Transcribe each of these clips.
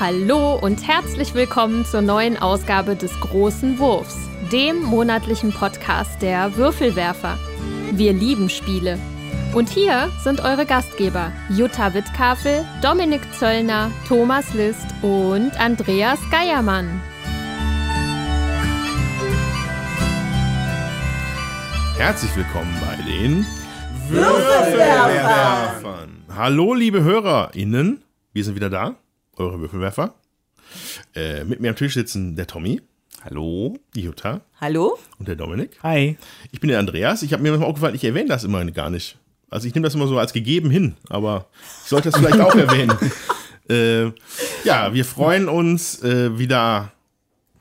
Hallo und herzlich willkommen zur neuen Ausgabe des Großen Wurfs, dem monatlichen Podcast der Würfelwerfer. Wir lieben Spiele. Und hier sind eure Gastgeber Jutta Wittkafel, Dominik Zöllner, Thomas List und Andreas Geiermann. Herzlich willkommen bei den Würfelwerfern. Hallo, liebe HörerInnen. Wir sind wieder da, eure Würfelwerfer. Äh, mit mir am Tisch sitzen der Tommy. Hallo. Die Jutta. Hallo? Und der Dominik. Hi. Ich bin der Andreas. Ich habe mir manchmal aufgefallen, ich erwähne das immer gar nicht. Also ich nehme das immer so als gegeben hin, aber ich sollte das vielleicht auch erwähnen. Äh, ja, wir freuen uns äh, wieder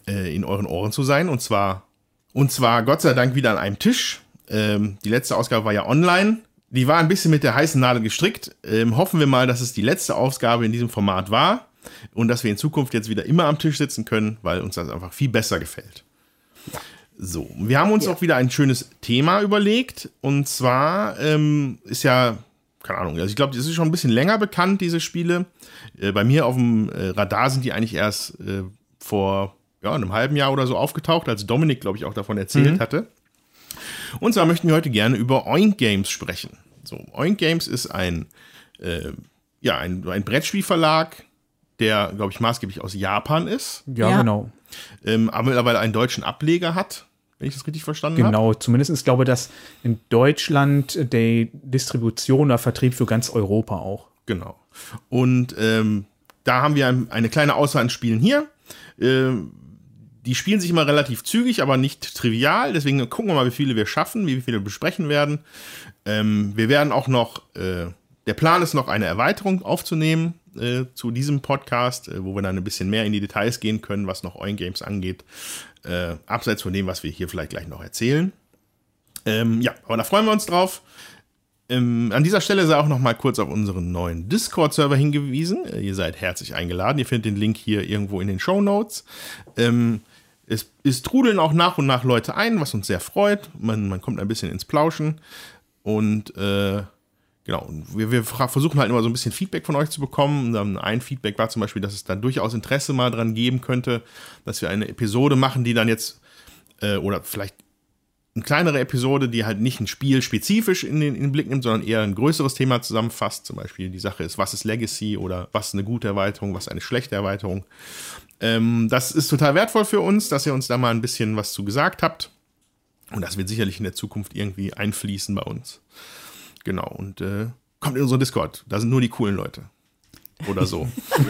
äh, in euren Ohren zu sein und zwar und zwar Gott sei Dank wieder an einem Tisch. Ähm, die letzte Ausgabe war ja online. Die war ein bisschen mit der heißen Nadel gestrickt. Ähm, hoffen wir mal, dass es die letzte Ausgabe in diesem Format war und dass wir in Zukunft jetzt wieder immer am Tisch sitzen können, weil uns das einfach viel besser gefällt. So, wir haben uns Ja. auch wieder ein schönes Thema überlegt. Und zwar ähm, ist ja, keine Ahnung, also ich glaube, das ist schon ein bisschen länger bekannt, diese Spiele. Äh, bei mir auf dem äh, Radar sind die eigentlich erst äh, vor ja, einem halben Jahr oder so aufgetaucht, als Dominik, glaube ich, auch davon erzählt hatte. Und zwar möchten wir heute gerne über Oink Games sprechen. So, Oink Games ist ein, äh, ja, ein, ein Brettspielverlag, der, glaube ich, maßgeblich aus Japan ist, Ja, Ja. genau. ähm, aber mittlerweile einen deutschen Ableger hat, wenn ich das richtig verstanden habe. Genau. Zumindest ist, glaube ich, dass in Deutschland die Distribution oder Vertrieb für ganz Europa auch. Genau. Und ähm, da haben wir ein, eine kleine Auswahl an Spielen hier. Ähm, die spielen sich immer relativ zügig, aber nicht trivial. Deswegen gucken wir mal, wie viele wir schaffen, wie viele wir besprechen werden. Ähm, wir werden auch noch, äh, der Plan ist noch eine Erweiterung aufzunehmen äh, zu diesem Podcast, äh, wo wir dann ein bisschen mehr in die Details gehen können, was noch Oin Games angeht. Äh, abseits von dem, was wir hier vielleicht gleich noch erzählen. Ähm, ja, aber da freuen wir uns drauf. Ähm, an dieser Stelle sei auch noch mal kurz auf unseren neuen Discord-Server hingewiesen. Äh, ihr seid herzlich eingeladen. Ihr findet den Link hier irgendwo in den Show Notes. Ähm, es, es trudeln auch nach und nach Leute ein, was uns sehr freut. Man, man kommt ein bisschen ins Plauschen. Und äh, genau, und wir, wir versuchen halt immer so ein bisschen Feedback von euch zu bekommen. Ein Feedback war zum Beispiel, dass es da durchaus Interesse mal dran geben könnte, dass wir eine Episode machen, die dann jetzt, äh, oder vielleicht eine kleinere Episode, die halt nicht ein Spiel spezifisch in den, in den Blick nimmt, sondern eher ein größeres Thema zusammenfasst. Zum Beispiel die Sache ist, was ist Legacy oder was ist eine gute Erweiterung, was ist eine schlechte Erweiterung. Ähm, das ist total wertvoll für uns, dass ihr uns da mal ein bisschen was zu gesagt habt. Und das wird sicherlich in der Zukunft irgendwie einfließen bei uns. Genau, und äh, kommt in unseren Discord. Da sind nur die coolen Leute. Oder so.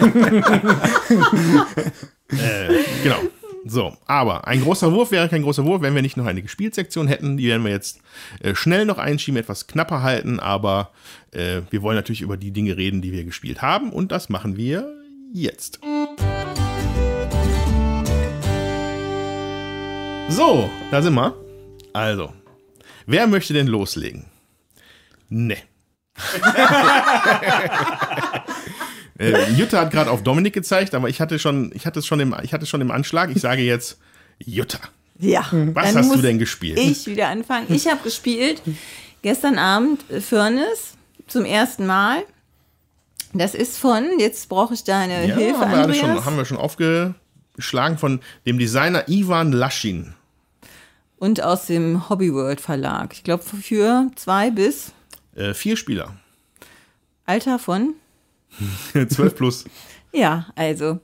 äh, genau. So, aber ein großer Wurf wäre kein großer Wurf, wenn wir nicht noch eine Gespielsektion hätten. Die werden wir jetzt äh, schnell noch einschieben, etwas knapper halten, aber äh, wir wollen natürlich über die Dinge reden, die wir gespielt haben und das machen wir jetzt. So, da sind wir. Also, wer möchte denn loslegen? Ne. Äh, Jutta hat gerade auf Dominik gezeigt, aber ich hatte schon, ich hatte es schon im, ich hatte es schon im Anschlag. Ich sage jetzt Jutta. Ja. Was dann hast du denn gespielt? Ich wieder anfangen. Ich habe gespielt gestern Abend äh, Furnace zum ersten Mal. Das ist von, jetzt brauche ich deine Hilfe, haben wir, Andreas. schon, haben wir schon aufgeschlagen von dem Designer Ivan Laschin. und aus dem Hobby World Verlag. Ich glaube für zwei bis Äh, vier Spieler. Alter von. 12 plus. Ja, also,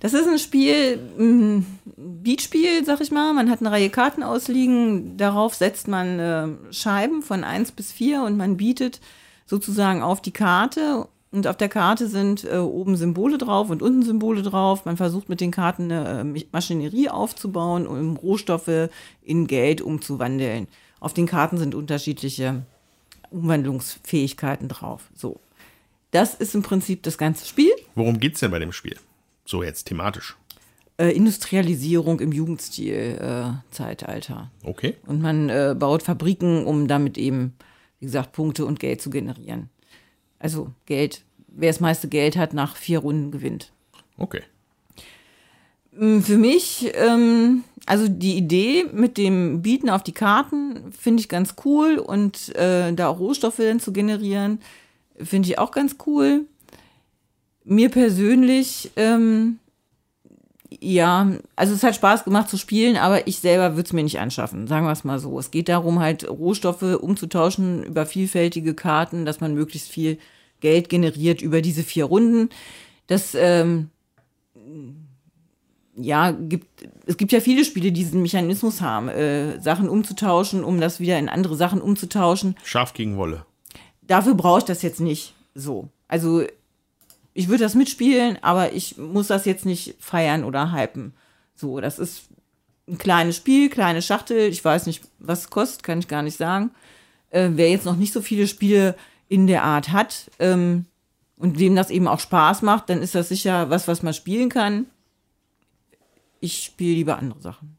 das ist ein Spiel, ein Beatspiel, sag ich mal. Man hat eine Reihe Karten ausliegen, darauf setzt man äh, Scheiben von 1 bis 4 und man bietet sozusagen auf die Karte. Und auf der Karte sind äh, oben Symbole drauf und unten Symbole drauf. Man versucht mit den Karten eine äh, Maschinerie aufzubauen, um Rohstoffe in Geld umzuwandeln. Auf den Karten sind unterschiedliche Umwandlungsfähigkeiten drauf. So. Das ist im Prinzip das ganze Spiel. Worum geht's denn bei dem Spiel? So jetzt thematisch. äh, Industrialisierung im Jugendstil-Zeitalter. Okay. und man äh, baut Fabriken, um damit eben, wie gesagt, Punkte und Geld zu generieren. Also Geld, wer das meiste Geld hat, nach vier Runden gewinnt. Okay. Mm, Für mich, ähm, also die Idee mit dem Bieten auf die Karten finde ich ganz cool und äh, da auch Rohstoffe dann zu generieren, finde ich auch ganz cool. mir persönlich, ähm, ja, also es hat Spaß gemacht zu spielen, aber ich selber würde es mir nicht anschaffen, sagen wir es mal so. Es geht darum, halt Rohstoffe umzutauschen über vielfältige Karten, dass man möglichst viel Geld generiert über diese vier Runden. Das, ähm, ja, gibt, es gibt ja viele Spiele, die diesen Mechanismus haben, äh, Sachen umzutauschen, um das wieder in andere Sachen umzutauschen. Schaf gegen Wolle. Dafür brauche ich das jetzt nicht so. Also ich würde das mitspielen, aber ich muss das jetzt nicht feiern oder hypen. So, das ist ein kleines Spiel, kleine Schachtel. Ich weiß nicht, was es kostet, kann ich gar nicht sagen. Äh, wer jetzt noch nicht so viele Spiele in der Art hat ähm, und wem das eben auch Spaß macht, dann ist das sicher was, was man spielen kann. Ich spiele lieber andere Sachen.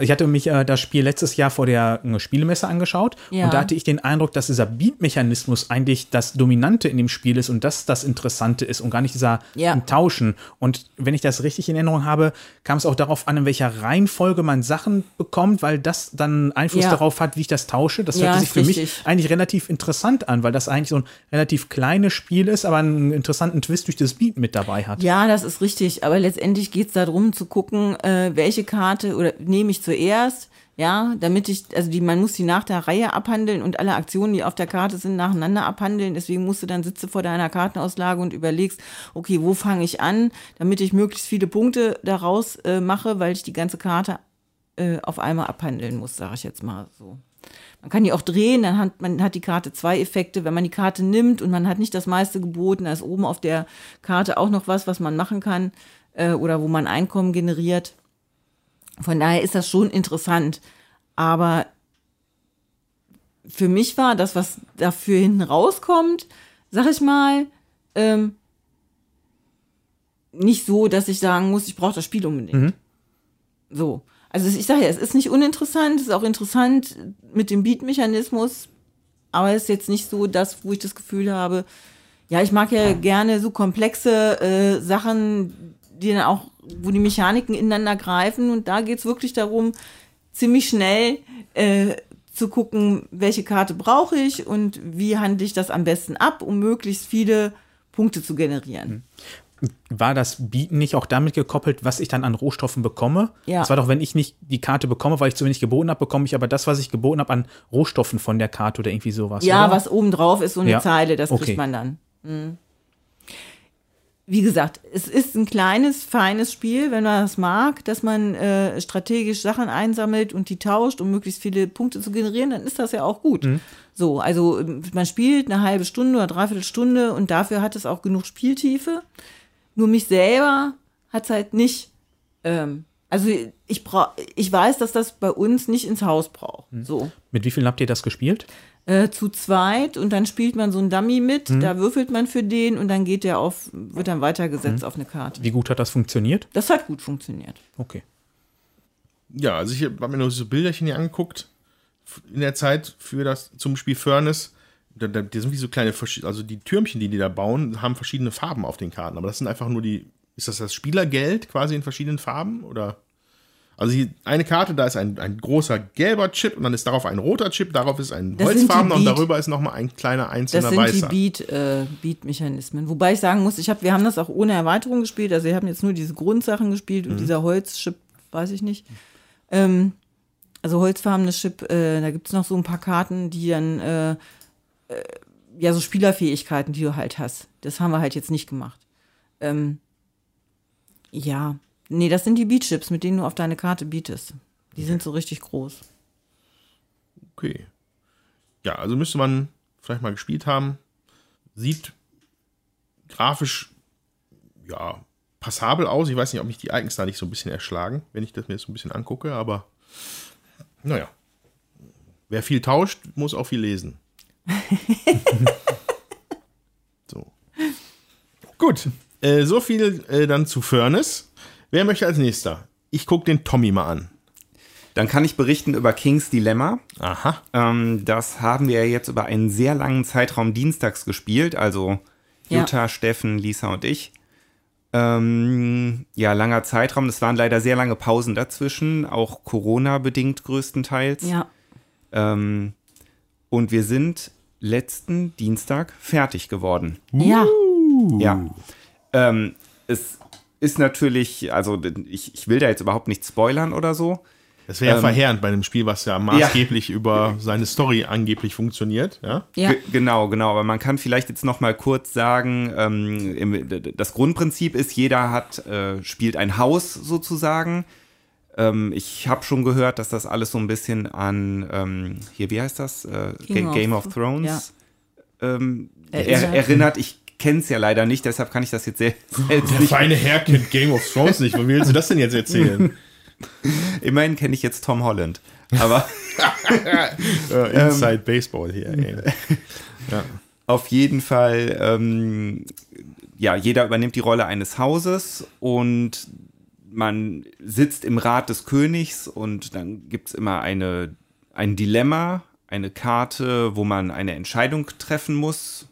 Ich hatte mich äh, das Spiel letztes Jahr vor der äh, Spielemesse angeschaut Ja. und da hatte ich den Eindruck, dass dieser Beat-Mechanismus eigentlich das Dominante in dem Spiel ist und das das Interessante ist und gar nicht dieser Ja. Tauschen. Und wenn ich das richtig in Erinnerung habe, kam es auch darauf an, in welcher Reihenfolge man Sachen bekommt, weil das dann Einfluss Ja. darauf hat, wie ich das tausche. Das hört sich für mich richtig. eigentlich relativ interessant an, weil das eigentlich so ein relativ kleines Spiel ist, aber einen interessanten Twist durch das Beat mit dabei hat. Ja, das ist richtig. Aber letztendlich geht es darum zu gucken, äh, welche Karte oder nehme ich zuerst. Ja, damit ich, also die, man muss die nach der Reihe abhandeln und alle Aktionen, die auf der Karte sind, nacheinander abhandeln. Deswegen musst du dann sitze vor deiner Kartenauslage und überlegst, okay, wo fange ich an, damit ich möglichst viele Punkte daraus äh, mache, weil ich die ganze Karte äh, auf einmal abhandeln muss, sage ich jetzt mal so. Man kann die auch drehen, dann hat man hat die Karte zwei Effekte. Wenn man die Karte nimmt und man hat nicht das meiste geboten, da ist oben auf der Karte auch noch was, was man machen kann äh, oder wo man Einkommen generiert. Von daher ist das schon interessant. Aber für mich war das, was dafür hinten rauskommt, sag ich mal, ähm, nicht so, dass ich sagen muss, ich brauche das Spiel unbedingt. So. Also ich sage ja, es ist nicht uninteressant, es ist auch interessant mit dem Beat-Mechanismus, aber es ist jetzt nicht so das, wo ich das Gefühl habe, ja, ich mag ja gerne so komplexe äh, Sachen, die dann auch, wo die Mechaniken ineinander greifen und da geht's wirklich darum, ziemlich schnell äh, zu gucken, welche Karte brauche ich und wie handle ich das am besten ab, um möglichst viele Punkte zu generieren. War das Bieten nicht auch damit gekoppelt, was ich dann an Rohstoffen bekomme? Ja. Das war doch, wenn ich nicht die Karte bekomme, weil ich zu wenig geboten habe, bekomme ich aber das, was ich geboten habe an Rohstoffen von der Karte oder irgendwie sowas. Ja, oder? was oben drauf ist, so eine Ja. Zeile, das Okay. kriegt man dann. Mhm. Wie gesagt, es ist ein kleines, feines Spiel, wenn man das mag, dass man äh, strategisch Sachen einsammelt und die tauscht, um möglichst viele Punkte zu generieren, dann ist das ja auch gut. So, also ähm, man spielt eine halbe Stunde oder dreiviertel Stunde und dafür hat es auch genug Spieltiefe. Nur mich selber hat es halt nicht. Ähm, also ich brauch, ich weiß, dass das bei uns nicht ins Haus braucht. So Mit wie vielen habt ihr das gespielt? Äh, zu zweit und dann spielt man so ein Dummy mit, da würfelt man für den und dann geht der auf, wird dann weitergesetzt auf eine Karte. Wie gut hat das funktioniert? Das hat gut funktioniert. Okay. Ja, also ich habe mir nur so Bilderchen hier angeguckt in der Zeit für das zum Spiel Furnace. Da, da, die sind wie so kleine, also die Türmchen, die die da bauen, haben verschiedene Farben auf den Karten. Aber das sind einfach nur die, ist das das Spielergeld quasi in verschiedenen Farben oder? Also die, eine Karte, da ist ein, ein großer gelber Chip und dann ist darauf ein roter Chip, darauf ist ein Das holzfarbener und darüber ist nochmal ein kleiner Das einzelner sind weißer. die Beat, äh, Beat-Mechanismen. Wobei ich sagen muss, ich hab, wir haben das auch ohne Erweiterung gespielt. Also wir haben jetzt nur diese Grundsachen gespielt und dieser Holzchip, weiß ich nicht. Ähm, also holzfarbene Chip, äh, da gibt's noch so ein paar Karten, die dann äh, äh, ja so Spielerfähigkeiten, die du halt hast. Das haben wir halt jetzt nicht gemacht. Ähm, ja, nee, das sind die Beat-Chips, mit denen du auf deine Karte bietest. Die sind so richtig groß. Okay. Ja, also müsste man vielleicht mal gespielt haben. Sieht grafisch, ja, passabel aus. Ich weiß nicht, ob mich die Icons da nicht so ein bisschen erschlagen, wenn ich das mir jetzt so ein bisschen angucke, aber naja. Wer viel tauscht, muss auch viel lesen. so. Gut. Äh, so viel äh, dann zu Furnace. Wer möchte als nächster? Ich gucke den Tommy mal an. Dann kann ich berichten über Kings Dilemma. Aha. Ähm, das haben wir jetzt über einen sehr langen Zeitraum dienstags gespielt, also Ja. Jutta, Steffen, Lisa und ich. Ähm, ja, langer Zeitraum. Das waren leider sehr lange Pausen dazwischen, auch Corona-bedingt größtenteils. Ja. Ähm, und wir sind letzten Dienstag fertig geworden. Ja. Ja. Ähm, es ist natürlich, also ich, ich will da jetzt überhaupt nicht spoilern oder so. Das wäre ja Ähm, verheerend bei einem Spiel, was ja maßgeblich über seine Story angeblich funktioniert. Ja? Ja. Ge- Genau, genau. Aber man kann vielleicht jetzt noch mal kurz sagen, ähm, im, das Grundprinzip ist, jeder hat äh, spielt ein Haus sozusagen. Ähm, ich habe schon gehört, dass das alles so ein bisschen an hier, wie heißt das? Äh, King Ga- of- Game of Thrones ähm, er, Erinnert. erinnert. Ich kenne es ja leider nicht, deshalb kann ich das jetzt sehr, selbst Der nicht. feine Herr kennt Game of Thrones nicht. Wie willst du das denn jetzt erzählen? Immerhin kenne ich jetzt Tom Holland. Aber Inside Baseball hier. Ey. Ja. Auf jeden Fall, ähm, ja, jeder übernimmt die Rolle eines Hauses und man sitzt im Rat des Königs und dann gibt es immer eine, ein Dilemma, eine Karte, wo man eine Entscheidung treffen muss.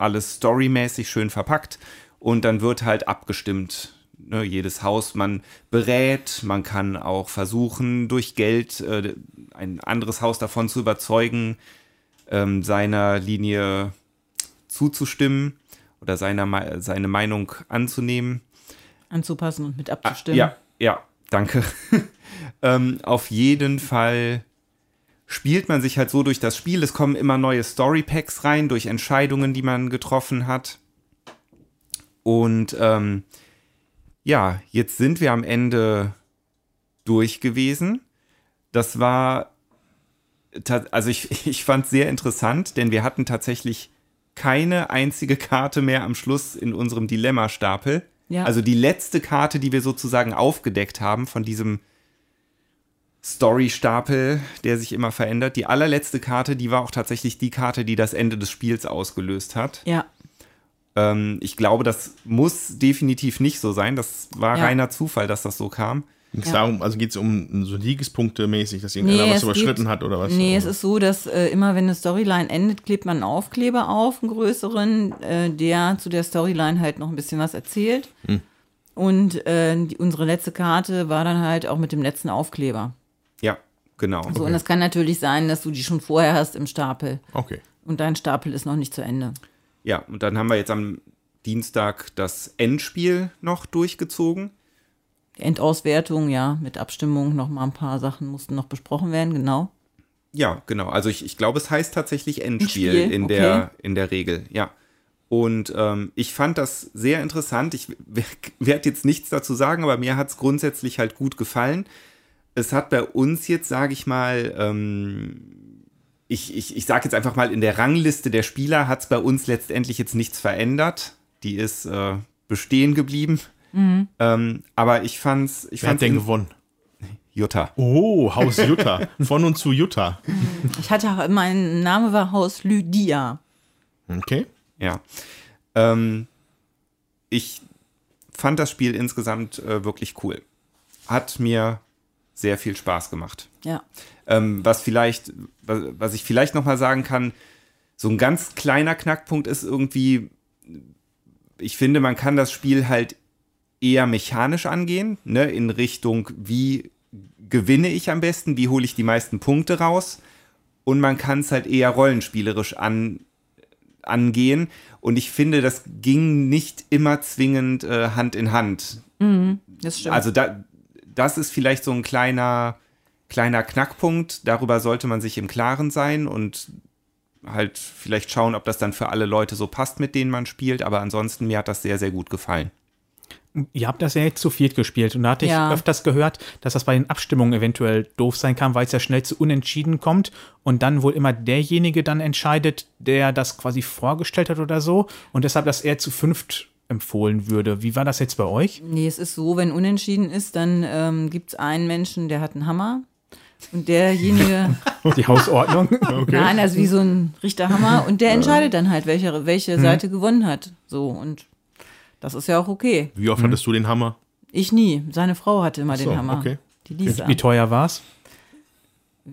Alles storymäßig schön verpackt und dann wird halt abgestimmt. Ne, jedes Haus, man berät, man kann auch versuchen, durch Geld äh, ein anderes Haus davon zu überzeugen, ähm, seiner Linie zuzustimmen oder seiner, seine Meinung anzunehmen. Anzupassen und mit Ah, abzustimmen. Ja, ja, danke. ähm, auf jeden Fall spielt man sich halt so durch das Spiel. Es kommen immer neue Story Packs rein durch Entscheidungen, die man getroffen hat. Und ähm, ja, jetzt sind wir am Ende durch gewesen. Das war, also ich, ich fand sehr interessant, denn wir hatten tatsächlich keine einzige Karte mehr am Schluss in unserem Dilemma-Stapel. Ja. Also die letzte Karte, die wir sozusagen aufgedeckt haben von diesem Story-Stapel, der sich immer verändert. Die allerletzte Karte, die war auch tatsächlich die Karte, die das Ende des Spiels ausgelöst hat. Ja. Ähm, ich glaube, das muss definitiv nicht so sein. Das war Ja. reiner Zufall, dass das so kam. Ja. darum, also geht es um so Siegespunkte mäßig, dass irgendeiner was es überschritten geht- hat oder was? Nee, es Oder? ist so, dass äh, immer wenn eine Storyline endet, klebt man einen Aufkleber auf, einen größeren, äh, der zu der Storyline halt noch ein bisschen was erzählt. Hm. Und äh, die, unsere letzte Karte war dann halt auch mit dem letzten Aufkleber. Ja, genau. So, und es kann natürlich sein, dass du die schon vorher hast im Stapel. Okay. Und dein Stapel ist noch nicht zu Ende. Ja, und dann haben wir jetzt am Dienstag das Endspiel noch durchgezogen. Endauswertung, ja, mit Abstimmung noch mal ein paar Sachen mussten noch besprochen werden, genau. Ja, genau. Also ich, ich glaube, es heißt tatsächlich Endspiel Endspiel, in, okay. der, in der Regel, ja. Und ähm, ich fand das sehr interessant. Ich werde jetzt nichts dazu sagen, aber mir hat es grundsätzlich halt gut gefallen. Es hat bei uns jetzt, sage ich mal, ähm, ich, ich, ich sage jetzt einfach mal, in der Rangliste der Spieler hat es bei uns letztendlich jetzt nichts verändert. Die ist äh, bestehen geblieben. Ähm, aber ich fand's, ich Wer hat fand's denn in- gewonnen? Jutta. Oh, Haus Jutta. Von und zu Jutta. Ich hatte, mein Name war Haus Lydia. Okay. Ja. Ähm, ich fand das Spiel insgesamt äh, wirklich cool. Hat mir sehr viel Spaß gemacht. Ja. Ähm, was vielleicht, was, was ich vielleicht noch mal sagen kann, so ein ganz kleiner Knackpunkt ist irgendwie, ich finde, man kann das Spiel halt eher mechanisch angehen, ne, in Richtung, wie gewinne ich am besten, wie hole ich die meisten Punkte raus. Und man kann es halt eher rollenspielerisch an, angehen. Und ich finde, das ging nicht immer zwingend äh, Hand in Hand. Das stimmt. Also da, das ist vielleicht so ein kleiner, kleiner Knackpunkt. Darüber sollte man sich im Klaren sein und halt vielleicht schauen, ob das dann für alle Leute so passt, mit denen man spielt. Aber ansonsten, mir hat das sehr, sehr gut gefallen. Ihr habt das ja jetzt zu viert gespielt und da hatte ich Ja. öfters gehört, dass das bei den Abstimmungen eventuell doof sein kann, weil es ja schnell zu Unentschieden kommt und dann wohl immer derjenige dann entscheidet, der das quasi vorgestellt hat oder so und deshalb das eher zu fünft empfohlen würde. Wie war das jetzt bei euch? Nee, es ist so, wenn unentschieden ist, dann ähm, gibt es einen Menschen, der hat einen Hammer. Und derjenige, Die Hausordnung? nein, also wie so ein Richterhammer. Und der entscheidet dann halt, welche, welche Seite gewonnen hat. So, und das ist ja auch okay. Wie oft hattest du den Hammer? Ich nie. Seine Frau hatte immer so, den Hammer. okay. Die Lisa. Wie teuer war's?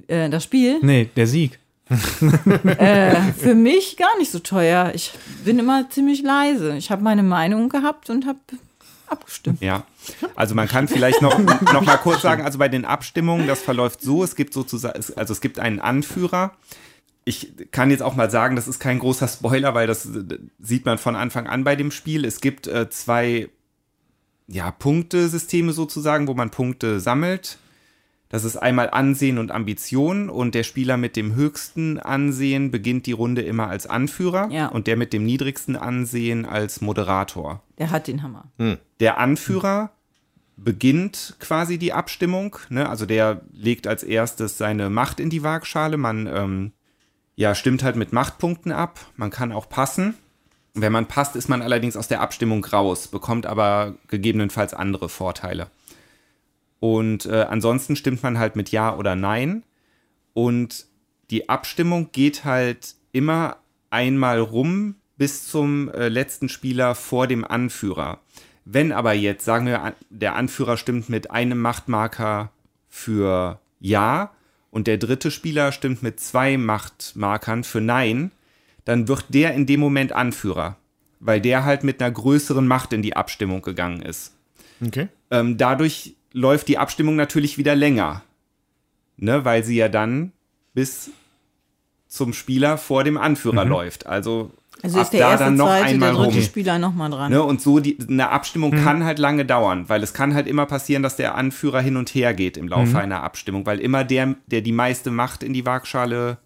Äh, das Spiel? Nee, der Sieg. Für mich gar nicht so teuer. Ich bin immer ziemlich leise. Ich habe meine Meinung gehabt und habe abgestimmt. Ja, also man kann vielleicht noch, noch mal kurz sagen, also bei den Abstimmungen, das verläuft so, es gibt sozusagen, also es gibt einen Anführer ich kann jetzt auch mal sagen, das ist kein großer Spoiler, weil das äh, sieht man von Anfang an bei dem Spiel. Es gibt äh, zwei ja, Punktesysteme sozusagen, wo man Punkte sammelt. Das ist einmal Ansehen und Ambition und der Spieler mit dem höchsten Ansehen beginnt die Runde immer als Anführer Ja. und der mit dem niedrigsten Ansehen als Moderator. Der hat den Hammer. Der Anführer beginnt quasi die Abstimmung, ne? also der legt als erstes seine Macht in die Waagschale, man ähm, ja, stimmt halt mit Machtpunkten ab, man kann auch passen. Wenn man passt, ist man allerdings aus der Abstimmung raus, bekommt aber gegebenenfalls andere Vorteile. Und äh, ansonsten stimmt man halt mit Ja oder Nein. Und die Abstimmung geht halt immer einmal rum bis zum äh, letzten Spieler vor dem Anführer. Wenn aber jetzt, sagen wir, der Anführer stimmt mit einem Machtmarker für Ja und der dritte Spieler stimmt mit zwei Machtmarkern für Nein, dann wird der in dem Moment Anführer, weil der halt mit einer größeren Macht in die Abstimmung gegangen ist. Okay. Ähm, dadurch läuft die Abstimmung natürlich wieder länger, ne, weil sie ja dann bis zum Spieler vor dem Anführer läuft. Also, Also ab ist der da erste, dann noch zweite, einmal der dritte rum. Spieler nochmal dran. Ne, und so die, eine Abstimmung kann halt lange dauern, weil es kann halt immer passieren, dass der Anführer hin und her geht im Laufe einer Abstimmung, weil immer der, der die meiste Macht in die Waagschale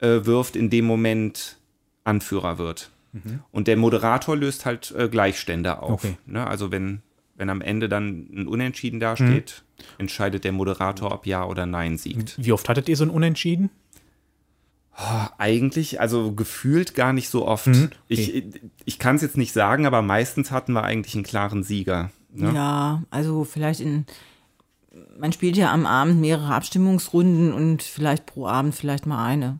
äh, wirft, in dem Moment Anführer wird. Und der Moderator löst halt äh, Gleichstände auf. Okay. Ne, also wenn, wenn am Ende dann ein Unentschieden dasteht, entscheidet der Moderator, ob Ja oder Nein siegt. Wie oft hattet ihr so ein Unentschieden? Eigentlich, also gefühlt gar nicht so oft. Mhm, Ich, ich kann es jetzt nicht sagen, aber meistens hatten wir eigentlich einen klaren Sieger. Ne? Ja, also vielleicht in. Man spielt ja am Abend mehrere Abstimmungsrunden und vielleicht pro Abend vielleicht mal eine.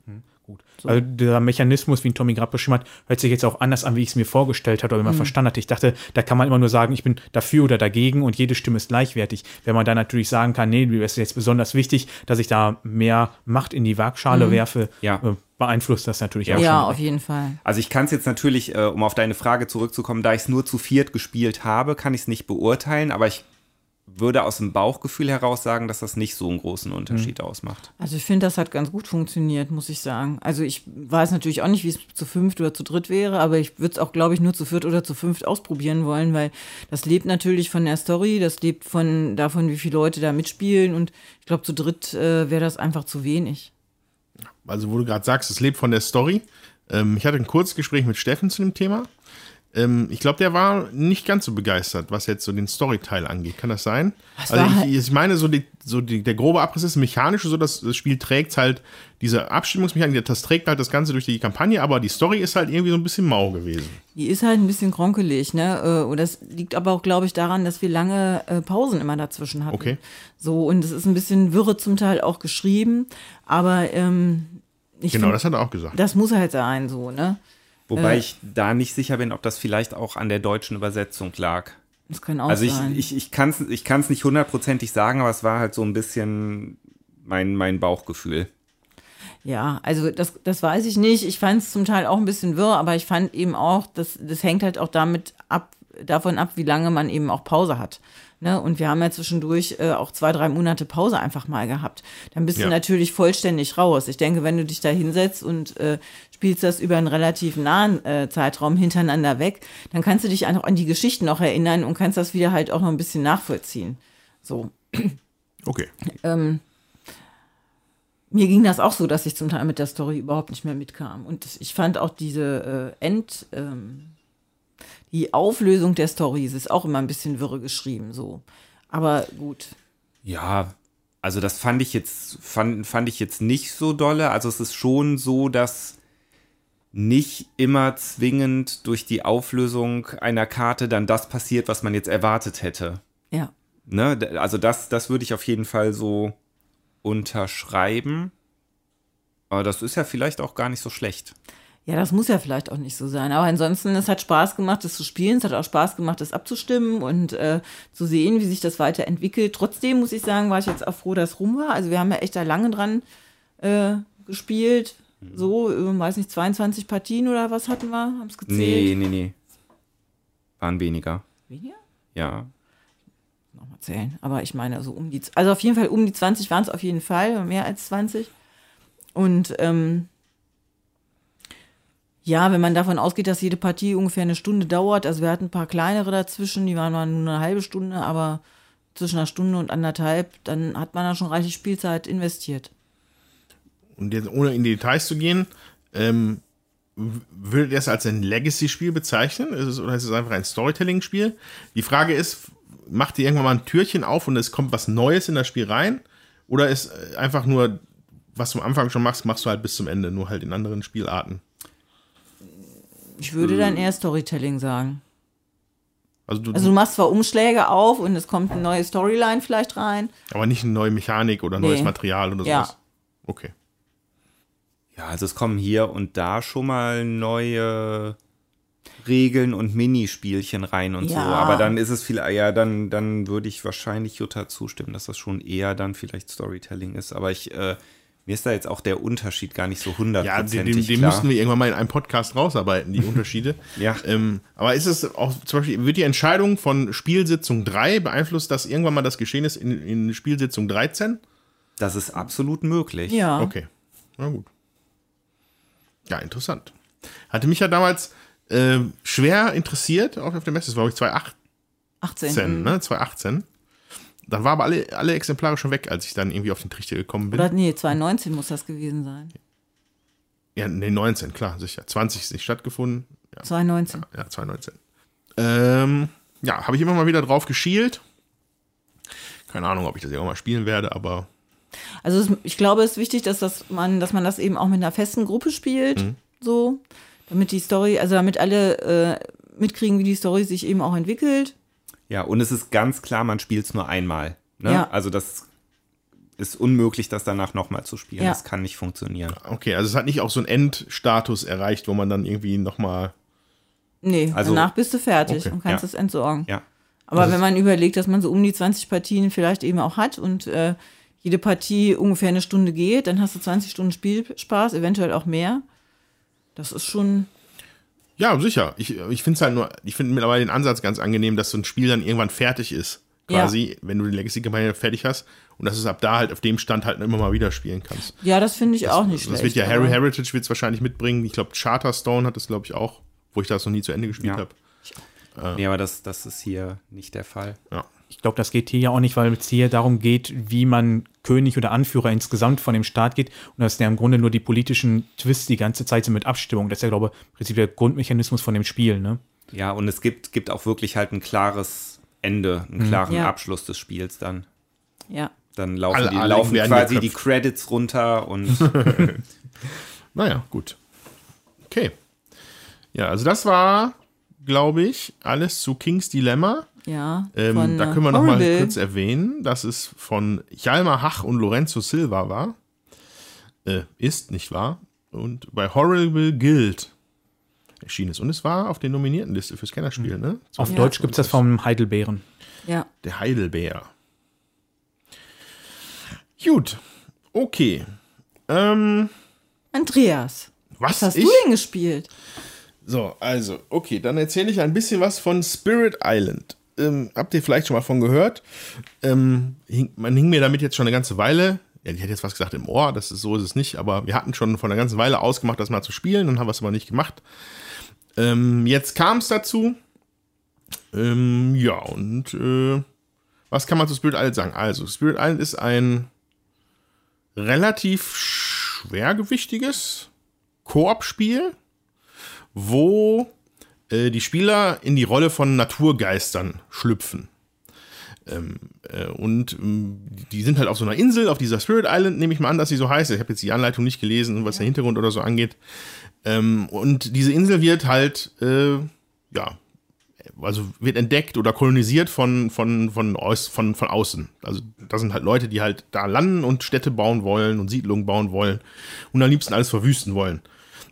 Gut. Also der Mechanismus, wie ihn Tommy gerade beschrieben hat, hört sich jetzt auch anders an, wie ich es mir vorgestellt hatte oder wie man verstanden hatte. Ich dachte, da kann man immer nur sagen, ich bin dafür oder dagegen und jede Stimme ist gleichwertig. Wenn man da natürlich sagen kann, nee, mir ist jetzt besonders wichtig, dass ich da mehr Macht in die Waagschale werfe, Ja. äh, beeinflusst das natürlich Ja, auch schon. auf jeden Fall. Also ich kann es jetzt natürlich, äh, um auf deine Frage zurückzukommen, da ich es nur zu viert gespielt habe, kann ich es nicht beurteilen, aber ich würde aus dem Bauchgefühl heraus sagen, dass das nicht so einen großen Unterschied ausmacht. Also ich finde, das hat ganz gut funktioniert, muss ich sagen. Also ich weiß natürlich auch nicht, wie es zu fünft oder zu dritt wäre, aber ich würde es auch, glaube ich, nur zu viert oder zu fünft ausprobieren wollen, weil das lebt natürlich von der Story, das lebt von davon, wie viele Leute da mitspielen und ich glaube, zu dritt äh, wäre das einfach zu wenig. Also, wo du gerade sagst, es lebt von der Story. Ähm, ich hatte ein Kurzgespräch mit Steffen zu dem Thema. Ähm, ich glaube, der war nicht ganz so begeistert, was jetzt so den Storyteil angeht. Kann das sein? Das also ich, ich meine, so, die, so die, der grobe Abriss ist mechanisch, so dass das Spiel trägt halt diese Abstimmungsmechanik, das trägt halt das Ganze durch die Kampagne, aber die Story ist halt irgendwie so ein bisschen mau gewesen. Die ist halt ein bisschen kronkelig, ne? Äh, Und das liegt aber auch, glaube ich, daran, dass wir lange äh, Pausen immer dazwischen hatten. Okay. So, und es ist ein bisschen wirre zum Teil auch geschrieben, aber ähm, ich Genau, find, das hat er auch gesagt. das muss halt sein, so, ne? Wobei Äh. ich da nicht sicher bin, ob das vielleicht auch an der deutschen Übersetzung lag. Das kann auch Also ich, sein. ich, ich kann es ich kann's nicht hundertprozentig sagen, aber es war halt so ein bisschen mein, mein Bauchgefühl. Ja, also das, das weiß ich nicht. Ich fand es zum Teil auch ein bisschen wirr, aber ich fand eben auch, das, das hängt halt auch damit ab, davon ab, wie lange man eben auch Pause hat. Ne? Und wir haben ja zwischendurch äh, auch zwei, drei Monate Pause einfach mal gehabt. Dann bist Ja. du natürlich vollständig raus. Ich denke, wenn du dich da hinsetzt und äh, spielst das über einen relativ nahen äh, Zeitraum hintereinander weg, dann kannst du dich einfach an die Geschichten noch erinnern und kannst das wieder halt auch noch ein bisschen nachvollziehen. So. Okay. ähm, mir ging das auch so, dass ich zum Teil mit der Story überhaupt nicht mehr mitkam. Und ich fand auch diese äh, End, ähm, die Auflösung der Story, es ist auch immer ein bisschen wirre geschrieben, so. Aber gut. Ja, also das fand ich jetzt, fand, fand ich jetzt nicht so dolle. Also es ist schon so, dass nicht immer zwingend durch die Auflösung einer Karte dann das passiert, was man jetzt erwartet hätte. Ja. Ne? Also das, das würde ich auf jeden Fall so unterschreiben. Aber das ist ja vielleicht auch gar nicht so schlecht. Ja, das muss ja vielleicht auch nicht so sein. Aber ansonsten, es hat Spaß gemacht, das zu spielen. Es hat auch Spaß gemacht, das abzustimmen und äh, zu sehen, wie sich das weiterentwickelt. Trotzdem muss ich sagen, war ich jetzt auch froh, dass es rum war. Also wir haben ja echt da lange dran äh, gespielt. So, äh, weiß nicht, 22 Partien oder was hatten wir? Haben es gezählt? Nee, nee, nee. Waren weniger. Weniger? Ja. Nochmal zählen. Aber ich meine, also um die, also auf jeden Fall um die 20 waren es auf jeden Fall, mehr als 20. Und ähm, Ja, wenn man davon ausgeht, dass jede Partie ungefähr eine Stunde dauert, also wir hatten ein paar kleinere dazwischen, die waren mal nur eine halbe Stunde, aber zwischen einer Stunde und anderthalb, dann hat man da schon reichlich Spielzeit investiert. Und jetzt ohne in die Details zu gehen, ähm, würdet ihr es als ein Legacy-Spiel bezeichnen? Ist es, oder ist es einfach ein Storytelling-Spiel? Die Frage ist, macht ihr irgendwann mal ein Türchen auf und es kommt was Neues in das Spiel rein? Oder ist äh, einfach nur, was du am Anfang schon machst, machst du halt bis zum Ende, nur halt in anderen Spielarten? Ich würde dann eher Storytelling sagen. Also du, Also du machst zwar Umschläge auf und es kommt eine neue Storyline vielleicht rein. aber nicht eine neue Mechanik oder neues Nee. Material oder Ja. sowas. Okay. Ja, also es kommen hier und da schon mal neue Regeln und Minispielchen rein und so. Ja. Aber dann ist es viel, ja, dann, dann würde ich wahrscheinlich Jutta zustimmen, dass das schon eher dann vielleicht Storytelling ist. Aber ich, äh, mir ist da jetzt auch der Unterschied gar nicht so Ja, den, hundertprozentig den, den klar. müssen wir irgendwann mal in einem Podcast rausarbeiten, die Unterschiede. Ja. Ähm, aber ist es auch zum Beispiel, wird die Entscheidung von Spielsitzung 3 beeinflusst, dass irgendwann mal das geschehen ist in, in Spielsitzung 13? Das ist absolut möglich. Ja. Okay. Na gut. Ja, interessant. Hatte mich ja damals äh, schwer interessiert, auch auf der Messe. Das war, glaube ich, 2018, 18. ne? 2018. Dann war aber alle, alle Exemplare schon weg, als ich dann irgendwie auf den Trichter gekommen bin. Oder nee, 2019 muss das gewesen sein. ja, nee, 19, klar, sicher. 20 ist nicht stattgefunden. Ja, 2019. ja 2019. Ähm, ja, habe ich immer mal wieder drauf geschielt. Keine Ahnung, ob ich das irgendwann mal spielen werde, aber Also es, ich glaube, es ist wichtig, dass das man, dass man das eben auch mit einer festen Gruppe spielt, Mhm. so, damit die Story, also damit alle äh, mitkriegen, wie die Story sich eben auch entwickelt. Ja, und es ist ganz klar, man spielt es nur einmal. Ne? Ja. Also das ist unmöglich, das danach nochmal zu spielen. Ja. Das kann nicht funktionieren. okay, also es hat nicht auch so einen Endstatus erreicht, wo man dann irgendwie nochmal Nee, Also- danach bist du fertig Okay, und kannst ja. es entsorgen. Ja. Aber wenn man überlegt, dass man so um die 20 Partien vielleicht eben auch hat und äh, jede Partie ungefähr eine Stunde geht, dann hast du 20 Stunden Spielspaß, eventuell auch mehr. Das ist schon, Ja, sicher. Ich, ich finde es halt nur, ich finde mittlerweile den Ansatz ganz angenehm, dass so ein Spiel dann irgendwann fertig ist. Ja. Quasi, wenn du die Legacy-Kampagne fertig hast und dass du es ab da halt auf dem Stand halt immer mal wieder spielen kannst. ja, das finde ich auch nicht das schlecht. wird ja Harry Heritage wird es wahrscheinlich mitbringen. Ich glaube, Charterstone hat es, glaube ich, auch, wo ich das noch nie zu Ende gespielt Ja. habe. Nee, aber das, das ist hier nicht der Fall. Ja. Ich glaube, das geht hier ja auch nicht, weil es hier darum geht, wie man König oder Anführer insgesamt von dem Staat geht. Und das sind ja im Grunde nur die politischen Twists die ganze Zeit sind mit Abstimmung. Das ist ja, glaube ich, im Prinzip der Grundmechanismus von dem Spiel, ne? Ja, und es gibt, gibt auch wirklich halt ein klares Ende, einen klaren Ja. Abschluss des Spiels dann. Ja. Dann laufen, Alle- die, alle laufen quasi die Credits runter und Naja, gut. Okay. Ja, also das war, glaube ich, alles zu King's Dilemma. Ja, Ähm, von, da äh, können wir noch mal Horrible. kurz erwähnen, dass es von Hjalmar Hach und Lorenzo Silva war. Äh, ist, nicht wahr? Und bei Horrible Guild erschienen ist. Und es war auf der nominierten Liste fürs Kennerspiel, ne? Auf Ja. Deutsch gibt es das vom Heidelbeeren. Ja. Der Heidelbeer. Gut. Okay. Ähm, Andreas, was was hast ich? du denn gespielt? So, also, okay, dann erzähle ich ein bisschen was von Spirit Island. Ähm, habt ihr vielleicht schon mal von gehört? Ähm, hing, man hing mir damit jetzt schon eine ganze Weile. Ja, die hat jetzt was gesagt im Ohr, das ist so ist es nicht, aber wir hatten schon vor einer ganzen Weile ausgemacht, das mal zu spielen und haben es aber nicht gemacht. Ähm, jetzt kam es dazu. Ähm, ja, und äh, was kann man zu Spirit Island sagen? Also, Spirit Island ist ein relativ schwergewichtiges Koop-Spiel wo äh, die Spieler in die Rolle von Naturgeistern schlüpfen. Ähm, äh, und ähm, die sind halt auf so einer Insel, auf dieser Spirit Island, nehme ich mal an, dass sie so heißt. Ich habe jetzt die Anleitung nicht gelesen, was der Hintergrund oder so angeht. Ähm, und diese Insel wird halt, äh, ja, also wird entdeckt oder kolonisiert von, von, von, aus, von, von außen. Also da sind halt Leute, die halt da landen und Städte bauen wollen und Siedlungen bauen wollen und am liebsten alles verwüsten wollen,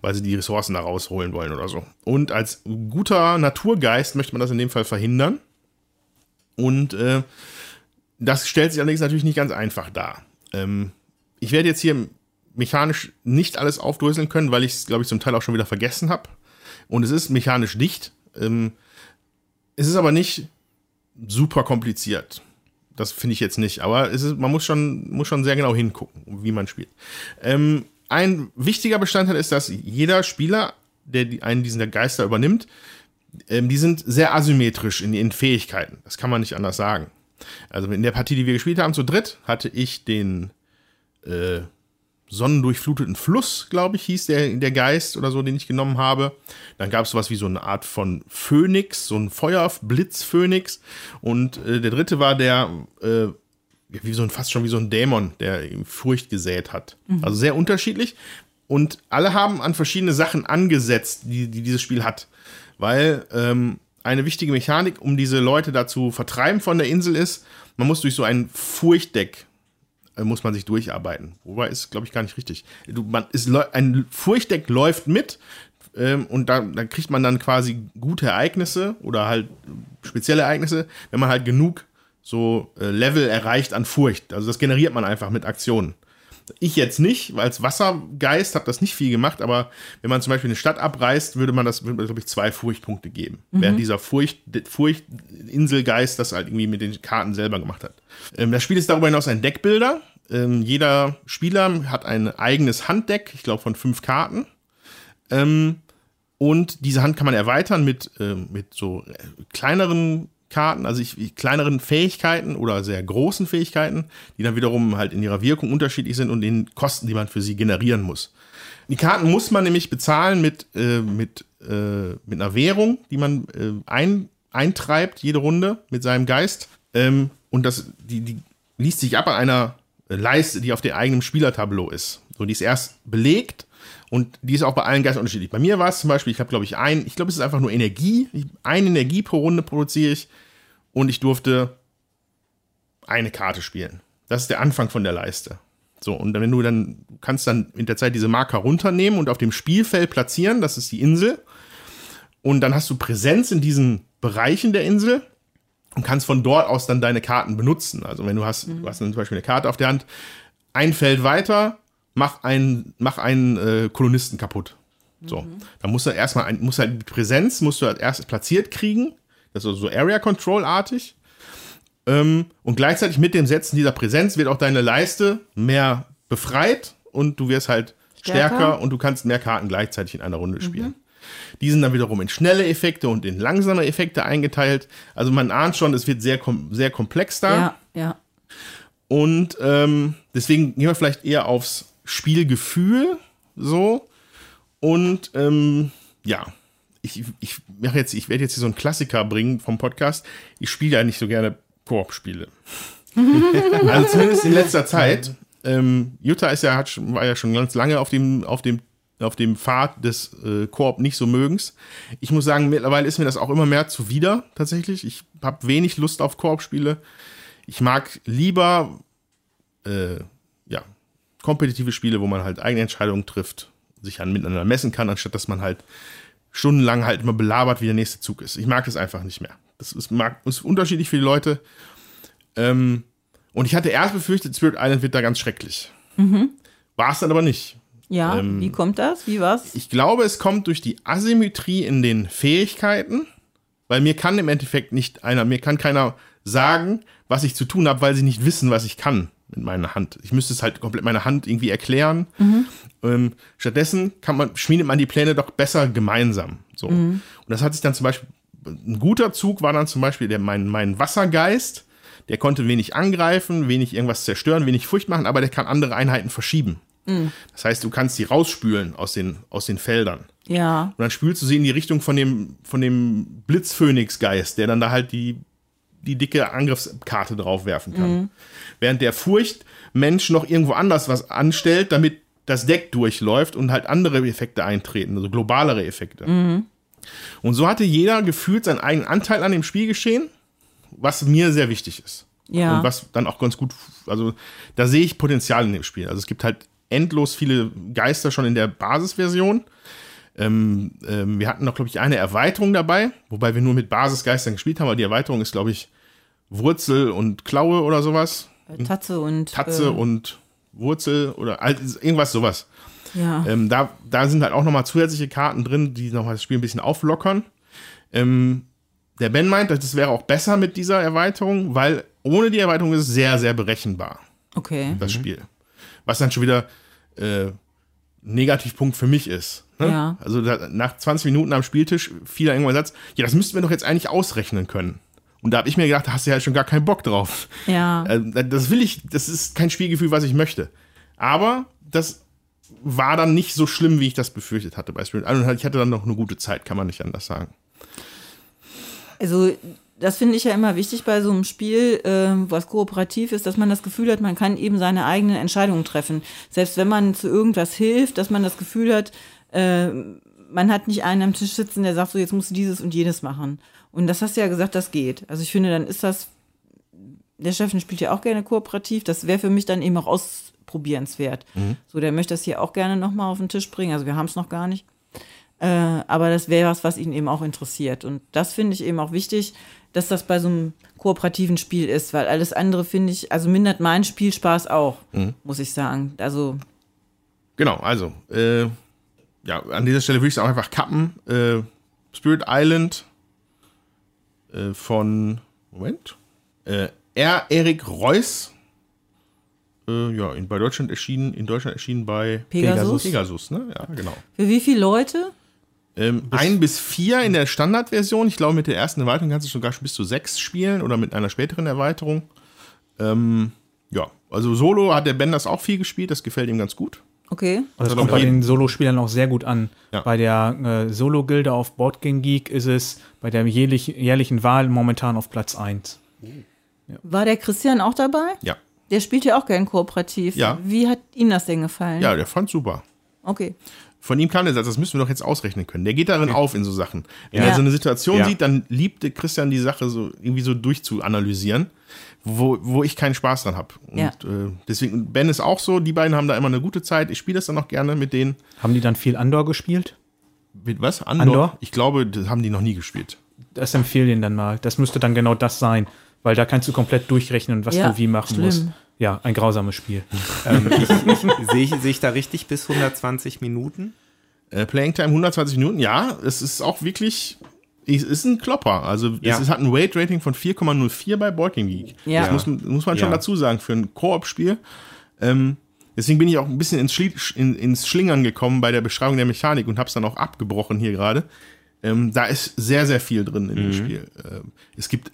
weil sie die Ressourcen da rausholen wollen oder so. Und als guter Naturgeist möchte man das in dem Fall verhindern. Und äh, das stellt sich allerdings natürlich nicht ganz einfach dar. Ähm, ich werde jetzt hier mechanisch nicht alles aufdröseln können, weil ich es, glaube ich, zum Teil auch schon wieder vergessen habe. Und es ist mechanisch dicht. Ähm, es ist aber nicht super kompliziert. Das finde ich jetzt nicht. Aber ist, man muss schon, muss schon sehr genau hingucken, wie man spielt. Ähm, ein wichtiger Bestandteil ist, dass jeder Spieler der einen dieser Geister übernimmt, ähm, die sind sehr asymmetrisch in ihren Fähigkeiten. Das kann man nicht anders sagen. Also in der Partie, die wir gespielt haben, zu dritt, hatte ich den äh, sonnendurchfluteten Fluss, glaube ich, hieß der, der Geist oder so, den ich genommen habe. Dann gab es sowas wie so eine Art von Phönix, so ein Feuerblitzphönix. Und äh, der dritte war der, äh, wie so ein, fast schon wie so ein Dämon, der Furcht gesät hat. Also sehr unterschiedlich. Und alle haben an verschiedene Sachen angesetzt, die, die dieses Spiel hat. Weil ähm, eine wichtige Mechanik, um diese Leute dazu vertreiben von der Insel ist, man muss durch so ein Furchtdeck äh, muss man sich durcharbeiten. Wobei ist, glaube ich, gar nicht richtig. Du, man, ist, ein Furchtdeck läuft mit ähm, und da, da kriegt man dann quasi gute Ereignisse oder halt spezielle Ereignisse, wenn man halt genug so äh, Level erreicht an Furcht. Also das generiert man einfach mit Aktionen. Ich jetzt nicht, weil als Wassergeist habe das nicht viel gemacht, aber wenn man zum Beispiel eine Stadt abreißt, würde man das, glaube ich, zwei Furchtpunkte geben. Während dieser Furcht, Furcht-Inselgeist das halt irgendwie mit den Karten selber gemacht hat. Ähm, das Spiel ist darüber hinaus ein Deckbilder. Ähm, jeder Spieler hat ein eigenes Handdeck, ich glaube von fünf Karten. Ähm, und diese Hand kann man erweitern mit, äh, mit so äh, kleineren Karten, also ich, kleineren Fähigkeiten oder sehr großen Fähigkeiten, die dann wiederum halt in ihrer Wirkung unterschiedlich sind und den Kosten, die man für sie generieren muss. Die Karten muss man nämlich bezahlen mit, äh, mit, äh, mit einer Währung, die man äh, ein, eintreibt, jede Runde mit seinem Geist. Ähm, und das, die, die liest sich ab an einer Leiste, die auf dem eigenen Spielertableau ist. So, die ist erst belegt und die ist auch bei allen Geistern unterschiedlich. Bei mir war es zum Beispiel, ich habe, glaube ich, ein, ich glaube, es ist einfach nur Energie. Eine Energie pro Runde produziere ich und ich durfte eine Karte spielen. Das ist der Anfang von der Leiste. So, und wenn du dann, kannst dann in der Zeit diese Marker runternehmen und auf dem Spielfeld platzieren, das ist die Insel. Und dann hast du Präsenz in diesen Bereichen der Insel und kannst von dort aus dann deine Karten benutzen. Also wenn du hast, mhm. du hast zum Beispiel eine Karte auf der Hand, ein Feld weiter, mach einen, mach einen äh, Kolonisten kaputt. So, mhm. dann musst du erstmal, ein, musst halt die Präsenz musst du halt erst platziert kriegen. Das ist so Area Control artig. Ähm, und gleichzeitig mit dem Setzen dieser Präsenz wird auch deine Leiste mehr befreit und du wirst halt stärker, stärker und du kannst mehr Karten gleichzeitig in einer Runde spielen. Mhm. Die sind dann wiederum in schnelle Effekte und in langsame Effekte eingeteilt. Also man ahnt schon, es wird sehr, sehr komplex da. Ja, ja. Und ähm, deswegen gehen wir vielleicht eher aufs Spielgefühl so. Und ähm, ja, ich, ich mache jetzt, ich werde jetzt hier so einen Klassiker bringen vom Podcast. Ich spiele ja nicht so gerne Koop-Spiele. also zumindest in letzter Zeit. Ähm, Jutta ist ja, hat, war ja schon ganz lange auf dem, auf dem auf dem Pfad des äh, Koop nicht so mögens. Ich muss sagen, mittlerweile ist mir das auch immer mehr zuwider, tatsächlich. Ich habe wenig Lust auf Koop-Spiele. Ich mag lieber, äh, kompetitive Spiele, wo man halt eigene Entscheidungen trifft, sich an miteinander messen kann, anstatt dass man halt stundenlang halt immer belabert, wie der nächste Zug ist. Ich mag das einfach nicht mehr. Das ist, mag, ist unterschiedlich für die Leute. Ähm, und ich hatte erst befürchtet, Spirit Island wird da ganz schrecklich. Mhm. War es dann aber nicht. Ja, ähm, wie kommt das? Wie was? Ich glaube, es kommt durch die Asymmetrie in den Fähigkeiten, weil mir kann im Endeffekt nicht einer, mir kann keiner sagen, was ich zu tun habe, weil sie nicht wissen, was ich kann mit meiner Hand. Ich müsste es halt komplett meine Hand irgendwie erklären. Mhm. Ähm, stattdessen kann man, schmiedet man die Pläne doch besser gemeinsam. So. Mhm. Und das hat sich dann zum Beispiel, ein guter Zug war dann zum Beispiel der, mein, mein Wassergeist, der konnte wenig angreifen, wenig irgendwas zerstören, wenig Furcht machen, aber der kann andere Einheiten verschieben. Mhm. Das heißt, du kannst sie rausspülen aus den, aus den Feldern. Ja. Und dann spülst du sie in die Richtung von dem, von dem Blitzphönix-Geist, der dann da halt die, die dicke Angriffskarte draufwerfen kann. Mhm. Während der Furchtmensch noch irgendwo anders was anstellt, damit das Deck durchläuft und halt andere Effekte eintreten, also globalere Effekte. Mhm. Und so hatte jeder gefühlt seinen eigenen Anteil an dem Spielgeschehen, was mir sehr wichtig ist. Ja. Und was dann auch ganz gut, also da sehe ich Potenzial in dem Spiel. Also es gibt halt endlos viele Geister schon in der Basisversion. Ähm, ähm, wir hatten noch, glaube ich, eine Erweiterung dabei, wobei wir nur mit Basisgeistern gespielt haben, aber die Erweiterung ist, glaube ich, Wurzel und Klaue oder sowas. Äh, Tatze und. Tatze äh, und Wurzel oder irgendwas sowas. Ja. Ähm, da, da sind halt auch nochmal zusätzliche Karten drin, die nochmal das Spiel ein bisschen auflockern. Ähm, der Ben meint, das wäre auch besser mit dieser Erweiterung, weil ohne die Erweiterung ist es sehr, sehr berechenbar. Okay. Das Spiel. Was dann schon wieder äh, Negativpunkt für mich ist. Ne? Ja. Also da, nach 20 Minuten am Spieltisch fiel da irgendwann ein Satz, ja, das müssten wir doch jetzt eigentlich ausrechnen können. Und da habe ich mir gedacht, da hast du ja schon gar keinen Bock drauf. Ja. Äh, Das will ich, das ist kein Spielgefühl, was ich möchte. Aber das war dann nicht so schlimm, wie ich das befürchtet hatte bei Spirit Island. Ich hatte dann noch eine gute Zeit, kann man nicht anders sagen. Also das finde ich ja immer wichtig bei so einem Spiel, ähm, was kooperativ ist, dass man das Gefühl hat, man kann eben seine eigenen Entscheidungen treffen. Selbst wenn man zu irgendwas hilft, dass man das Gefühl hat, äh, man hat nicht einen am Tisch sitzen, der sagt so, jetzt musst du dieses und jenes machen. Und das hast du ja gesagt, das geht. Also ich finde, dann ist das, der Steffen spielt ja auch gerne kooperativ, das wäre für mich dann eben auch ausprobierenswert. So, der möchte das hier auch gerne nochmal auf den Tisch bringen. Also wir haben es noch gar nicht. Äh, aber das wäre was, was ihn eben auch interessiert. Und das finde ich eben auch wichtig, dass das bei so einem kooperativen Spiel ist, weil alles andere finde ich, also mindert meinen Spielspaß auch, muss ich sagen. Also, Genau, also, äh, ja, an dieser Stelle würde ich es auch einfach kappen. Äh, Spirit Island äh, von, Moment, äh, R. Erik Reuss. Äh, ja, in, bei Deutschland erschienen, in Deutschland erschienen bei Pegasus. Pegasus, ne? Ja, genau. Für wie viele Leute? Ähm, ein bis vier in der Standardversion. Ich glaube, mit der ersten Erweiterung kannst du sogar bis zu sechs spielen oder mit einer späteren Erweiterung. Ähm, ja, also Solo hat der Ben das auch viel gespielt, das gefällt ihm ganz gut. Okay. Also das Also kommt bei den Solo-Spielern auch sehr gut an. Ja. Bei der äh, Solo-Gilde auf Boardgame Geek ist es bei der jährlich, jährlichen Wahl momentan auf Platz 1. War der Christian auch dabei? Ja. Der spielt ja auch gern kooperativ. Ja. Wie hat Ihnen das denn gefallen? Ja, der fand super. Okay. Von ihm kam der Satz, das müssen wir doch jetzt ausrechnen können. Der geht darin auf in so Sachen. Wenn Ja. er so eine Situation Ja. sieht, dann liebte Christian die Sache so irgendwie so durchzuanalysieren, wo, wo ich keinen Spaß dran habe. Und Ja. äh, deswegen, Ben ist auch so, die beiden haben da immer eine gute Zeit. Ich spiele das dann auch gerne mit denen. Haben die dann viel Andor gespielt? Mit was? Andor? Andor? Ich glaube, das haben die noch nie gespielt. Das empfehle ihnen dann mal. Das müsste dann genau das sein, weil da kannst du komplett durchrechnen, was Ja, du wie machen schlimm. musst. Ja, ein grausames Spiel. ähm, ich, ich, sehe, ich, sehe ich da richtig bis 120 Minuten? Äh, Playing Time 120 Minuten, ja, es ist auch wirklich, es ist ein Klopper. Also es hat ein Weight-Rating von 4,04 bei Board Game Geek. Ja. Das muss, muss man schon Ja. dazu sagen für ein Koop-Spiel. Ähm, deswegen bin ich auch ein bisschen ins, Schli in, ins Schlingern gekommen bei der Beschreibung der Mechanik und habe es dann auch abgebrochen hier gerade. Ähm, da ist sehr, sehr viel drin in dem Spiel. Ähm, es gibt,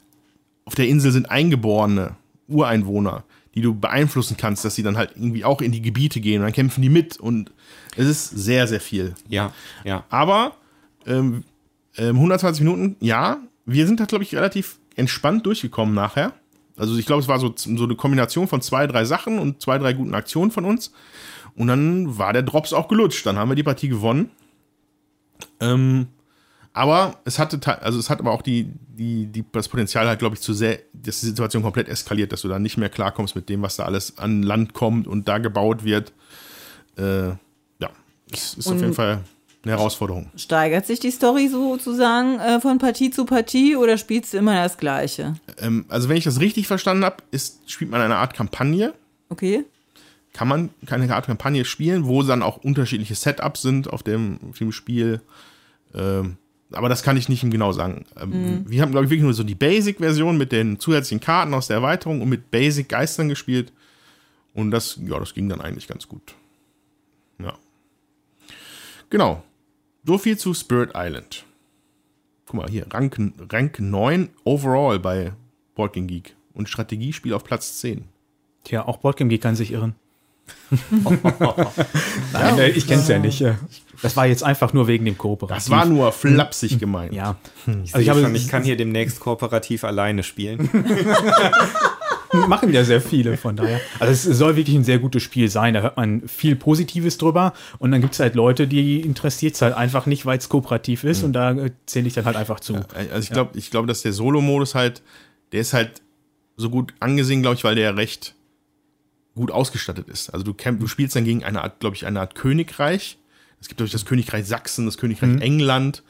auf der Insel sind eingeborene Ureinwohner, die du beeinflussen kannst, dass sie dann halt irgendwie auch in die Gebiete gehen und dann kämpfen die mit und es ist sehr, sehr viel. Ja, ja. Aber ähm, ähm, 120 Minuten, ja. Wir sind da, glaube ich, relativ entspannt durchgekommen nachher. Also ich glaube, es war so, so eine Kombination von zwei, drei Sachen und zwei, drei guten Aktionen von uns. Und dann war der Drops auch gelutscht. Dann haben wir die Partie gewonnen. Ähm, aber es hatte, te- also es hat aber auch die, die, die, das Potenzial halt, glaube ich, zu sehr, dass die Situation komplett eskaliert, dass du da nicht mehr klarkommst mit dem, was da alles an Land kommt und da gebaut wird. Äh, ja, es ist auf Und- jeden Fall eine Herausforderung. Steigert sich die Story sozusagen äh, von Partie zu Partie oder spielst du immer das Gleiche? Ähm, also wenn ich das richtig verstanden habe, spielt man eine Art Kampagne. Okay. Kann man keine Art Kampagne spielen, wo dann auch unterschiedliche Setups sind auf dem, auf dem Spiel. Ähm, aber das kann ich nicht genau sagen. Ähm, Wir haben, glaube ich, wirklich nur so die Basic-Version mit den zusätzlichen Karten aus der Erweiterung und mit Basic-Geistern gespielt. Und das, ja, das ging dann eigentlich ganz gut. Ja. Genau. So viel zu Spirit Island. Guck mal, hier, Rank, Rank 9 overall bei Board Game Geek. Und Strategiespiel auf Platz 10. Tja, auch Boardgame Geek kann sich irren. Nein, äh, ich kenne es ja nicht. Das war jetzt einfach nur wegen dem Kooperativ. Das war nur flapsig gemeint. Ja. Ich, Also ich habe- schon, ich kann hier demnächst kooperativ alleine spielen. machen ja sehr viele von daher. Also es soll wirklich ein sehr gutes Spiel sein. Da hört man viel Positives drüber. Und dann gibt es halt Leute, die interessiert es halt einfach nicht, weil es kooperativ ist. Und da äh, zähle ich dann halt einfach zu. Also ich glaube, ich glaube, dass der Solo-Modus halt, der ist halt so gut angesehen, glaube ich, weil der recht gut ausgestattet ist. Also du, kämpf, du spielst dann gegen eine Art, glaube ich, eine Art Königreich. Es gibt durch das Königreich Sachsen, das Königreich England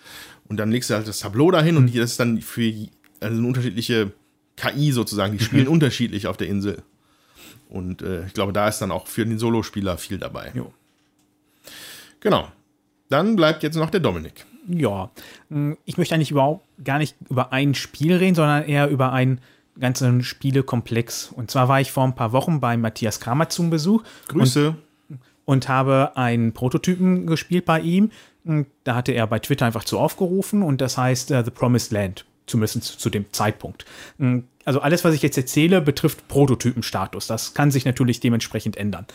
und dann legst du halt das Tableau dahin und das ist dann für also eine unterschiedliche KI sozusagen. Die spielen unterschiedlich auf der Insel. Und äh, ich glaube, da ist dann auch für den Solospieler viel dabei. Jo. Genau. Dann bleibt jetzt noch der Dominik. Ja, mh, ich möchte eigentlich überhaupt gar nicht über ein Spiel reden, sondern eher über einen ganzen Spielekomplex. Und zwar war ich vor ein paar Wochen bei Matthias Kramer zum Besuch. Grüße. und habe einen Prototypen gespielt bei ihm. Da hatte er bei Twitter einfach zu aufgerufen und das heißt uh, The Promised Land, zumindest zu, dem Zeitpunkt. Also alles, was ich jetzt erzähle, betrifft Prototypenstatus. Das kann sich natürlich dementsprechend ändern.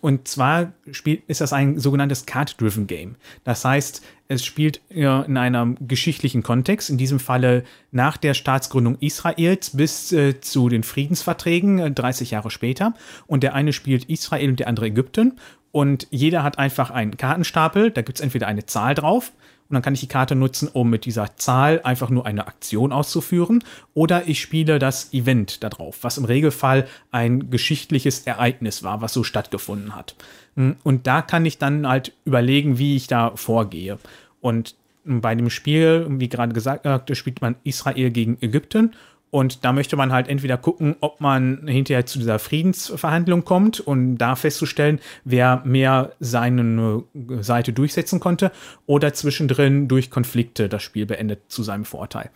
Und zwar spielt, ist das ein sogenanntes Card-Driven Game. Das heißt, es spielt in einem geschichtlichen Kontext, in diesem Falle nach der Staatsgründung Israels bis äh, zu den Friedensverträgen äh, 30 Jahre später. Und der eine spielt Israel und der andere Ägypten. Und jeder hat einfach einen Kartenstapel, da gibt es entweder eine Zahl drauf, und dann kann ich die Karte nutzen, um mit dieser Zahl einfach nur eine Aktion auszuführen. Oder ich spiele das Event da drauf, was im Regelfall ein geschichtliches Ereignis war, was so stattgefunden hat. Hm, und da kann ich dann halt überlegen, wie ich da vorgehe. Und bei dem Spiel, wie gerade gesagt, äh, spielt man Israel gegen Ägypten und da möchte man halt entweder gucken, ob man hinterher zu dieser Friedensverhandlung kommt und da festzustellen, wer mehr seine Seite durchsetzen konnte oder zwischendrin durch Konflikte das Spiel beendet zu seinem Vorteil.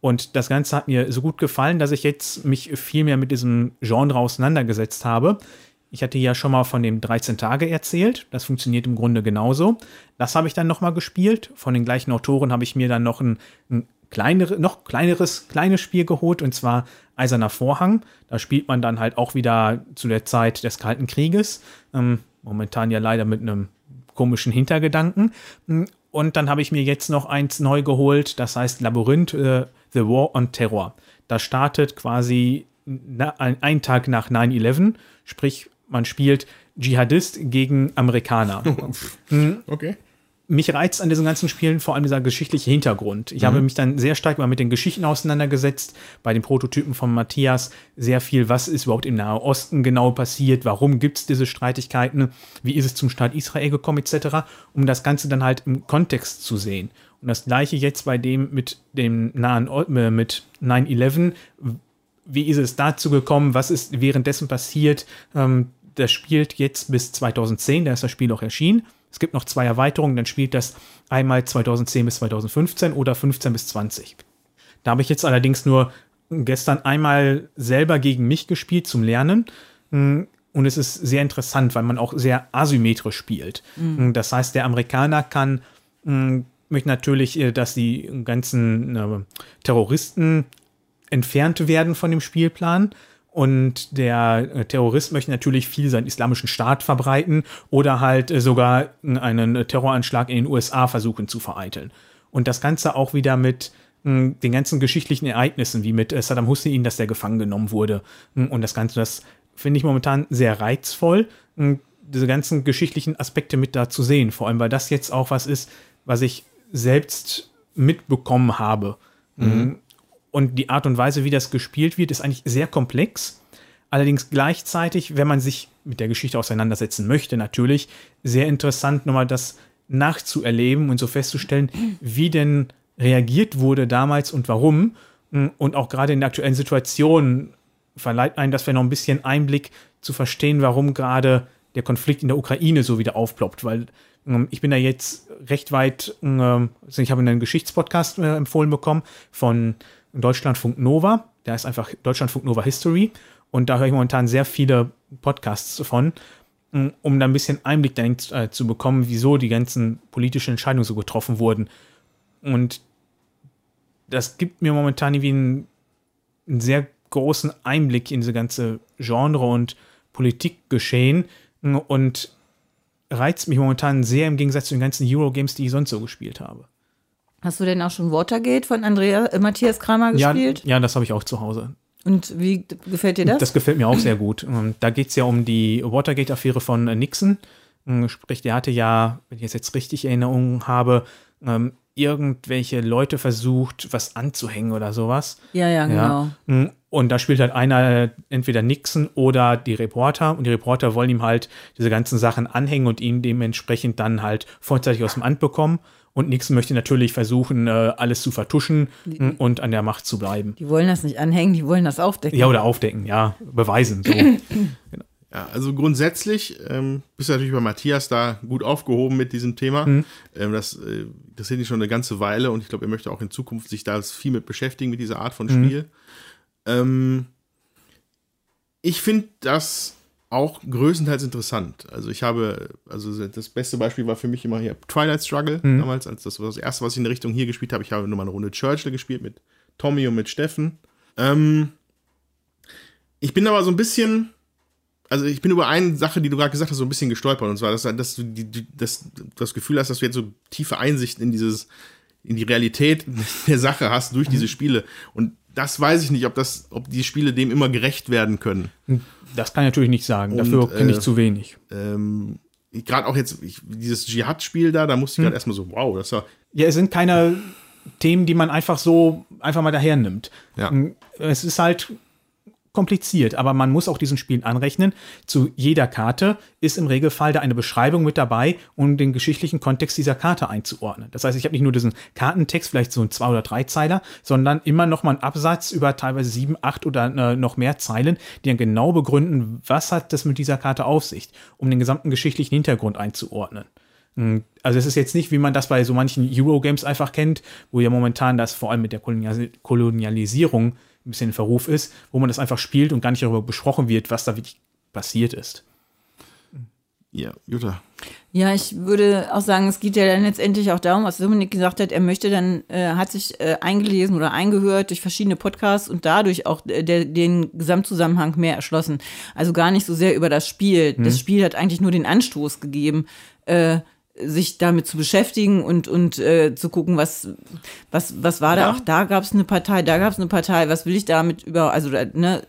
Und das Ganze hat mir so gut gefallen, dass ich jetzt mich viel mehr mit diesem Genre auseinandergesetzt habe. Ich hatte ja schon mal von dem 13 Tage erzählt. Das funktioniert im Grunde genauso. Das habe ich dann nochmal gespielt. Von den gleichen Autoren habe ich mir dann noch ein, ein kleinere, noch kleineres, kleines Spiel geholt und zwar Eiserner Vorhang. Da spielt man dann halt auch wieder zu der Zeit des Kalten Krieges. Ähm, momentan ja leider mit einem komischen Hintergedanken. Und dann habe ich mir jetzt noch eins neu geholt, das heißt Labyrinth äh, The War on Terror. Das startet quasi na, ein, einen Tag nach 9-11, sprich, man spielt Dschihadist gegen Amerikaner. Mm. okay mich reizt an diesen ganzen Spielen vor allem dieser geschichtliche Hintergrund. Ich mhm. habe mich dann sehr stark mal mit den Geschichten auseinandergesetzt, bei den Prototypen von Matthias sehr viel, was ist überhaupt im Nahen Osten genau passiert, warum gibt es diese Streitigkeiten, wie ist es zum Staat Israel gekommen etc., um das Ganze dann halt im Kontext zu sehen. Und das gleiche jetzt bei dem mit dem Nahen o äh, mit 9-11, wie ist es dazu gekommen, was ist währenddessen passiert, ähm, das spielt jetzt bis 2010, da ist das Spiel auch erschienen es gibt noch zwei Erweiterungen, dann spielt das einmal 2010 bis 2015 oder 15 bis 20. Da habe ich jetzt allerdings nur gestern einmal selber gegen mich gespielt zum Lernen. Und es ist sehr interessant, weil man auch sehr asymmetrisch spielt. Mhm. Das heißt, der Amerikaner kann möchte natürlich, äh, dass die ganzen Terroristen entfernt werden von dem Spielplan. Und der äh, Terrorist möchte natürlich viel seinen islamischen Staat verbreiten oder halt äh, sogar einen Terroranschlag in den USA versuchen zu vereiteln. Und das Ganze auch wieder mit hm, den ganzen geschichtlichen Ereignissen, wie mit äh, Saddam Hussein, dass der gefangen genommen wurde. Hm, und das Ganze, das finde ich momentan sehr reizvoll, hm, diese ganzen geschichtlichen Aspekte mit da zu sehen. Vor allem, weil das jetzt auch was ist, was ich selbst mitbekommen habe. Mhm. Und die Art und Weise, wie das gespielt wird, ist eigentlich sehr komplex. Allerdings gleichzeitig, wenn man sich mit der Geschichte auseinandersetzen möchte, natürlich sehr interessant, nochmal das nachzuerleben und so festzustellen, wie denn reagiert wurde damals und warum. Und auch gerade in der aktuellen Situation verleiht einen das wäre noch ein bisschen Einblick zu verstehen, warum gerade der Konflikt in der Ukraine so wieder aufploppt, weil ähm, ich bin da jetzt recht weit, ähm, also ich habe einen Geschichtspodcast äh, empfohlen bekommen von Deutschlandfunk Nova. Der ist einfach Deutschlandfunk Nova History. Und da höre ich momentan sehr viele Podcasts davon, mm, um da ein bisschen Einblick äh, zu bekommen, wieso die ganzen politischen Entscheidungen so getroffen wurden. Und das gibt mir momentan irgendwie einen, einen sehr großen Einblick in diese ganze Genre und Politikgeschehen und reizt mich momentan sehr im Gegensatz zu den ganzen Eurogames, die ich sonst so gespielt habe. Hast du denn auch schon Watergate von Andrea, äh, Matthias Kramer gespielt? Ja, ja das habe ich auch zu Hause. Und wie gefällt dir das? Das gefällt mir auch sehr gut. Da geht es ja um die Watergate-Affäre von äh, Nixon. Ähm, sprich, der hatte ja, wenn ich es jetzt richtig Erinnerung habe, ähm, irgendwelche Leute versucht, was anzuhängen oder sowas. Ja, ja, genau. Ja. Und da spielt halt einer entweder Nixon oder die Reporter. Und die Reporter wollen ihm halt diese ganzen Sachen anhängen und ihn dementsprechend dann halt vorzeitig aus dem Amt bekommen. Und Nixon möchte natürlich versuchen, äh, alles zu vertuschen die, und an der Macht zu bleiben. Die wollen das nicht anhängen, die wollen das aufdecken. Ja, oder aufdecken, ja, beweisen. So. genau. Ja, also grundsätzlich ähm, bist du natürlich bei Matthias da gut aufgehoben mit diesem Thema. Mhm. Ähm, das äh, interessiert ihn schon eine ganze Weile und ich glaube, er möchte auch in Zukunft sich da viel mit beschäftigen, mit dieser Art von Spiel. Mhm. Ähm, ich finde das auch größtenteils interessant. Also ich habe, also das beste Beispiel war für mich immer hier Twilight Struggle damals, als das war das erste, was ich in der Richtung hier gespielt habe. Ich habe nur mal eine Runde Churchill gespielt mit Tommy und mit Steffen. Ähm, ich bin aber so ein bisschen, also ich bin über eine Sache, die du gerade gesagt hast, so ein bisschen gestolpert. Und zwar, dass, dass du die, die, das, das Gefühl hast, dass du jetzt so tiefe Einsicht in dieses, in die Realität der Sache hast durch diese Spiele. Und das weiß ich nicht, ob das, ob die Spiele dem immer gerecht werden können. Das kann ich natürlich nicht sagen. Dafür kenne ich äh, zu wenig. Ähm, gerade auch jetzt, ich, dieses Dschihad-Spiel da, da musste ich gerade erstmal so, wow, das war, Ja, es sind keine Themen, die man einfach so einfach mal daher nimmt. Ja. Es ist halt kompliziert, aber man muss auch diesen Spielen anrechnen. Zu jeder Karte ist im Regelfall da eine Beschreibung mit dabei, um den geschichtlichen Kontext dieser Karte einzuordnen. Das heißt, ich habe nicht nur diesen Kartentext, vielleicht so ein zwei oder drei Zeiler, sondern immer noch mal einen Absatz über teilweise sieben, acht oder äh, noch mehr Zeilen, die dann genau begründen, was hat das mit dieser Karte auf sich, um den gesamten geschichtlichen Hintergrund einzuordnen. Also es ist jetzt nicht, wie man das bei so manchen Eurogames einfach kennt, wo ja momentan das vor allem mit der Kolonial Kolonialisierung ein bisschen in Verruf ist, wo man das einfach spielt und gar nicht darüber besprochen wird, was da wirklich passiert ist. ja, Jutta. Ja, ich würde auch sagen, es geht ja dann letztendlich auch darum, was Dominik gesagt hat, er möchte dann, äh, hat sich äh, eingelesen oder eingehört durch verschiedene Podcasts und dadurch auch äh, der, den Gesamtzusammenhang mehr erschlossen. Also gar nicht so sehr über das Spiel. Das Spiel hat eigentlich nur den Anstoß gegeben, äh, sich damit zu beschäftigen und, und äh, zu gucken, was, was, was war da? Ach, da gab es eine Partei, da gab es eine Partei, was will ich damit über, also ne,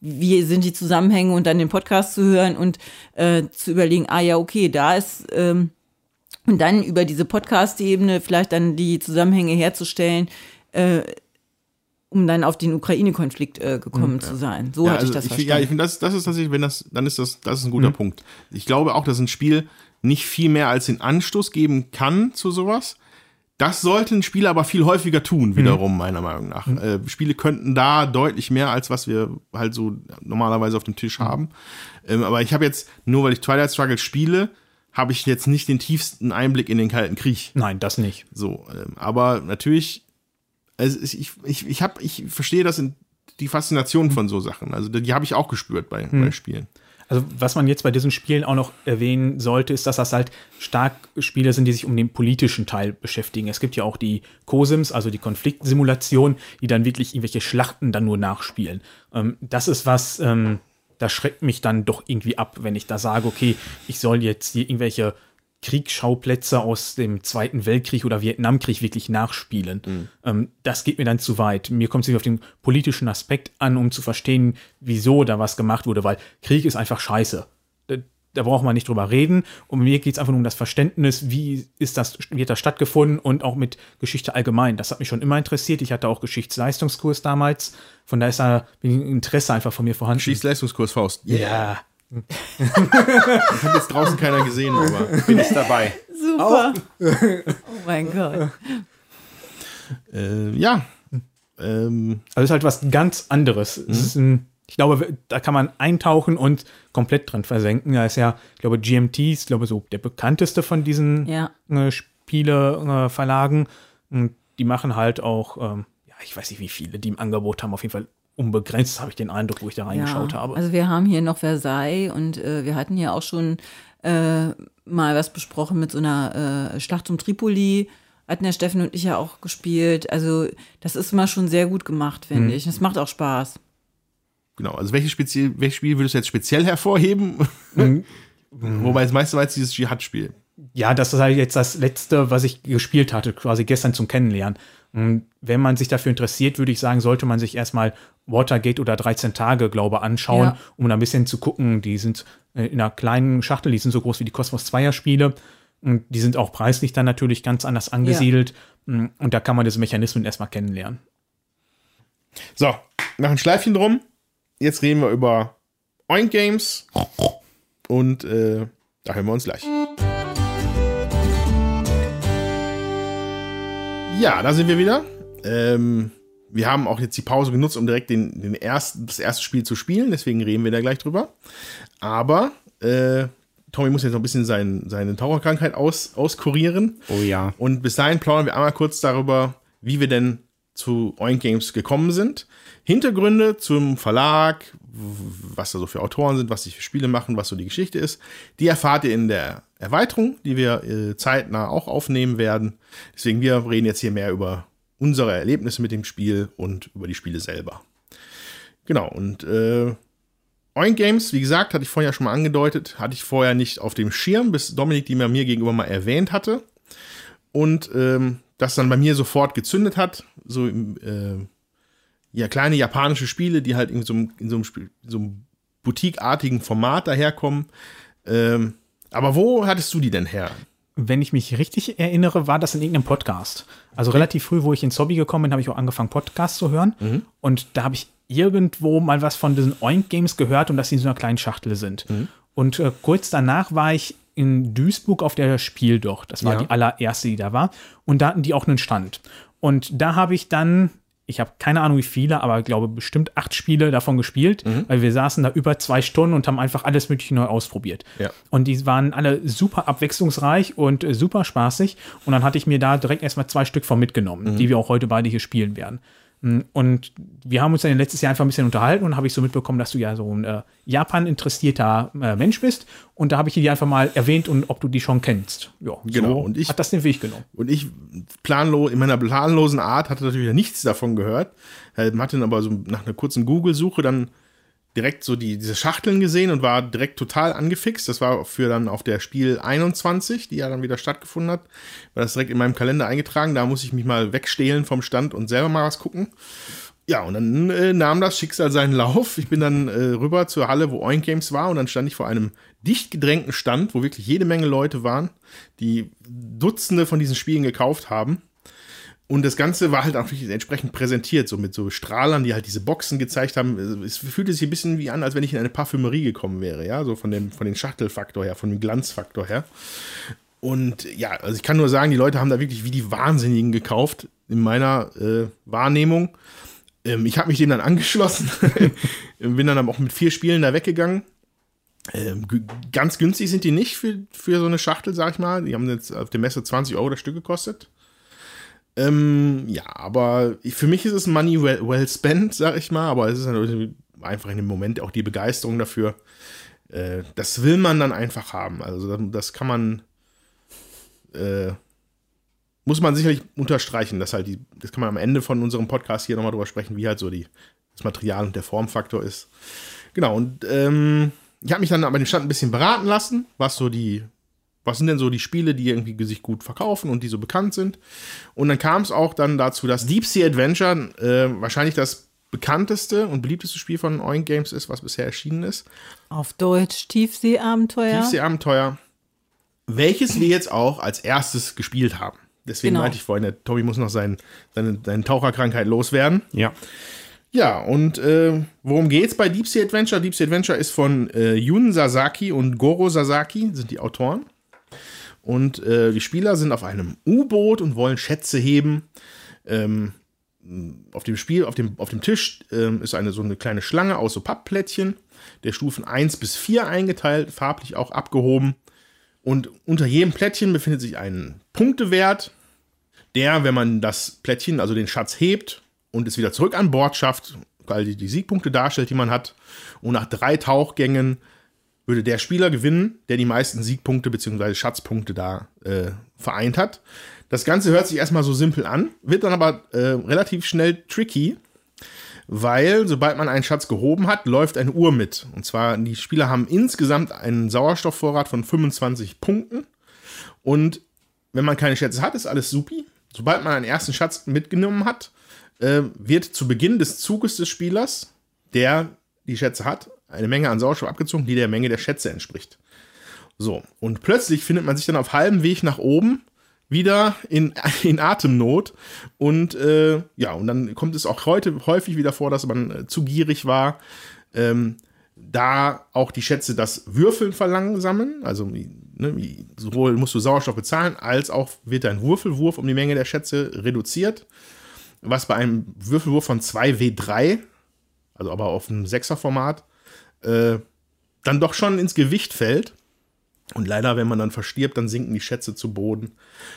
wie sind die Zusammenhänge und dann den Podcast zu hören und äh, zu überlegen, ah ja, okay, da ist ähm, und dann über diese Podcast-Ebene vielleicht dann die Zusammenhänge herzustellen, äh, um dann auf den Ukraine-Konflikt äh, gekommen zu sein. So ja, hatte also ich das ich, verstanden. ja, ich finde, das, das ist tatsächlich, wenn das, dann ist das, das ist ein guter Punkt. Ich glaube auch, dass ein Spiel nicht viel mehr als den Anstoß geben kann zu sowas. Das sollte ein Spiel aber viel häufiger tun, wiederum, meiner Meinung nach. Äh, Spiele könnten da deutlich mehr, als was wir halt so normalerweise auf dem Tisch haben. Ähm, aber ich habe jetzt, nur weil ich Twilight Struggle spiele, habe ich jetzt nicht den tiefsten Einblick in den Kalten Krieg. Nein, das nicht. So, ähm, aber natürlich, also ich, ich, ich, hab, ich verstehe das in die Faszination von so Sachen. Also die habe ich auch gespürt bei, bei Spielen. Also was man jetzt bei diesen Spielen auch noch erwähnen sollte, ist, dass das halt stark Spiele sind, die sich um den politischen Teil beschäftigen. Es gibt ja auch die COSIMs, also die Konfliktsimulation, die dann wirklich irgendwelche Schlachten dann nur nachspielen. Ähm, das ist was, ähm, das schreckt mich dann doch irgendwie ab, wenn ich da sage, okay, ich soll jetzt hier irgendwelche Kriegsschauplätze aus dem Zweiten Weltkrieg oder Vietnamkrieg wirklich nachspielen. Ähm, das geht mir dann zu weit. Mir kommt es nicht auf den politischen Aspekt an, um zu verstehen, wieso da was gemacht wurde, weil Krieg ist einfach scheiße. Da, da braucht man nicht drüber reden. Und mir geht es einfach nur um das Verständnis, wie ist das, wird das stattgefunden und auch mit Geschichte allgemein. Das hat mich schon immer interessiert. Ich hatte auch Geschichtsleistungskurs damals. Von daher ist da ein Interesse einfach von mir vorhanden. Schießleistungskurs Faust. Ja. Hat jetzt draußen keiner gesehen, aber Bin ich dabei. Super. Oh mein Gott. äh, ja. Ähm, Also es ist halt was ganz anderes. Es ist ein, ich glaube, da kann man eintauchen und komplett dran versenken. Da ist ja, ich glaube, GMT ist, glaube ich, so der bekannteste von diesen Ja. äh, Spieleverlagen. Äh, und die machen halt auch, ähm, ja, ich weiß nicht, wie viele die im Angebot haben, auf jeden Fall unbegrenzt, habe ich den Eindruck, wo ich da reingeschaut habe. Also wir haben hier noch Versailles und äh, wir hatten ja auch schon äh, mal was besprochen mit so einer äh, Schlacht um Tripoli. Hatten der Steffen und ich ja auch gespielt. Also das ist mal schon sehr gut gemacht, finde Mhm. ich. Das macht auch Spaß. genau. Also welches, speziell, welches Spiel würdest du jetzt speziell hervorheben? Wobei das meiste war jetzt dieses Dschihad-Spiel. Ja, das ist halt jetzt das letzte, was ich gespielt hatte, quasi gestern zum Kennenlernen. Und wenn man sich dafür interessiert, würde ich sagen, sollte man sich erstmal Watergate oder 13 Tage, glaube ich, anschauen, Ja. um da ein bisschen zu gucken. Die sind äh, in einer kleinen Schachtel, die sind so groß wie die Cosmos 2er Spiele. Und die sind auch preislich dann natürlich ganz anders angesiedelt. Mm, Und da kann man diese Mechanismen erstmal kennenlernen. So, nach ein Schleifchen drum. Jetzt reden wir über Oink Games. Und äh, da hören wir uns gleich. Ja, da sind wir wieder. Ähm, wir haben auch jetzt die Pause genutzt, um direkt den, den ersten, das erste Spiel zu spielen. Deswegen reden wir da gleich drüber. Aber äh, Tommy muss jetzt noch ein bisschen sein, seine Taucherkrankheit aus, auskurieren. Oh ja. Und bis dahin plaudern wir einmal kurz darüber, wie wir denn zu Oink Games gekommen sind. Hintergründe zum Verlag, was da so für Autoren sind, was sie für Spiele machen, was so die Geschichte ist, die erfahrt ihr in der Erweiterung, die wir äh, zeitnah auch aufnehmen werden. Deswegen wir reden jetzt hier mehr über unsere Erlebnisse mit dem Spiel und über die Spiele selber. Genau, und äh, Oink Games, wie gesagt, hatte ich vorher schon mal angedeutet, hatte ich vorher nicht auf dem Schirm, bis Dominik die mir gegenüber mal erwähnt hatte. Und ähm, das dann bei mir sofort gezündet hat. So äh, ja, kleine japanische Spiele, die halt in so einem, in so einem, Spiel, so einem Boutique-artigen Format daherkommen. Ähm, aber wo hattest du die denn her? Wenn ich mich richtig erinnere, war das in irgendeinem Podcast. Also okay. relativ früh, wo ich ins Hobby gekommen bin, habe ich auch angefangen, Podcasts zu hören. Mhm. Und da habe ich irgendwo mal was von diesen Oink-Games gehört und dass sie in so einer kleinen Schachtel sind. Mhm. Und äh, kurz danach war ich in Duisburg auf der Spiel doch. Das war ja. die allererste, die da war. Und da hatten die auch einen Stand. Und da habe ich dann, ich habe keine Ahnung wie viele, aber ich glaube bestimmt acht Spiele davon gespielt, mhm. weil wir saßen da über zwei Stunden und haben einfach alles Mögliche neu ausprobiert. Ja. Und die waren alle super abwechslungsreich und äh, super spaßig. Und dann hatte ich mir da direkt erstmal zwei Stück von mitgenommen, mhm. die wir auch heute beide hier spielen werden. Mm, und wir haben uns dann letztes Jahr einfach ein bisschen unterhalten und habe ich so mitbekommen, dass du ja so ein äh, Japan-interessierter äh, Mensch bist. Und da habe ich die einfach mal erwähnt und ob du die schon kennst. Ja, genau. So und ich hat das den Weg genommen. Und ich planlos, in meiner planlosen Art hatte natürlich nichts davon gehört. Äh, hatte dann aber so nach einer kurzen Google-Suche dann direkt so die, diese Schachteln gesehen und war direkt total angefixt. Das war für dann auf der Spiel 21, die ja dann wieder stattgefunden hat, war das direkt in meinem Kalender eingetragen. Da muss ich mich mal wegstehlen vom Stand und selber mal was gucken. Ja, und dann äh, nahm das Schicksal seinen Lauf. Ich bin dann äh, rüber zur Halle, wo Oink Games war, und dann stand ich vor einem dicht gedrängten Stand, wo wirklich jede Menge Leute waren, die Dutzende von diesen Spielen gekauft haben. Und das Ganze war halt auch entsprechend präsentiert, so mit so Strahlern, die halt diese Boxen gezeigt haben. Es fühlte sich ein bisschen wie an, als wenn ich in eine Parfümerie gekommen wäre, ja, so von dem, von dem Schachtelfaktor her, von dem Glanzfaktor her. Und ja, also ich kann nur sagen, die Leute haben da wirklich wie die Wahnsinnigen gekauft, in meiner äh, Wahrnehmung. Ähm, ich habe mich dem dann angeschlossen, bin dann auch mit vier Spielen da weggegangen. Ähm, ganz günstig sind die nicht für, für so eine Schachtel, sag ich mal. Die haben jetzt auf der Messe 20 Euro das Stück gekostet. Ähm, ja, aber für mich ist es Money well, well spent, sag ich mal, aber es ist einfach in dem Moment auch die Begeisterung dafür. Äh, das will man dann einfach haben. Also das kann man, äh, muss man sicherlich unterstreichen, dass halt die, das kann man am Ende von unserem Podcast hier nochmal drüber sprechen, wie halt so die, das Material und der Formfaktor ist. Genau, und ähm, ich habe mich dann aber den Stand ein bisschen beraten lassen, was so die was sind denn so die Spiele, die irgendwie sich gut verkaufen und die so bekannt sind. Und dann kam es auch dann dazu, dass Deep Sea Adventure äh, wahrscheinlich das bekannteste und beliebteste Spiel von Oink Games ist, was bisher erschienen ist. Auf Deutsch Tiefseeabenteuer. Tiefseeabenteuer, welches wir jetzt auch als erstes gespielt haben. Deswegen genau. meinte ich vorhin, der Tobi muss noch sein, seine, seine Taucherkrankheit loswerden. Ja. Ja, und äh, worum geht's bei Deep Sea Adventure? Deep Sea Adventure ist von äh, Yun Sasaki und Goro Sasaki, sind die Autoren. Und äh, die Spieler sind auf einem U-Boot und wollen Schätze heben. Ähm, auf dem Spiel, auf dem, auf dem Tisch ähm, ist eine so eine kleine Schlange aus so Pappplättchen, der Stufen 1 bis 4 eingeteilt, farblich auch abgehoben. Und unter jedem Plättchen befindet sich ein Punktewert, der, wenn man das Plättchen, also den Schatz hebt und es wieder zurück an Bord schafft, weil die, die Siegpunkte darstellt, die man hat. Und nach drei Tauchgängen würde der Spieler gewinnen, der die meisten Siegpunkte bzw. Schatzpunkte da äh, vereint hat. Das Ganze hört sich erstmal so simpel an, wird dann aber äh, relativ schnell tricky, weil sobald man einen Schatz gehoben hat, läuft eine Uhr mit. Und zwar, die Spieler haben insgesamt einen Sauerstoffvorrat von 25 Punkten. Und wenn man keine Schätze hat, ist alles supi. Sobald man einen ersten Schatz mitgenommen hat, äh, wird zu Beginn des Zuges des Spielers, der die Schätze hat, eine Menge an Sauerstoff abgezogen, die der Menge der Schätze entspricht. So, und plötzlich findet man sich dann auf halbem Weg nach oben wieder in, in Atemnot. Und äh, ja, und dann kommt es auch heute häufig wieder vor, dass man äh, zu gierig war. Ähm, da auch die Schätze das Würfeln verlangsamen, also ne, sowohl musst du Sauerstoff bezahlen, als auch wird dein Würfelwurf um die Menge der Schätze reduziert, was bei einem Würfelwurf von 2W3, also aber auf einem Sechserformat, äh, dann doch schon ins Gewicht fällt. Und leider, wenn man dann verstirbt, dann sinken die Schätze zu Boden.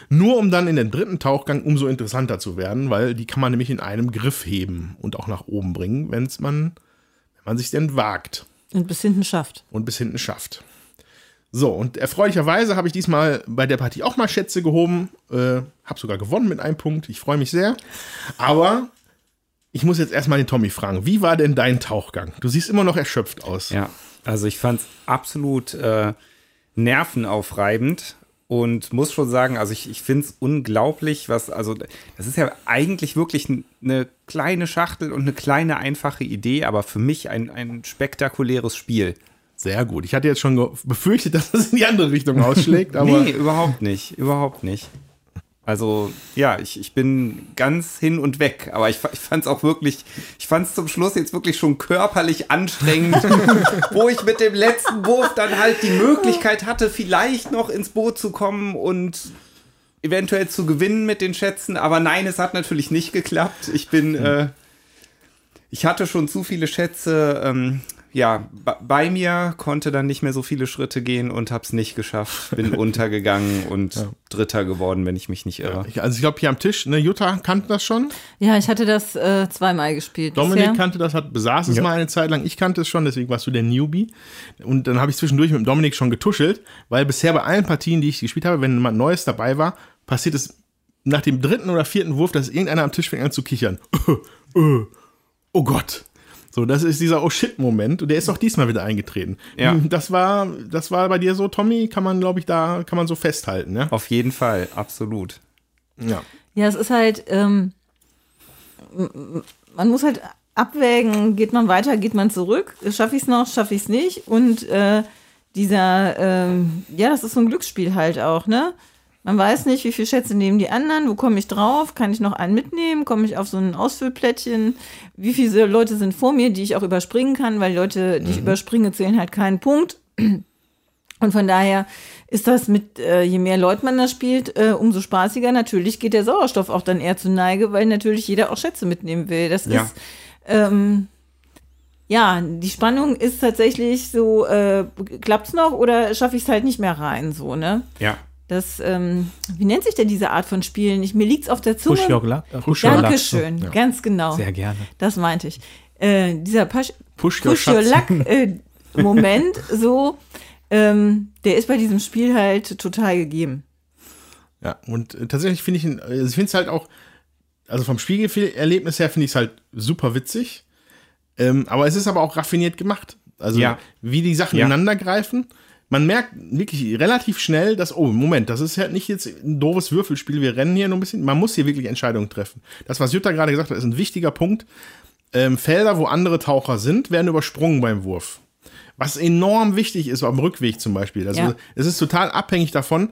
Nur um dann in den dritten Tauchgang umso interessanter zu werden, weil die kann man nämlich in einem Griff heben und auch nach oben bringen, wenn's man, wenn man sich denn wagt Und bis hinten schafft. und bis hinten schafft. So, und erfreulicherweise habe ich diesmal bei der Partie auch mal Schätze gehoben. Äh, habe sogar gewonnen mit einem Punkt. Ich freue mich sehr. Aber ich muss jetzt erstmal den Tommy fragen. Wie war denn dein Tauchgang? Du siehst immer noch erschöpft aus. Ja, also ich fand es absolut äh, nervenaufreibend und muss schon sagen, also ich, ich finde es unglaublich, was, also das ist ja eigentlich wirklich eine kleine Schachtel und eine kleine einfache Idee, aber für mich ein, ein spektakuläres Spiel. Sehr gut. Ich hatte jetzt schon befürchtet, dass das in die andere Richtung ausschlägt, aber nee, überhaupt nicht, überhaupt nicht. Also, ja, ich, ich bin ganz hin und weg, aber ich, ich fand es auch wirklich, ich fand es zum Schluss jetzt wirklich schon körperlich anstrengend, wo ich mit dem letzten Wurf dann halt die Möglichkeit hatte, vielleicht noch ins Boot zu kommen und eventuell zu gewinnen mit den Schätzen, aber nein, es hat natürlich nicht geklappt. Ich bin, äh, ich hatte schon zu viele Schätze, ähm, ja, bei mir, konnte dann nicht mehr so viele Schritte gehen und hab's nicht geschafft. Bin untergegangen und Dritter geworden, wenn ich mich nicht irre. ich, also ich glaube hier am Tisch, ne, Jutta kannte das schon. Ja, ich hatte das äh, zweimal gespielt. Dominik bisher. kannte das, hat besaß es mal eine Zeit lang. Ich kannte es schon, deswegen warst du der Newbie. Und dann habe ich zwischendurch mit Dominik schon getuschelt, weil bisher bei allen Partien, die ich gespielt habe, wenn jemand Neues dabei war, passiert es nach dem dritten oder vierten Wurf, dass irgendeiner am Tisch fängt an zu kichern. oh Gott. So, das ist dieser Oh shit-Moment und der ist auch diesmal wieder eingetreten. Ja. Das war, das war bei dir so, Tommy, kann man, glaube ich, da kann man so festhalten, ne? Auf jeden Fall, absolut. Ja. Ja, es ist halt, ähm, man muss halt abwägen, geht man weiter, geht man zurück, schaffe ich es noch, schaffe ich es nicht. Und äh, dieser, ähm, ja, das ist so ein Glücksspiel halt auch, ne? Man weiß nicht, wie viele Schätze nehmen die anderen, wo komme ich drauf, kann ich noch einen mitnehmen, komme ich auf so ein Ausfüllplättchen, wie viele Leute sind vor mir, die ich auch überspringen kann, weil Leute, die ich überspringe, zählen halt keinen Punkt. Und von daher ist das mit, äh, je mehr Leute man da spielt, äh, umso spaßiger. Natürlich geht der Sauerstoff auch dann eher zu Neige, weil natürlich jeder auch Schätze mitnehmen will. Das Ja. ist, ähm, ja, die Spannung ist tatsächlich so, äh, klappt's noch oder schaffe ich es halt nicht mehr rein, so, ne? Ja. Das, ähm, wie nennt sich denn diese Art von Spielen? Ich, mir liegt's auf der Zunge. Push your luck. äh, Push your luck. Dankeschön, Ja. ganz genau. Sehr gerne. Das meinte ich. Äh, dieser Push, Push your Push Your. Luck äh, Moment, so, ähm, der ist bei diesem Spiel halt total gegeben. Ja, und äh, tatsächlich finde ich, ihn- also ich finde es halt auch, also vom Spiegelerlebnis her finde ich es halt super witzig. Ähm, aber es ist aber auch raffiniert gemacht. Also Ja. wie die Sachen Ja. ineinander greifen. Man merkt wirklich relativ schnell, dass, oh, Moment, das ist halt nicht jetzt ein doofes Würfelspiel, wir rennen hier nur ein bisschen. Man muss hier wirklich Entscheidungen treffen. Das, was Jutta gerade gesagt hat, ist ein wichtiger Punkt. Ähm, Felder, wo andere Taucher sind, werden übersprungen beim Wurf. Was enorm wichtig ist, am Rückweg zum Beispiel. Also Ja. es ist total abhängig davon,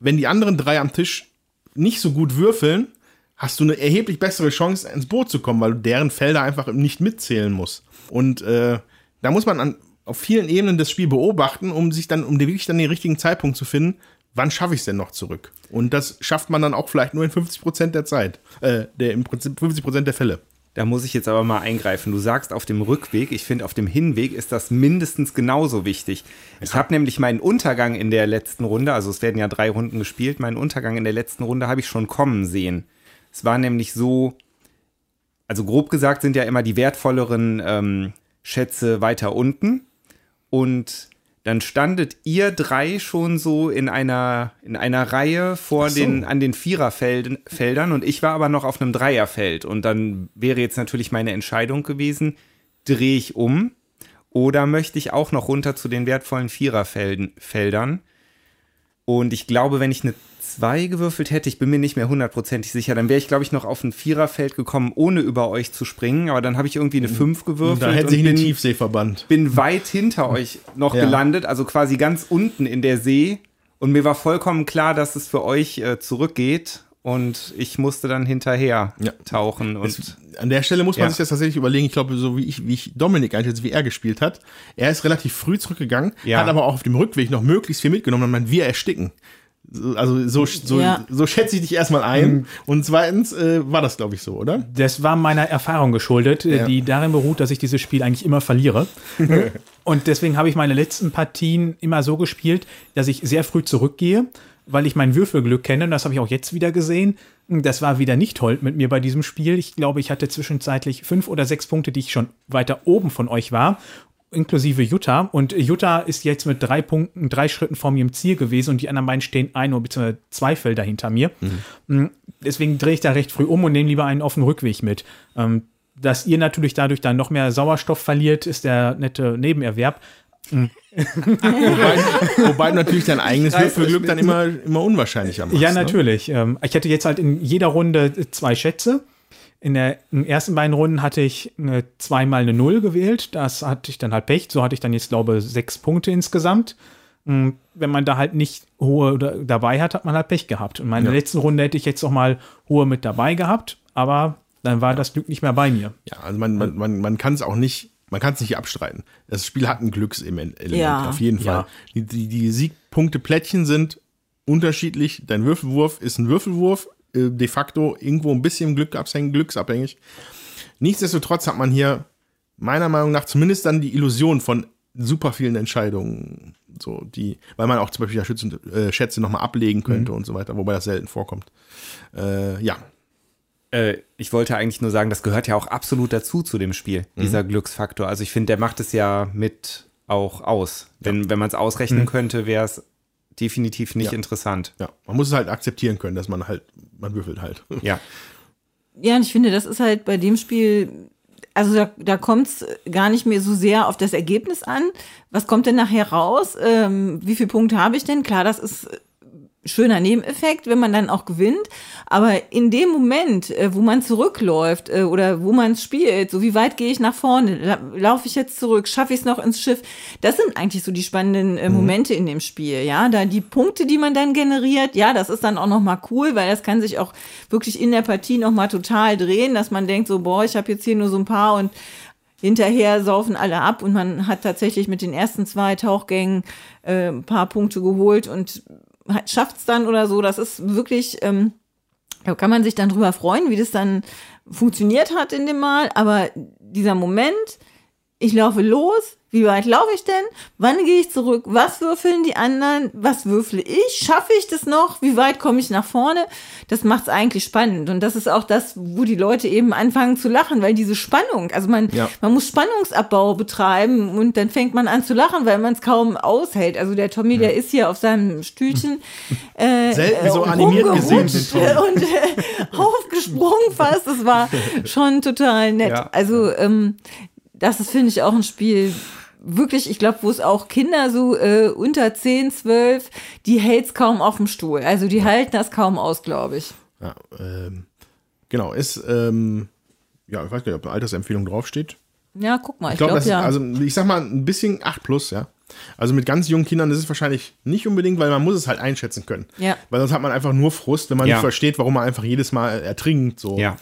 wenn die anderen drei am Tisch nicht so gut würfeln, hast du eine erheblich bessere Chance, ins Boot zu kommen, weil du deren Felder einfach nicht mitzählen musst. Und äh, da muss man an, auf vielen Ebenen das Spiel beobachten, um sich dann, um wirklich dann den richtigen Zeitpunkt zu finden, wann schaffe ich es denn noch zurück? Und das schafft man dann auch vielleicht nur in 50 Prozent der Zeit, äh, der im Prinzip 50 Prozent der Fälle. Da muss ich jetzt aber mal eingreifen. Du sagst auf dem Rückweg, ich finde auf dem Hinweg ist das mindestens genauso wichtig. Ich habe nämlich meinen Untergang in der letzten Runde, also es werden ja drei Runden gespielt, meinen Untergang in der letzten Runde habe ich schon kommen sehen. Es war nämlich so, also grob gesagt sind ja immer die wertvolleren ähm, Schätze weiter unten und dann standet ihr drei schon so in einer, in einer Reihe vor so. den, an den Viererfeldern Feldern und ich war aber noch auf einem Dreierfeld. Und dann wäre jetzt natürlich meine Entscheidung gewesen, drehe ich um oder möchte ich auch noch runter zu den wertvollen Viererfeldern? Feldern? Und ich glaube, wenn ich eine 2 gewürfelt hätte, ich bin mir nicht mehr hundertprozentig sicher, dann wäre ich, glaube ich, noch auf ein Viererfeld gekommen, ohne über euch zu springen. Aber dann habe ich irgendwie eine 5 gewürfelt. Da hätte und sich in den Tiefsee verbannt. bin weit hinter euch noch Ja. gelandet, also quasi ganz unten in der See. Und mir war vollkommen klar, dass es für euch äh, zurückgeht. Und ich musste dann hinterher Ja. tauchen. Und Es, an der Stelle muss man Ja. sich das tatsächlich überlegen. Ich glaube, so wie ich, wie ich Dominik einschätze, wie er gespielt hat. Er ist relativ früh zurückgegangen, Ja. hat aber auch auf dem Rückweg noch möglichst viel mitgenommen. Man, wir ersticken. So- Also so, so, Ja. so schätze ich dich erstmal ein. Und zweitens äh, war das, glaube ich, so, oder? Das war meiner Erfahrung geschuldet, äh, Ja. die darin beruht, dass ich dieses Spiel eigentlich immer verliere. Und deswegen habe ich meine letzten Partien immer so gespielt, dass ich sehr früh zurückgehe, weil ich mein Würfelglück kenne. Und das habe ich auch jetzt wieder gesehen. Das war wieder nicht toll mit mir bei diesem Spiel. Ich glaube, ich hatte zwischenzeitlich fünf oder sechs Punkte, die ich schon weiter oben von euch war inklusive Jutta. Und Jutta ist jetzt mit drei Punkten, drei Schritten vor mir im Ziel gewesen und die anderen beiden stehen ein oder beziehungsweise zwei Felder hinter mir. Mhm. Deswegen drehe ich da recht früh um und nehme lieber einen dem Rückweg mit. Ähm, dass ihr natürlich dadurch dann noch mehr Sauerstoff verliert, ist der nette Nebenerwerb. wobei, wobei natürlich dein eigenes Würfelglück dann immer, immer unwahrscheinlicher macht. Ja, ne? natürlich. Ne? Ich hatte jetzt halt in jeder Runde zwei Schätze. In, der, in den ersten beiden Runden hatte ich eine, zweimal eine Null gewählt. Das hatte ich dann halt Pech. So hatte ich dann jetzt, glaube ich, sechs Punkte insgesamt. Und wenn man da halt nicht hohe dabei hat, hat man halt Pech gehabt. Und meine ja. letzten Runde hätte ich jetzt noch mal hohe mit dabei gehabt, aber dann war das Glück nicht mehr bei mir. Ja, also man, man, man, man kann es auch nicht, man kann es nicht abstreiten. Das Spiel hat ein Glückselement, ja. auf jeden Fall. Ja. Die, die, die Siegpunkte-Plättchen sind unterschiedlich. Dein Würfelwurf ist ein Würfelwurf, äh, de facto irgendwo ein bisschen Glück abhängen, glücksabhängig. Nichtsdestotrotz hat man hier meiner Meinung nach zumindest dann die Illusion von super vielen Entscheidungen, so die, weil man auch zum Beispiel ja Schützen, äh, Schätze nochmal ablegen könnte mhm. und so weiter, wobei das selten vorkommt. Äh, ja. Äh, ich wollte eigentlich nur sagen, das gehört ja auch absolut dazu zu dem Spiel, mhm. dieser Glücksfaktor. Also ich finde, der macht es ja mit auch aus. Wenn, ja. wenn man es ausrechnen mhm. könnte, wäre es definitiv nicht ja. interessant. Ja, man muss es halt akzeptieren können, dass man halt, man würfelt halt. Ja. Ja, und ich finde, das ist halt bei dem Spiel, also da, da kommt es gar nicht mehr so sehr auf das Ergebnis an. Was kommt denn nachher raus? Ähm, wie viele Punkte habe ich denn? Klar, das ist schöner Nebeneffekt, wenn man dann auch gewinnt. Aber in dem Moment, äh, wo man zurückläuft äh, oder wo man spielt, so wie weit gehe ich nach vorne, laufe ich jetzt zurück, schaffe ich es noch ins Schiff, das sind eigentlich so die spannenden äh, mhm. Momente in dem Spiel. Ja, da die Punkte, die man dann generiert, ja, das ist dann auch noch mal cool, weil das kann sich auch wirklich in der Partie noch mal total drehen, dass man denkt so, boah, ich habe jetzt hier nur so ein paar und hinterher saufen alle ab und man hat tatsächlich mit den ersten zwei Tauchgängen äh, ein paar Punkte geholt und schafft es dann oder so. Das ist wirklich, ähm, da kann man sich dann drüber freuen, wie das dann funktioniert hat in dem Mal. Aber dieser Moment, ich laufe los, wie weit laufe ich denn? Wann gehe ich zurück? Was würfeln die anderen? Was würfle ich? Schaffe ich das noch? Wie weit komme ich nach vorne? Das macht es eigentlich spannend. Und das ist auch das, wo die Leute eben anfangen zu lachen, weil diese Spannung, also man, ja. man muss Spannungsabbau betreiben und dann fängt man an zu lachen, weil man es kaum aushält. Also der Tommy, ja. der ist hier auf seinem Stühlchen äh, Selten so animiert gesehen. Und äh, aufgesprungen fast. Das war schon total nett. Ja. Also ähm, das ist, finde ich, auch ein Spiel, wirklich, ich glaube, wo es auch Kinder so äh, unter 10, 12, die hält es kaum auf dem Stuhl. Also die halten das kaum aus, glaube ich. Ja, ähm, genau, ist, ähm, ja, ich weiß gar nicht, ob eine Altersempfehlung draufsteht. Ja, guck mal, ich glaube, glaub, ja. also ich sag mal, ein bisschen 8 plus, ja. Also mit ganz jungen Kindern ist es wahrscheinlich nicht unbedingt, weil man muss es halt einschätzen können. Ja. Weil sonst hat man einfach nur Frust, wenn man ja. nicht versteht, warum man einfach jedes Mal ertrinkt. So. Ja.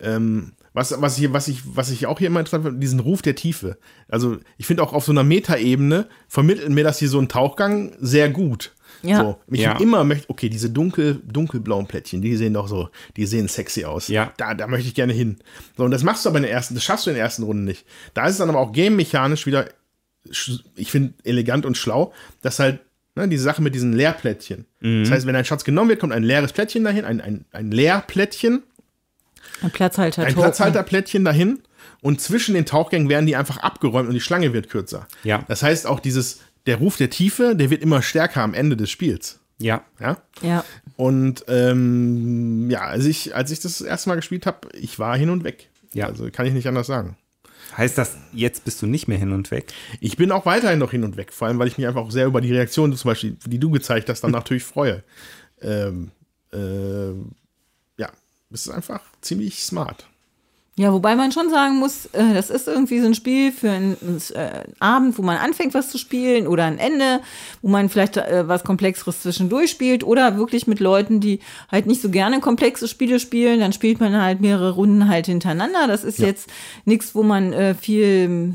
Ähm, was, was, hier, was, ich, was ich auch hier immer interessant finde, diesen Ruf der Tiefe. Also ich finde auch auf so einer Metaebene vermittelt mir das hier so ein Tauchgang sehr gut. Ja. So, ich ja. immer möchte, okay, diese dunkel, dunkelblauen Plättchen, die sehen doch so, die sehen sexy aus. Ja. Da, da möchte ich gerne hin. So, und das machst du aber in der ersten, das schaffst du in der ersten Runde nicht. Da ist es dann aber auch game-mechanisch wieder, ich finde, elegant und schlau, dass halt Ne, diese Sache mit diesen Leerplättchen. Mhm. Das heißt, wenn ein Schatz genommen wird, kommt ein leeres Plättchen dahin, ein, ein, ein Leerplättchen. Ein Platzhalter. Ein Platzhalterplättchen dahin. Und zwischen den Tauchgängen werden die einfach abgeräumt und die Schlange wird kürzer. Ja. Das heißt auch dieses, der Ruf der Tiefe, der wird immer stärker am Ende des Spiels. Ja. Ja. Ja. Und ähm, ja, als ich, als ich das, das erste Mal gespielt habe, ich war hin und weg. Ja. Also kann ich nicht anders sagen. Heißt das, jetzt bist du nicht mehr hin und weg? Ich bin auch weiterhin noch hin und weg, vor allem, weil ich mich einfach auch sehr über die Reaktion, zum Beispiel, die du gezeigt hast, dann natürlich freue. Ähm, äh, es ist einfach ziemlich smart. Ja, wobei man schon sagen muss, äh, das ist irgendwie so ein Spiel für einen, äh, Abend, wo man anfängt, was zu spielen oder ein Ende, wo man vielleicht äh, was Komplexeres zwischendurch spielt oder wirklich mit Leuten, die halt nicht so gerne komplexe Spiele spielen, dann spielt man halt mehrere Runden halt hintereinander. Das ist ja. jetzt nichts, wo man äh, viel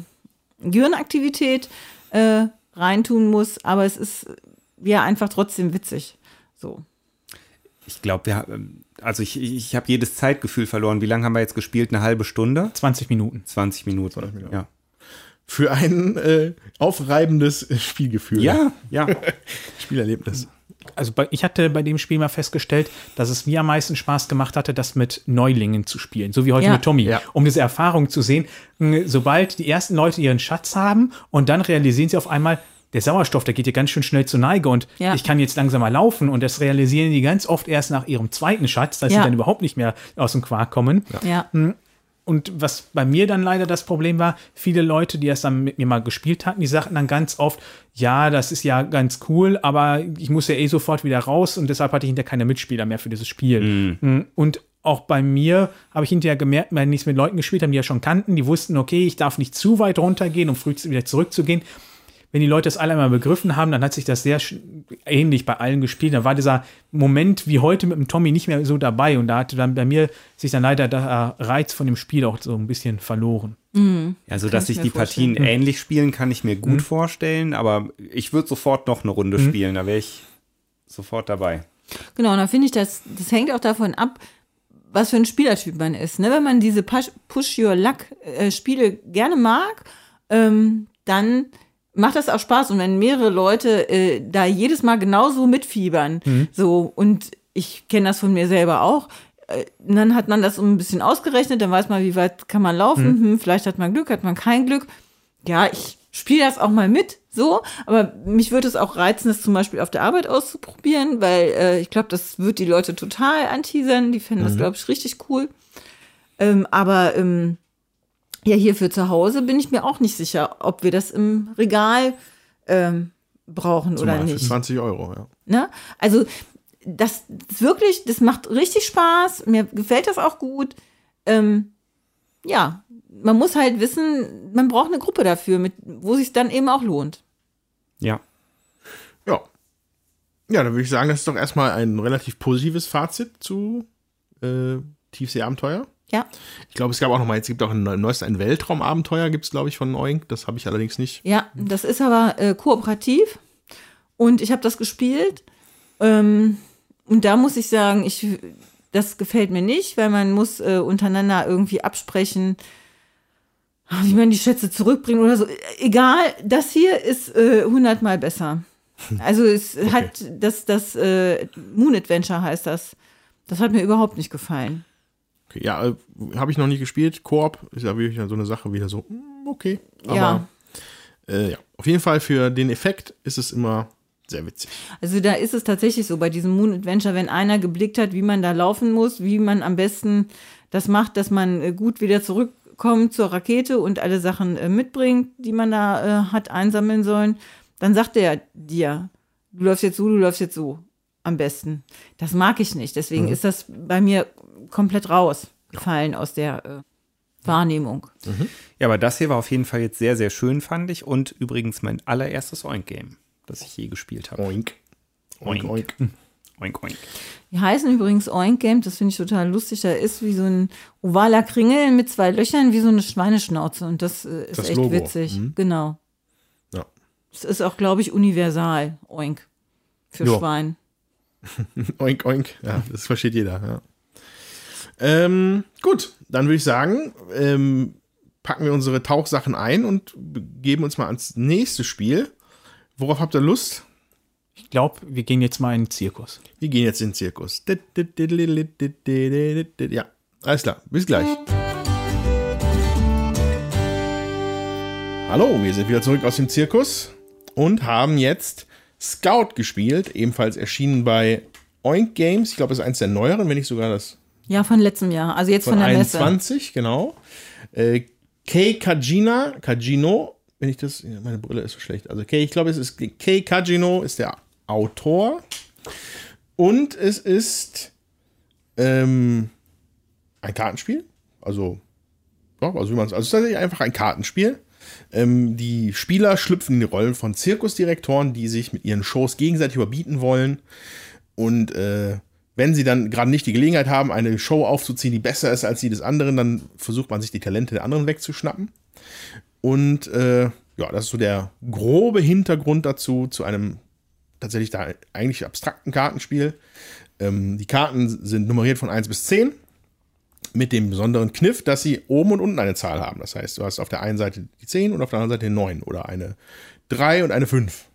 Gehirnaktivität äh, reintun muss, aber es ist ja einfach trotzdem witzig. So. Ich glaube, wir haben also ich, ich habe jedes Zeitgefühl verloren. Wie lange haben wir jetzt gespielt? Eine halbe Stunde? 20 Minuten. 20 Minuten, 20 Minuten. ja. für ein äh, aufreibendes Spielgefühl. Ja, ja. Spielerlebnis. Also bei, ich hatte bei dem Spiel mal festgestellt, dass es mir am meisten Spaß gemacht hatte, das mit Neulingen zu spielen, so wie heute Ja. mit Tommy, Ja. um diese Erfahrung zu sehen. Sobald die ersten Leute ihren Schatz haben und dann realisieren sie auf einmal, der Sauerstoff, der geht hier ganz schön schnell zur Neige und Ja. ich kann jetzt langsamer laufen und das realisieren die ganz oft erst nach ihrem zweiten Schatz, dass Ja. sie dann überhaupt nicht mehr aus dem Quark kommen. Ja. Und was bei mir dann leider das Problem war, viele Leute, die das dann mit mir mal gespielt hatten, die sagten dann ganz oft, ja, das ist ja ganz cool, aber ich muss ja eh sofort wieder raus und deshalb hatte ich hinterher keine Mitspieler mehr für dieses Spiel. Mm, Und auch bei mir habe ich hinterher gemerkt, wenn ich es mit Leuten gespielt habe, die ja schon kannten, die wussten, okay, ich darf nicht zu weit runtergehen, um früh wieder zurückzugehen. Wenn die Leute das alle einmal begriffen haben, dann hat sich das sehr ähnlich bei allen gespielt. Da war dieser Moment wie heute mit dem Tommy nicht mehr so dabei und da hatte dann bei mir sich dann leider der Reiz von dem Spiel auch so ein bisschen verloren. Also, dass ich sich mir die vorstellen. Partien ähnlich spielen, kann ich mir gut vorstellen, aber ich würde sofort noch eine Runde spielen, da wäre ich sofort dabei. Genau, und da finde ich, das, das hängt auch davon ab, was für ein Spielertyp man ist. Ne? Wenn man diese Push- Push-Your-Luck-Spiele gerne mag, ähm, dann macht das auch Spaß. Und wenn mehrere Leute äh, da jedes Mal genauso mitfiebern, so, und ich kenne das von mir selber auch, äh, dann hat man das so ein bisschen ausgerechnet, dann weiß man, wie weit kann man laufen, hm, vielleicht hat man Glück, hat man kein Glück. Ja, ich spiele das auch mal mit, so, aber mich würde es auch reizen, das zum Beispiel auf der Arbeit auszuprobieren, weil äh, ich glaube, das wird die Leute total anteasern, die finden das, glaube ich, richtig cool. Ähm, aber ähm, ja, hier für zu Hause bin ich mir auch nicht sicher, ob wir das im Regal ähm, brauchen oder Zumal für nicht. 20 Euro, ja. Ne? Also das ist wirklich, das macht richtig Spaß. Mir gefällt das auch gut. Ähm, ja, man muss halt wissen, man braucht eine Gruppe dafür, mit, wo sich dann eben auch lohnt. Ja. Ja. Ja, dann würde ich sagen, das ist doch erstmal ein relativ positives Fazit zu äh, Tiefseeabenteuer. Ja, Ich glaube, es gab auch noch mal, jetzt gibt auch ein neues ein Weltraumabenteuer, gibt es, glaube ich, von Oink. Das habe ich allerdings nicht. ja, das ist aber äh, kooperativ und ich habe das gespielt. Ähm, und da muss ich sagen, ich, das gefällt mir nicht, weil man muss äh, untereinander irgendwie absprechen, wie man die Schätze zurückbringt oder so. Egal, das hier ist äh, hundertmal besser. Also es hat das, das äh, Moon Adventure heißt das. Das hat mir überhaupt nicht gefallen. Okay, ja, äh, habe ich noch nicht gespielt. Koop ist ja wirklich so eine Sache wieder so, mm, okay. Aber ja. äh, ja, auf jeden Fall für den Effekt ist es immer sehr witzig. Also da ist es tatsächlich so bei diesem Moon Adventure, wenn einer geblickt hat, wie man da laufen muss, wie man am besten das macht, dass man äh, gut wieder zurückkommt zur Rakete und alle Sachen äh, mitbringt, die man da äh, hat einsammeln sollen, dann sagt er dir, du läufst jetzt so, du läufst jetzt so am besten. Das mag ich nicht. Deswegen ist das bei mir komplett rausgefallen aus der äh, Wahrnehmung. Ja, aber das hier war auf jeden Fall jetzt sehr, sehr schön, fand ich. Und übrigens mein allererstes Oink-Game, das ich je gespielt habe. Oink. Oink, Oink. oink. Oink, oink. Die heißen übrigens Oink Game, das finde ich total lustig. Da ist wie so ein ovaler Kringel mit zwei Löchern, wie so eine Schweineschnauze. Und das äh, ist Das echt Logo. witzig. Mhm. Genau. Ja. Es ist auch, glaube ich, universal, Oink. Für Ja. Schwein. Oink, oink. Ja, das versteht jeder. Ja. Ähm, gut, dann würde ich sagen, ähm, packen wir unsere Tauchsachen ein und geben uns mal ans nächste Spiel. Worauf habt ihr Lust? Ich glaube, wir gehen jetzt mal in den Zirkus. Wir gehen jetzt in den Zirkus. Ja, alles klar. Bis gleich. Hallo, wir sind wieder zurück aus dem Zirkus und haben jetzt Scout gespielt, ebenfalls erschienen bei Oink Games. Ich glaube, es ist eins der neueren, wenn nicht sogar das Ja, von letztem Jahr. Also jetzt von, von der Messe. 21, genau. Äh, Kei Kajina, Kajino, wenn ich das, meine Brille ist so schlecht. Also Kei, ich glaube, es ist Kei Kajino ist der Autor. Und es ist ähm, ein Kartenspiel. Also, ja, also wie man es, also es ist tatsächlich einfach ein Kartenspiel. Ähm, die Spieler schlüpfen in die Rollen von Zirkusdirektoren, die sich mit ihren Shows gegenseitig überbieten wollen. Und äh, wenn sie dann gerade nicht die Gelegenheit haben, eine Show aufzuziehen, die besser ist als die des anderen, dann versucht man sich die Talente der anderen wegzuschnappen. Und äh, ja, das ist so der grobe Hintergrund dazu, zu einem tatsächlich da eigentlich abstrakten Kartenspiel. Ähm, die Karten sind nummeriert von 1 bis 10. Mit dem besonderen Kniff, dass sie oben und unten eine Zahl haben. Das heißt, du hast auf der einen Seite die 10 und auf der anderen Seite die 9 oder eine 3 und eine 5.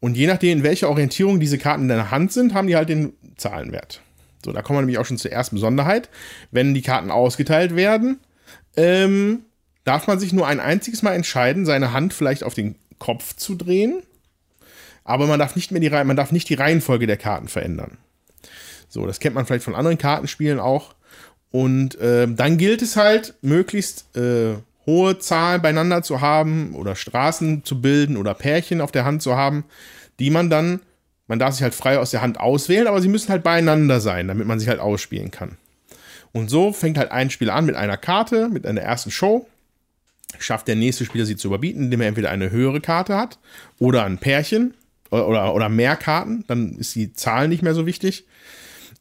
Und je nachdem, in welcher Orientierung diese Karten in deiner Hand sind, haben die halt den Zahlenwert. So, da kommen wir nämlich auch schon zur ersten Besonderheit. Wenn die Karten ausgeteilt werden, ähm, darf man sich nur ein einziges Mal entscheiden, seine Hand vielleicht auf den Kopf zu drehen. Aber man darf nicht mehr die, man darf nicht die Reihenfolge der Karten verändern. So, das kennt man vielleicht von anderen Kartenspielen auch. Und äh, dann gilt es halt, möglichst äh, hohe Zahlen beieinander zu haben oder Straßen zu bilden oder Pärchen auf der Hand zu haben, die man dann, man darf sich halt frei aus der Hand auswählen, aber sie müssen halt beieinander sein, damit man sich halt ausspielen kann. Und so fängt halt ein Spieler an mit einer Karte, mit einer ersten Show. Schafft der nächste Spieler sie zu überbieten, indem er entweder eine höhere Karte hat oder ein Pärchen oder, oder, oder mehr Karten, dann ist die Zahl nicht mehr so wichtig.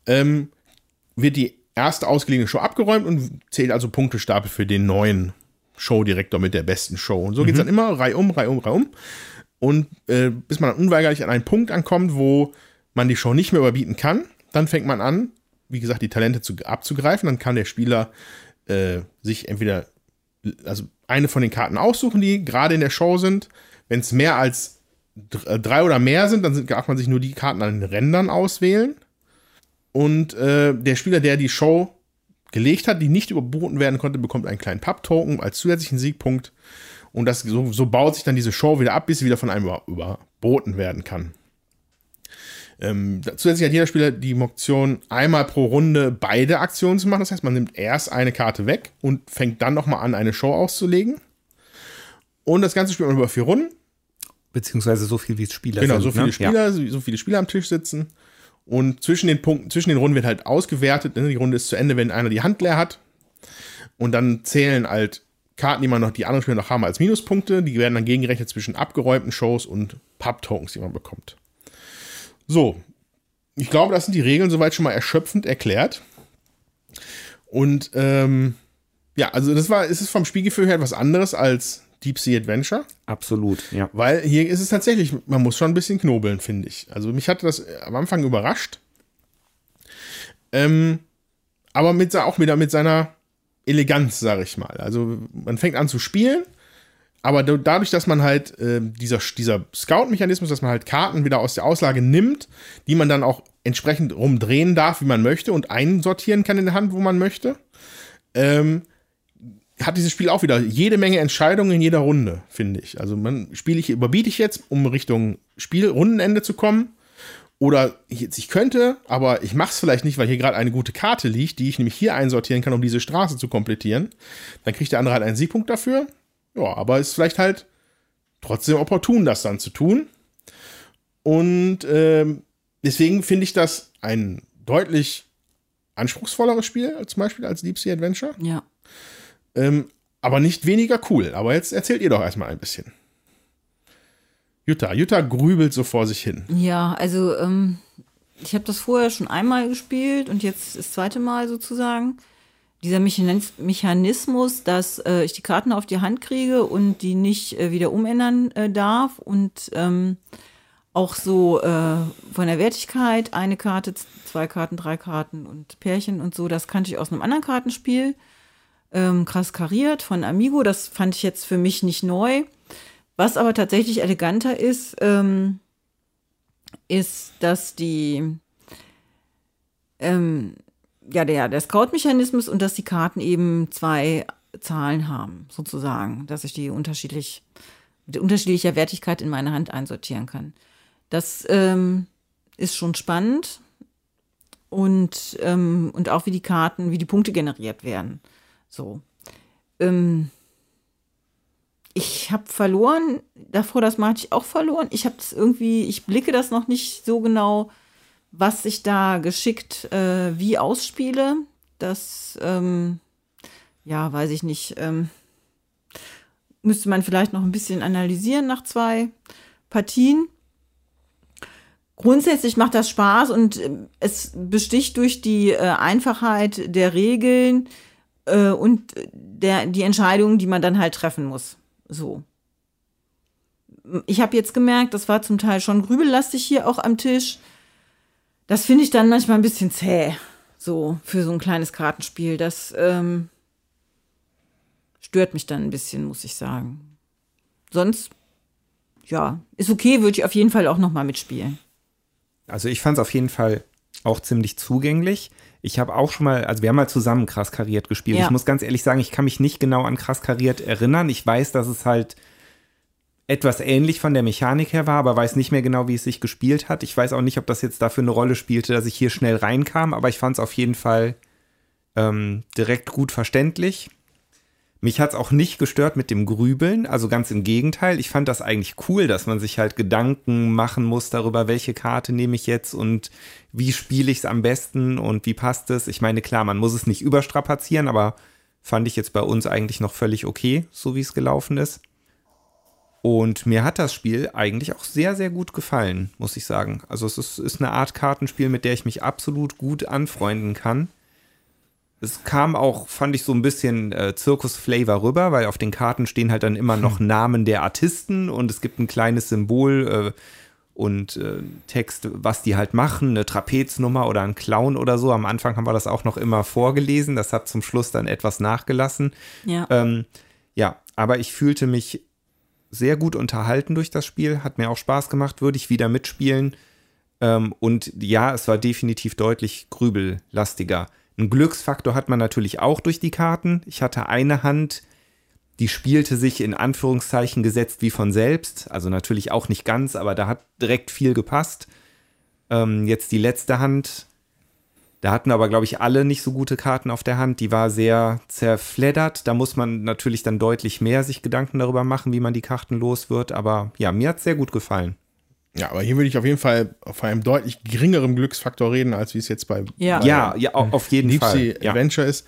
Ähm, wird die erste ausgelegene Show abgeräumt und zählt also Punktestapel für den neuen Showdirektor mit der besten Show. Und so geht es dann immer reihum, reihum, reihum. Und äh, bis man dann unweigerlich an einen Punkt ankommt, wo man die Show nicht mehr überbieten kann, dann fängt man an, wie gesagt, die Talente zu, abzugreifen. Dann kann der Spieler äh, sich entweder also eine von den Karten aussuchen, die gerade in der Show sind. Wenn es mehr als äh, drei oder mehr sind, dann sind, darf man sich nur die Karten an den Rändern auswählen. Und äh, der Spieler, der die Show gelegt hat, die nicht überboten werden konnte, bekommt einen kleinen Pub-Token als zusätzlichen Siegpunkt. Und das, so, so, baut sich dann diese Show wieder ab, bis sie wieder von einem über, überboten werden kann. Ähm, zusätzlich hat jeder Spieler die Option, einmal pro Runde beide Aktionen zu machen. Das heißt, man nimmt erst eine Karte weg und fängt dann nochmal an, eine Show auszulegen. Und das Ganze spielt man über vier Runden. Beziehungsweise so viel wie es Spieler genau, sind. Genau, so viele ne? Spieler, ja. so viele Spieler am Tisch sitzen. Und zwischen den Punkten, zwischen den Runden wird halt ausgewertet. Ne? Die Runde ist zu Ende, wenn einer die Hand leer hat. Und dann zählen halt Karten, die man noch, die anderen Spieler noch haben, als Minuspunkte. Die werden dann gegengerechnet zwischen abgeräumten Shows und Pub-Tokens, die man bekommt. So. Ich glaube, das sind die Regeln soweit schon mal erschöpfend erklärt. Und ähm, ja, also das war, ist es vom Spielgefühl her etwas anderes als Deep Sea Adventure. Absolut, ja. Weil hier ist es tatsächlich, man muss schon ein bisschen knobeln, finde ich. Also mich hatte das am Anfang überrascht. Ähm, aber mit, auch wieder mit seiner Eleganz, sage ich mal. Also man fängt an zu spielen, aber dadurch, dass man halt äh, dieser, dieser Scout-Mechanismus, dass man halt Karten wieder aus der Auslage nimmt, die man dann auch entsprechend rumdrehen darf, wie man möchte und einsortieren kann in der Hand, wo man möchte, ähm, hat dieses Spiel auch wieder jede Menge Entscheidungen in jeder Runde, finde ich. Also man spiele ich, überbiete ich jetzt, um Richtung Spielrundenende zu kommen. Oder ich, ich könnte, aber ich mache es vielleicht nicht, weil hier gerade eine gute Karte liegt, die ich nämlich hier einsortieren kann, um diese Straße zu komplettieren. Dann kriegt der andere halt einen Siegpunkt dafür. Ja, aber ist vielleicht halt trotzdem opportun, das dann zu tun. Und ähm, deswegen finde ich das ein deutlich anspruchsvolleres Spiel, zum Beispiel als Deep Sea Adventure. Ja. Ähm, aber nicht weniger cool. Aber jetzt erzählt ihr doch erstmal ein bisschen. Jutta, Jutta grübelt so vor sich hin. Ja, also ähm, ich habe das vorher schon einmal gespielt und jetzt das zweite Mal sozusagen. Dieser Mechanismus, dass äh, ich die Karten auf die Hand kriege und die nicht äh, wieder umändern äh, darf und ähm, auch so äh, von der Wertigkeit eine Karte, zwei Karten, drei Karten und Pärchen und so, das kannte ich aus einem anderen Kartenspiel ähm, krass kariert von Amigo. Das fand ich jetzt für mich nicht neu. Was aber tatsächlich eleganter ist, ähm, ist, dass die ähm, ja, der, der Scout-Mechanismus und dass die Karten eben zwei Zahlen haben, sozusagen, dass ich die unterschiedlich, mit unterschiedlicher Wertigkeit in meine Hand einsortieren kann. Das ähm, ist schon spannend und, ähm, und auch wie die Karten, wie die Punkte generiert werden. So. Ähm, ich habe verloren, davor das Mal hatte ich auch verloren. Ich habe das irgendwie, ich blicke das noch nicht so genau, was ich da geschickt äh, wie ausspiele. Das, ähm, ja, weiß ich nicht. Ähm, müsste man vielleicht noch ein bisschen analysieren nach zwei Partien. Grundsätzlich macht das Spaß und äh, es besticht durch die äh, Einfachheit der Regeln äh, und der, die Entscheidungen, die man dann halt treffen muss. So. Ich habe jetzt gemerkt, das war zum Teil schon grübellastig hier auch am Tisch. Das finde ich dann manchmal ein bisschen zäh. So, für so ein kleines Kartenspiel. Das ähm, stört mich dann ein bisschen, muss ich sagen. Sonst, ja, ist okay, würde ich auf jeden Fall auch nochmal mitspielen. Also ich fand es auf jeden Fall auch ziemlich zugänglich. Ich habe auch schon mal, also wir haben mal zusammen krass kariert gespielt. Ja. Ich muss ganz ehrlich sagen, ich kann mich nicht genau an krass kariert erinnern. Ich weiß, dass es halt etwas ähnlich von der Mechanik her war, aber weiß nicht mehr genau, wie es sich gespielt hat. Ich weiß auch nicht, ob das jetzt dafür eine Rolle spielte, dass ich hier schnell reinkam, aber ich fand es auf jeden Fall ähm, direkt gut verständlich. Mich hat es auch nicht gestört mit dem Grübeln, also ganz im Gegenteil. Ich fand das eigentlich cool, dass man sich halt Gedanken machen muss darüber, welche Karte nehme ich jetzt und wie spiele ich es am besten und wie passt es. Ich meine, klar, man muss es nicht überstrapazieren, aber fand ich jetzt bei uns eigentlich noch völlig okay, so wie es gelaufen ist. Und mir hat das Spiel eigentlich auch sehr, sehr gut gefallen, muss ich sagen. Also es ist, ist eine Art Kartenspiel, mit der ich mich absolut gut anfreunden kann. Es kam auch, fand ich, so ein bisschen äh, Zirkus-Flavor rüber, weil auf den Karten stehen halt dann immer noch Namen der Artisten und es gibt ein kleines Symbol äh, und äh, Text, was die halt machen, eine Trapeznummer oder ein Clown oder so. Am Anfang haben wir das auch noch immer vorgelesen, das hat zum Schluss dann etwas nachgelassen. Ja. Ähm, ja, aber ich fühlte mich sehr gut unterhalten durch das Spiel, hat mir auch Spaß gemacht, würde ich wieder mitspielen. Ähm, und ja, es war definitiv deutlich grübellastiger. Ein Glücksfaktor hat man natürlich auch durch die Karten. Ich hatte eine Hand, die spielte sich in Anführungszeichen gesetzt wie von selbst. Also natürlich auch nicht ganz, aber da hat direkt viel gepasst. Ähm, jetzt die letzte Hand, da hatten aber, glaube ich, alle nicht so gute Karten auf der Hand. Die war sehr zerfleddert. Da muss man natürlich dann deutlich mehr sich Gedanken darüber machen, wie man die Karten los wird. Aber ja, mir hat es sehr gut gefallen. Ja, aber hier würde ich auf jeden Fall von einem deutlich geringeren Glücksfaktor reden, als wie es jetzt bei, Ja. bei Ja, ja, au- auf jeden Deep Fall. Sea Ja. Adventure ist.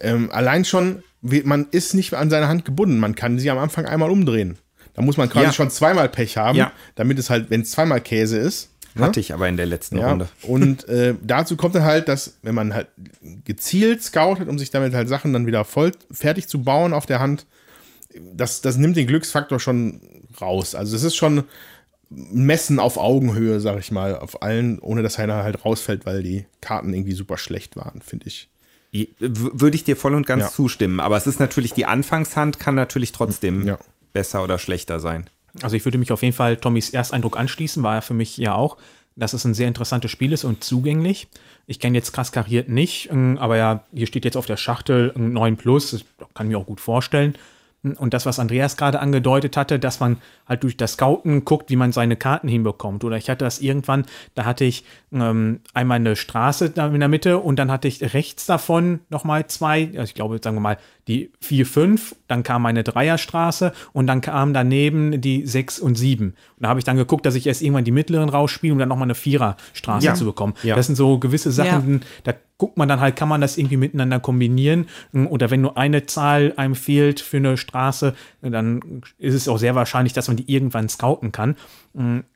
Ähm, allein schon, man ist nicht an seine Hand gebunden. Man kann sie am Anfang einmal umdrehen. Da muss man quasi Ja. schon zweimal Pech haben, Ja. damit es halt, wenn es zweimal Käse ist. ne? Hatte ich aber in der letzten Ja, Runde. und äh, dazu kommt dann halt, dass wenn man halt gezielt scoutet, um sich damit halt Sachen dann wieder voll fertig zu bauen auf der Hand, das, das nimmt den Glücksfaktor schon raus. Also es ist schon Messen auf Augenhöhe, sag ich mal, auf allen, ohne dass einer halt rausfällt, weil die Karten irgendwie super schlecht waren, finde ich. Würde ich dir voll und ganz Ja. zustimmen. Aber es ist natürlich, die Anfangshand kann natürlich trotzdem Ja. besser oder schlechter sein. Also ich würde mich auf jeden Fall Tommys Ersteindruck anschließen, war er für mich ja auch, dass es ein sehr interessantes Spiel ist und zugänglich. Ich kenne jetzt krass kariert nicht, ähm, aber ja, hier steht jetzt auf der Schachtel ein 9 Plus, das kann ich mir auch gut vorstellen. Und das, was Andreas gerade angedeutet hatte, dass man halt durch das Scouten guckt, wie man seine Karten hinbekommt. Oder ich hatte das irgendwann, da hatte ich ähm, einmal eine Straße in der Mitte und dann hatte ich rechts davon nochmal zwei, also ich glaube, sagen wir mal, die 4, 5, dann kam eine Dreierstraße und dann kam daneben die 6 und 7. Und da habe ich dann geguckt, dass ich erst irgendwann die mittleren rausspiele, um dann nochmal eine Viererstraße Ja. zu bekommen. Ja. Das sind so gewisse Sachen, Ja. da guckt man dann halt, kann man das irgendwie miteinander kombinieren? Oder wenn nur eine Zahl einem fehlt für eine Straße, dann ist es auch sehr wahrscheinlich, dass man die irgendwann scouten kann.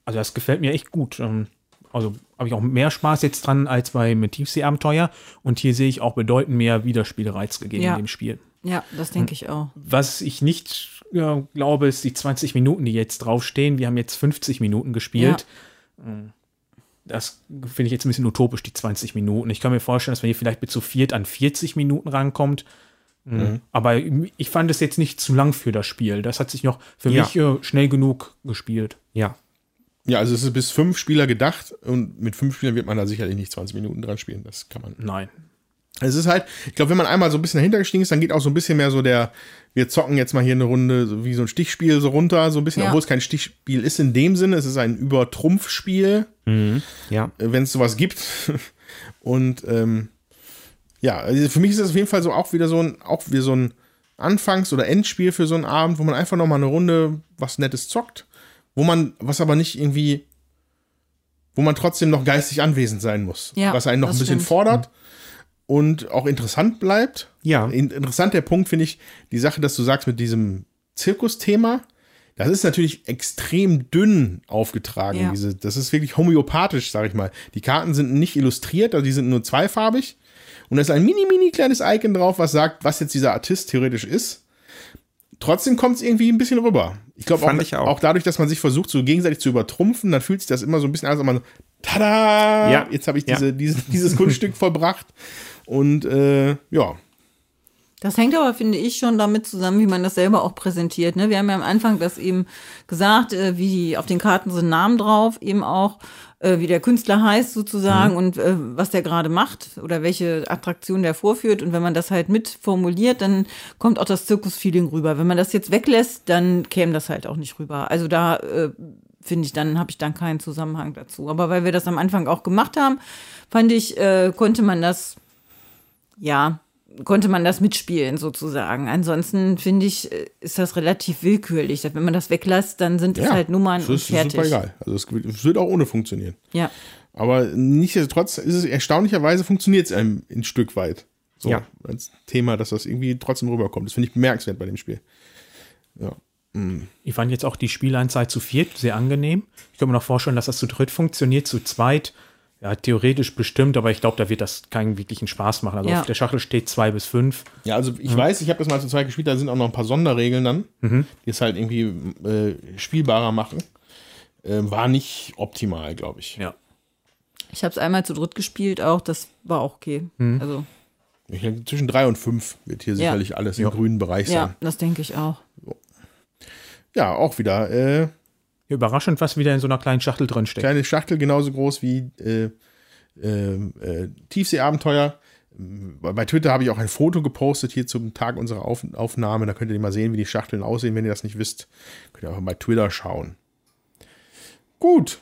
Also das gefällt mir echt gut. Ähm, Also habe ich auch mehr Spaß jetzt dran als beim Tiefsee-Abenteuer. Und hier sehe ich auch bedeutend mehr Wiederspielreiz gegeben Ja. in dem Spiel. Ja, das denke ich auch. Was ich nicht ja, glaube, ist die 20 Minuten, die jetzt draufstehen. Wir haben jetzt 50 Minuten gespielt. Das finde ich jetzt ein bisschen utopisch, die 20 Minuten. Ich kann mir vorstellen, dass man hier vielleicht mit zu viert an 40 Minuten rankommt. Mhm. Aber ich fand es jetzt nicht zu lang für das Spiel. Das hat sich noch für Ja. mich äh, schnell genug gespielt. Ja. Ja, also es ist bis fünf Spieler gedacht und mit fünf Spielern wird man da sicherlich nicht 20 Minuten dran spielen. Das kann man. Nein. Es ist halt, ich glaube, wenn man einmal so ein bisschen dahinter gestiegen ist, dann geht auch so ein bisschen mehr so der, wir zocken jetzt mal hier eine Runde, so wie so ein Stichspiel so runter, so ein bisschen, Ja. obwohl es kein Stichspiel ist in dem Sinne, es ist ein Übertrumpfspiel, Ja. äh, wenn es sowas gibt. Und ähm, ja, also für mich ist das auf jeden Fall so auch wieder so ein, auch wie so ein Anfangs- oder Endspiel für so einen Abend, wo man einfach noch mal eine Runde was Nettes zockt, wo man, was aber nicht irgendwie, wo man trotzdem noch geistig anwesend sein muss, Ja, was einen noch ein bisschen stimmt. fordert und auch interessant bleibt. Ja. In, interessant der Punkt finde ich die Sache, dass du sagst mit diesem Zirkusthema. Das ist natürlich extrem dünn aufgetragen. Ja. Diese, das ist wirklich homöopathisch, sag ich mal. Die Karten sind nicht illustriert, also die sind nur zweifarbig. Und da ist ein mini, mini kleines Icon drauf, was sagt, was jetzt dieser Artist theoretisch ist. Trotzdem kommt es irgendwie ein bisschen rüber. Ich glaube auch, auch. auch dadurch, dass man sich versucht, so gegenseitig zu übertrumpfen, dann fühlt sich das immer so ein bisschen an, als ob man tada! Ja. Jetzt habe ich Ja. diese, dieses, dieses Kunststück vollbracht. Und äh, ja, Das hängt aber, finde ich, schon damit zusammen, wie man das selber auch präsentiert. Ne? Wir haben ja am Anfang das eben gesagt, äh, wie auf den Karten sind Namen drauf, eben auch, äh, wie der Künstler heißt sozusagen und äh, was der gerade macht oder welche Attraktion der vorführt. Und wenn man das halt mit formuliert, dann kommt auch das Zirkus-Feeling rüber. Wenn man das jetzt weglässt, dann käme das halt auch nicht rüber. Also da äh, finde ich, dann habe ich dann keinen Zusammenhang dazu. Aber weil wir das am Anfang auch gemacht haben, fand ich, äh, konnte man das ja, konnte man das mitspielen sozusagen. Ansonsten finde ich, äh, ist das relativ willkürlich. Wenn man das weglässt, dann sind es ja halt Nummern das und ist fertig. super egal. Also es, wird auch ohne funktionieren. Ja. Aber nichtsdestotrotz ist es erstaunlicherweise funktioniert es einem ein Stück weit. So Ja. als Thema, dass das irgendwie trotzdem rüberkommt. Das finde ich bemerkenswert bei dem Spiel. Ich fand jetzt auch die Spieleinzeit zu viert sehr angenehm. Ich kann mir noch vorstellen, dass das zu dritt funktioniert, zu zweit. Ja, theoretisch bestimmt, aber ich glaube, da wird das keinen wirklichen Spaß machen. Also Ja. auf der Schachtel steht zwei bis fünf. Ja, also ich weiß, ich habe das mal zu zweit gespielt, da sind auch noch ein paar Sonderregeln dann, die es halt irgendwie äh, spielbarer machen. Ähm, war nicht optimal, glaube ich. Ja. Ich habe es einmal zu dritt gespielt, auch das war auch okay. Also Ich denke, zwischen drei und fünf wird hier Ja. sicherlich alles im grünen Bereich sein. ja, das denke ich auch. Ja, auch wieder äh, Überraschend, was wieder in so einer kleinen Schachtel drin steckt. kleine Schachtel, genauso groß wie äh, äh, äh, Tiefseeabenteuer. Bei Twitter habe ich auch ein Foto gepostet hier zum Tag unserer Auf Aufnahme. Da könnt ihr mal sehen, wie die Schachteln aussehen. Wenn ihr das nicht wisst, könnt ihr einfach bei Twitter schauen. Gut.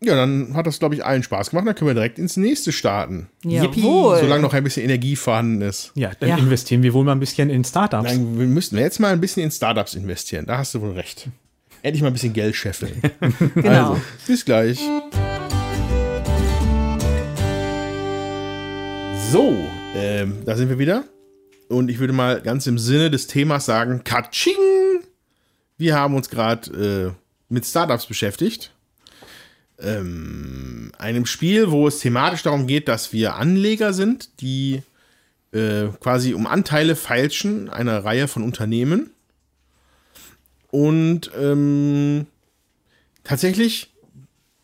Ja, dann hat das, glaube ich, allen Spaß gemacht. Dann können wir direkt ins nächste starten. Jawohl. Solange noch ein bisschen Energie vorhanden ist. Ja, dann Ja. investieren wir wohl mal ein bisschen in Startups. Dann wir müssten wir jetzt mal ein bisschen in Startups investieren. Da hast du wohl recht. Endlich mal ein bisschen Geld scheffeln. Genau. Also, bis gleich. So, ähm, da sind wir wieder. Und ich würde mal ganz im Sinne des Themas sagen, Katsching! Wir haben uns gerade äh, mit Startups beschäftigt. Ähm, einem Spiel, wo es thematisch darum geht, dass wir Anleger sind, die äh, quasi um Anteile feilschen einer Reihe von Unternehmen. Und ähm, tatsächlich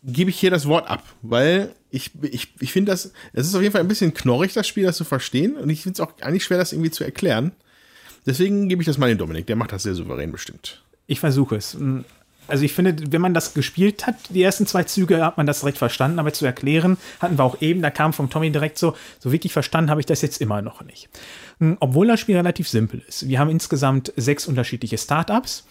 gebe ich hier das Wort ab, weil ich, ich, ich finde das, es ist auf jeden Fall ein bisschen knorrig, das Spiel, das zu verstehen. Und ich finde es auch eigentlich schwer, das irgendwie zu erklären. Deswegen gebe ich das mal den Dominik, der macht das sehr souverän bestimmt. Ich versuche es. Also ich finde, wenn man das gespielt hat, die ersten zwei Züge, hat man das direkt verstanden, aber zu erklären hatten wir auch eben, da kam vom Tommy direkt so, so wirklich verstanden habe ich das jetzt immer noch nicht. Hm, Obwohl das Spiel relativ simpel ist. Wir haben insgesamt sechs unterschiedliche Startups,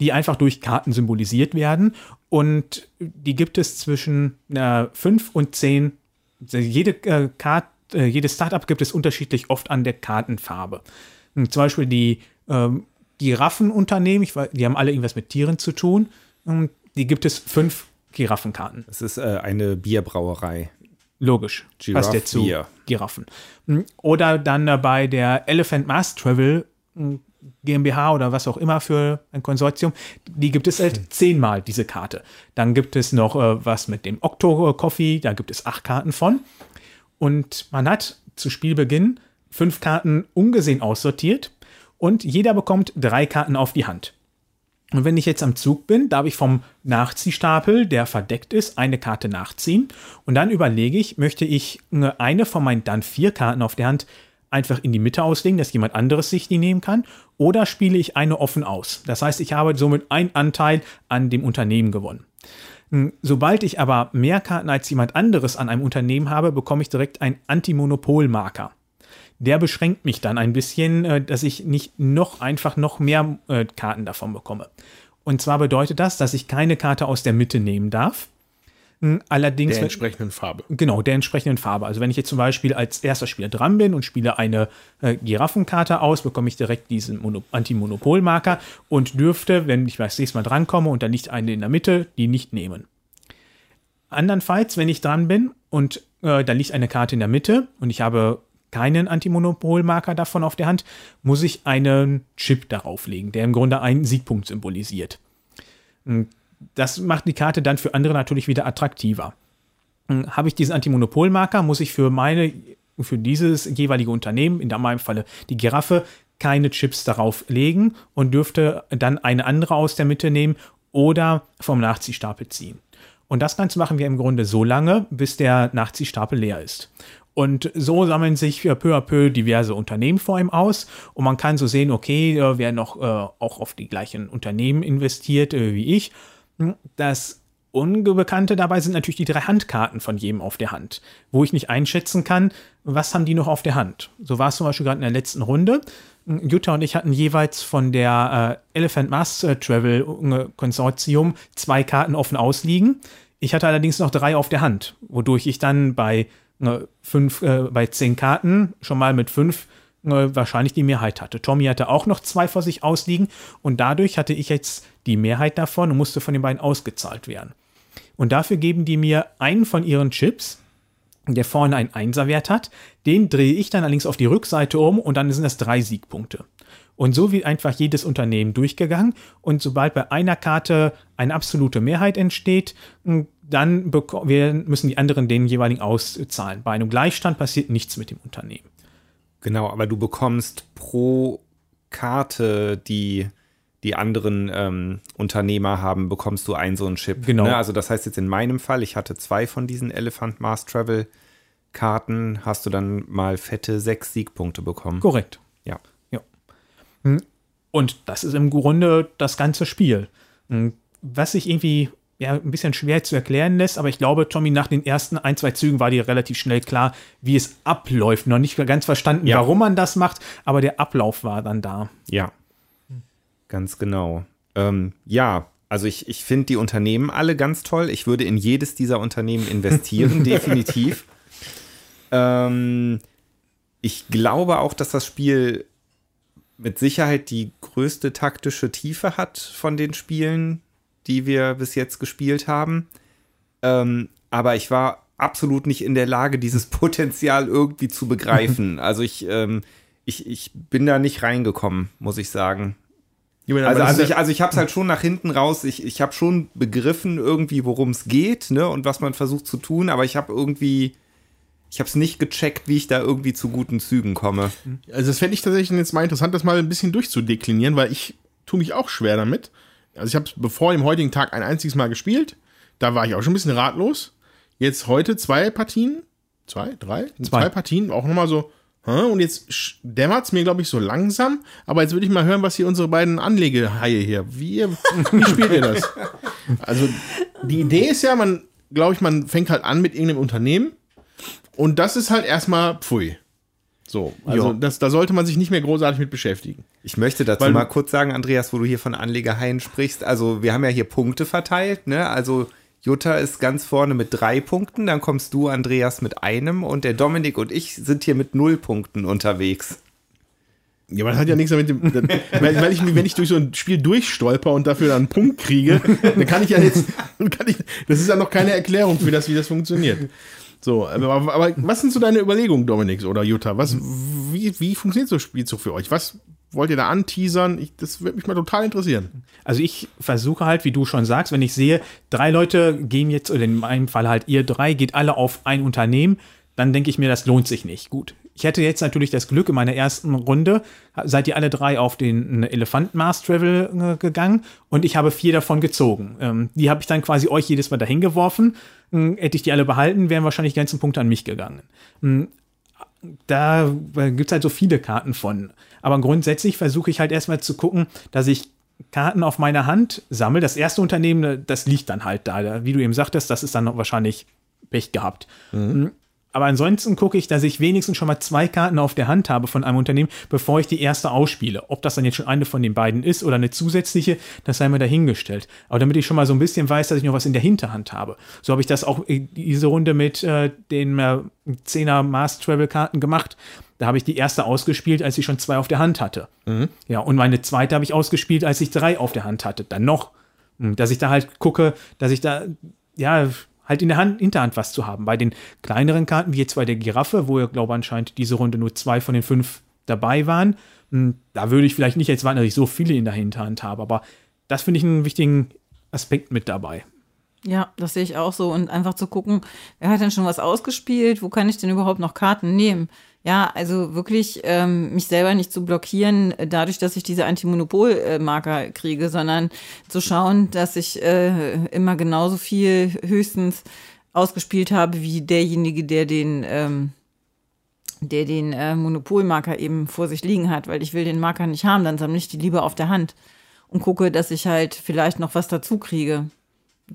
die einfach durch Karten symbolisiert werden und die gibt es zwischen äh, fünf und zehn. Also Jede, äh, Karte, äh, jedes Startup gibt es unterschiedlich oft an der Kartenfarbe. Hm, Zum Beispiel die ähm, Giraffenunternehmen, ich weiß, die haben alle irgendwas mit Tieren zu tun. Ähm, Die gibt es fünf Giraffenkarten. Es ist äh, eine Bierbrauerei. Logisch. Giraffe passt ja zu Beer. Giraffen. Oder dann bei der Elephant Mass Travel GmbH oder was auch immer für ein Konsortium, die gibt es halt zehnmal, diese Karte. Dann gibt es noch äh, was mit dem Octo Coffee, da gibt es acht Karten von. Und man hat zu Spielbeginn fünf Karten ungesehen aussortiert und jeder bekommt drei Karten auf die Hand. Und wenn ich jetzt am Zug bin, darf ich vom Nachziehstapel, der verdeckt ist, eine Karte nachziehen. Und dann überlege ich, möchte ich eine von meinen dann vier Karten auf der Hand einfach in die Mitte auslegen, dass jemand anderes sich die nehmen kann. Oder spiele ich eine offen aus. Das heißt, ich habe somit einen Anteil an dem Unternehmen gewonnen. Sobald ich aber mehr Karten als jemand anderes an einem Unternehmen habe, bekomme ich direkt einen Anti-Monopol-Marker. Der beschränkt mich dann ein bisschen, äh, dass ich nicht noch einfach noch mehr äh, Karten davon bekomme. Und zwar bedeutet das, dass ich keine Karte aus der Mitte nehmen darf. Hm, Allerdings, Der entsprechenden Farbe. Genau, der entsprechenden Farbe. Also wenn ich jetzt zum Beispiel als erster Spieler dran bin und spiele eine äh, Giraffenkarte aus, bekomme ich direkt diesen Mono Anti-Monopol-Marker und dürfte, wenn ich das nächste Mal drankomme und da liegt eine in der Mitte, die nicht nehmen. Andernfalls, wenn ich dran bin und äh, da liegt eine Karte in der Mitte und ich habe keinen Anti-Monopol-Marker davon auf der Hand, muss ich einen Chip darauf legen, der im Grunde einen Siegpunkt symbolisiert. Das macht die Karte dann für andere natürlich wieder attraktiver. Hm, Habe ich diesen Antimonopolmarker, muss ich für meine, für dieses jeweilige Unternehmen, in meinem Falle die Giraffe, keine Chips darauf legen und dürfte dann eine andere aus der Mitte nehmen oder vom Nachziehstapel ziehen. Und das Ganze machen wir im Grunde so lange, bis der Nachziehstapel leer ist. Und so sammeln sich peu à peu diverse Unternehmen vor ihm aus. Und man kann so sehen, okay, äh, wer noch äh, auch auf die gleichen Unternehmen investiert äh, wie ich. Das Unbekannte dabei sind natürlich die drei Handkarten von jedem auf der Hand, wo ich nicht einschätzen kann, was haben die noch auf der Hand. So war es zum Beispiel gerade in der letzten Runde. Jutta und ich hatten jeweils von der äh, Elephant Master Travel äh, Konsortium zwei Karten offen ausliegen. Ich hatte allerdings noch drei auf der Hand, wodurch ich dann bei äh, fünf, äh, bei zehn Karten schon mal mit fünf wahrscheinlich die Mehrheit hatte. Tommy hatte auch noch zwei vor sich ausliegen und dadurch hatte ich jetzt die Mehrheit davon und musste von den beiden ausgezahlt werden. Und dafür geben die mir einen von ihren Chips, der vorne einen Einserwert hat. Den drehe ich dann allerdings auf die Rückseite um und dann sind das drei Siegpunkte. Und so wird einfach jedes Unternehmen durchgegangen. Und sobald bei einer Karte eine absolute Mehrheit entsteht, dann müssen die anderen den jeweiligen auszahlen. Bei einem Gleichstand passiert nichts mit dem Unternehmen. Genau, aber du bekommst pro Karte, die die anderen ähm, Unternehmer haben, bekommst du einen so einen Chip. Genau. Ne? Also das heißt jetzt in meinem Fall, ich hatte zwei von diesen Elephant Mars Travel Karten, hast du dann mal fette sechs Siegpunkte bekommen. Korrekt. Ja. ja. Hm. Und das ist im Grunde das ganze Spiel. Hm. Was sich irgendwie ja, ein bisschen schwer zu erklären lässt, aber ich glaube, Tommy, nach den ersten ein, zwei Zügen war dir relativ schnell klar, wie es abläuft. Noch nicht ganz verstanden, ja. warum man das macht, aber der Ablauf war dann da. Ja, Ganz genau. Ähm, ja, also ich, ich finde die Unternehmen alle ganz toll. Ich würde in jedes dieser Unternehmen investieren, definitiv. Ähm, ich glaube auch, dass das Spiel mit Sicherheit die größte taktische Tiefe hat von den Spielen, die wir bis jetzt gespielt haben. Ähm, aber ich war absolut nicht in der Lage, dieses Potenzial irgendwie zu begreifen. Also ich, ähm, ich, ich bin da nicht reingekommen, muss ich sagen. meine, Also, also ich, also ich habe es halt schon nach hinten raus, ich, ich habe schon begriffen irgendwie, worum es geht, ne, und was man versucht zu tun, aber ich habe irgendwie, ich habe es nicht gecheckt, wie ich da irgendwie zu guten Zügen komme. Also das fände ich tatsächlich jetzt mal interessant, das mal ein bisschen durchzudeklinieren, weil ich tue mich auch schwer damit. Also ich habe es bevor dem heutigen Tag ein einziges Mal gespielt. Da war ich auch schon ein bisschen ratlos. Jetzt heute zwei Partien. Zwei, drei? Zwei, Partien. Auch nochmal so. Und jetzt dämmert es mir, glaube ich, so langsam. Aber jetzt würde ich mal hören, was hier unsere beiden Anlegehaie hier. Wie, ihr- wie spielt ihr das? Also die Idee ist ja, man, glaube ich, man fängt halt an mit irgendeinem Unternehmen. Und das ist halt erstmal pfui. So, also das, da sollte man sich nicht mehr großartig mit beschäftigen. Ich möchte dazu Weil- mal kurz sagen, Andreas, wo du hier von Anlegerhaien sprichst. Also, wir haben ja hier Punkte verteilt, ne? Also, Jutta ist ganz vorne mit drei Punkten, dann kommst du, Andreas, mit einem und der Dominik und ich sind hier mit null Punkten unterwegs. Ja, aber das hat ja nichts damit, weil, weil ich, wenn ich durch so ein Spiel durchstolper und dafür dann einen Punkt kriege, dann kann ich ja jetzt, kann ich, das ist ja noch keine Erklärung für das, wie das funktioniert. So, aber, aber was sind so deine Überlegungen, Dominik oder Jutta? Was, wie, wie funktioniert so ein Spielzug für euch? Was wollt ihr da anteasern? Ich, das würde mich mal total interessieren. Also ich versuche halt, wie du schon sagst, wenn ich sehe, drei Leute gehen jetzt, oder in meinem Fall halt ihr drei, geht alle auf ein Unternehmen, dann denke ich mir, das lohnt sich nicht. Gut. Ich hätte jetzt natürlich das Glück in meiner ersten Runde, seid ihr alle drei auf den Elefant Mars Travel äh, gegangen und ich habe vier davon gezogen. Ähm, die habe ich dann quasi euch jedes Mal dahin geworfen. Ähm, hätte ich die alle behalten, wären wahrscheinlich die ganzen Punkte an mich gegangen. Ähm, da gibt es halt so viele Karten von. Aber grundsätzlich versuche ich halt erstmal zu gucken, dass ich Karten auf meiner Hand sammle. Das erste Unternehmen, das liegt dann halt da. Wie du eben sagtest, das ist dann wahrscheinlich Pech gehabt. Aber ansonsten gucke ich, dass ich wenigstens schon mal zwei Karten auf der Hand habe von einem Unternehmen, bevor ich die erste ausspiele. Ob das dann jetzt schon eine von den beiden ist oder eine zusätzliche, das sei mir dahingestellt. Aber damit ich schon mal so ein bisschen weiß, dass ich noch was in der Hinterhand habe. So habe ich das auch diese Runde mit äh, den äh, 10er Mars Travel Karten gemacht. Da habe ich die erste ausgespielt, als ich schon zwei auf der Hand hatte. Ja, und meine zweite habe ich ausgespielt, als ich drei auf der Hand hatte. Dann noch. Hm, Dass ich da halt gucke, dass ich da, ja, halt in der Hand, Hinterhand was zu haben. Bei den kleineren Karten, wie jetzt bei der Giraffe, wo ja, glaube anscheinend diese Runde nur zwei von den fünf dabei waren, hm, da würde ich vielleicht nicht jetzt warten, dass ich so viele in der Hinterhand habe. Aber das finde ich einen wichtigen Aspekt mit dabei. Ja, das sehe ich auch so. Und einfach zu gucken, wer hat denn schon was ausgespielt? Wo kann ich denn überhaupt noch Karten nehmen? Ja, also wirklich ähm, mich selber nicht zu blockieren, äh, dadurch, dass ich diese Anti-Monopol-Marker kriege, sondern zu schauen, dass ich äh, immer genauso viel höchstens ausgespielt habe wie derjenige, der den, ähm, der den äh, Monopolmarker eben vor sich liegen hat, weil ich will den Marker nicht haben, dann sammle ich die lieber auf der Hand und gucke, dass ich halt vielleicht noch was dazu kriege.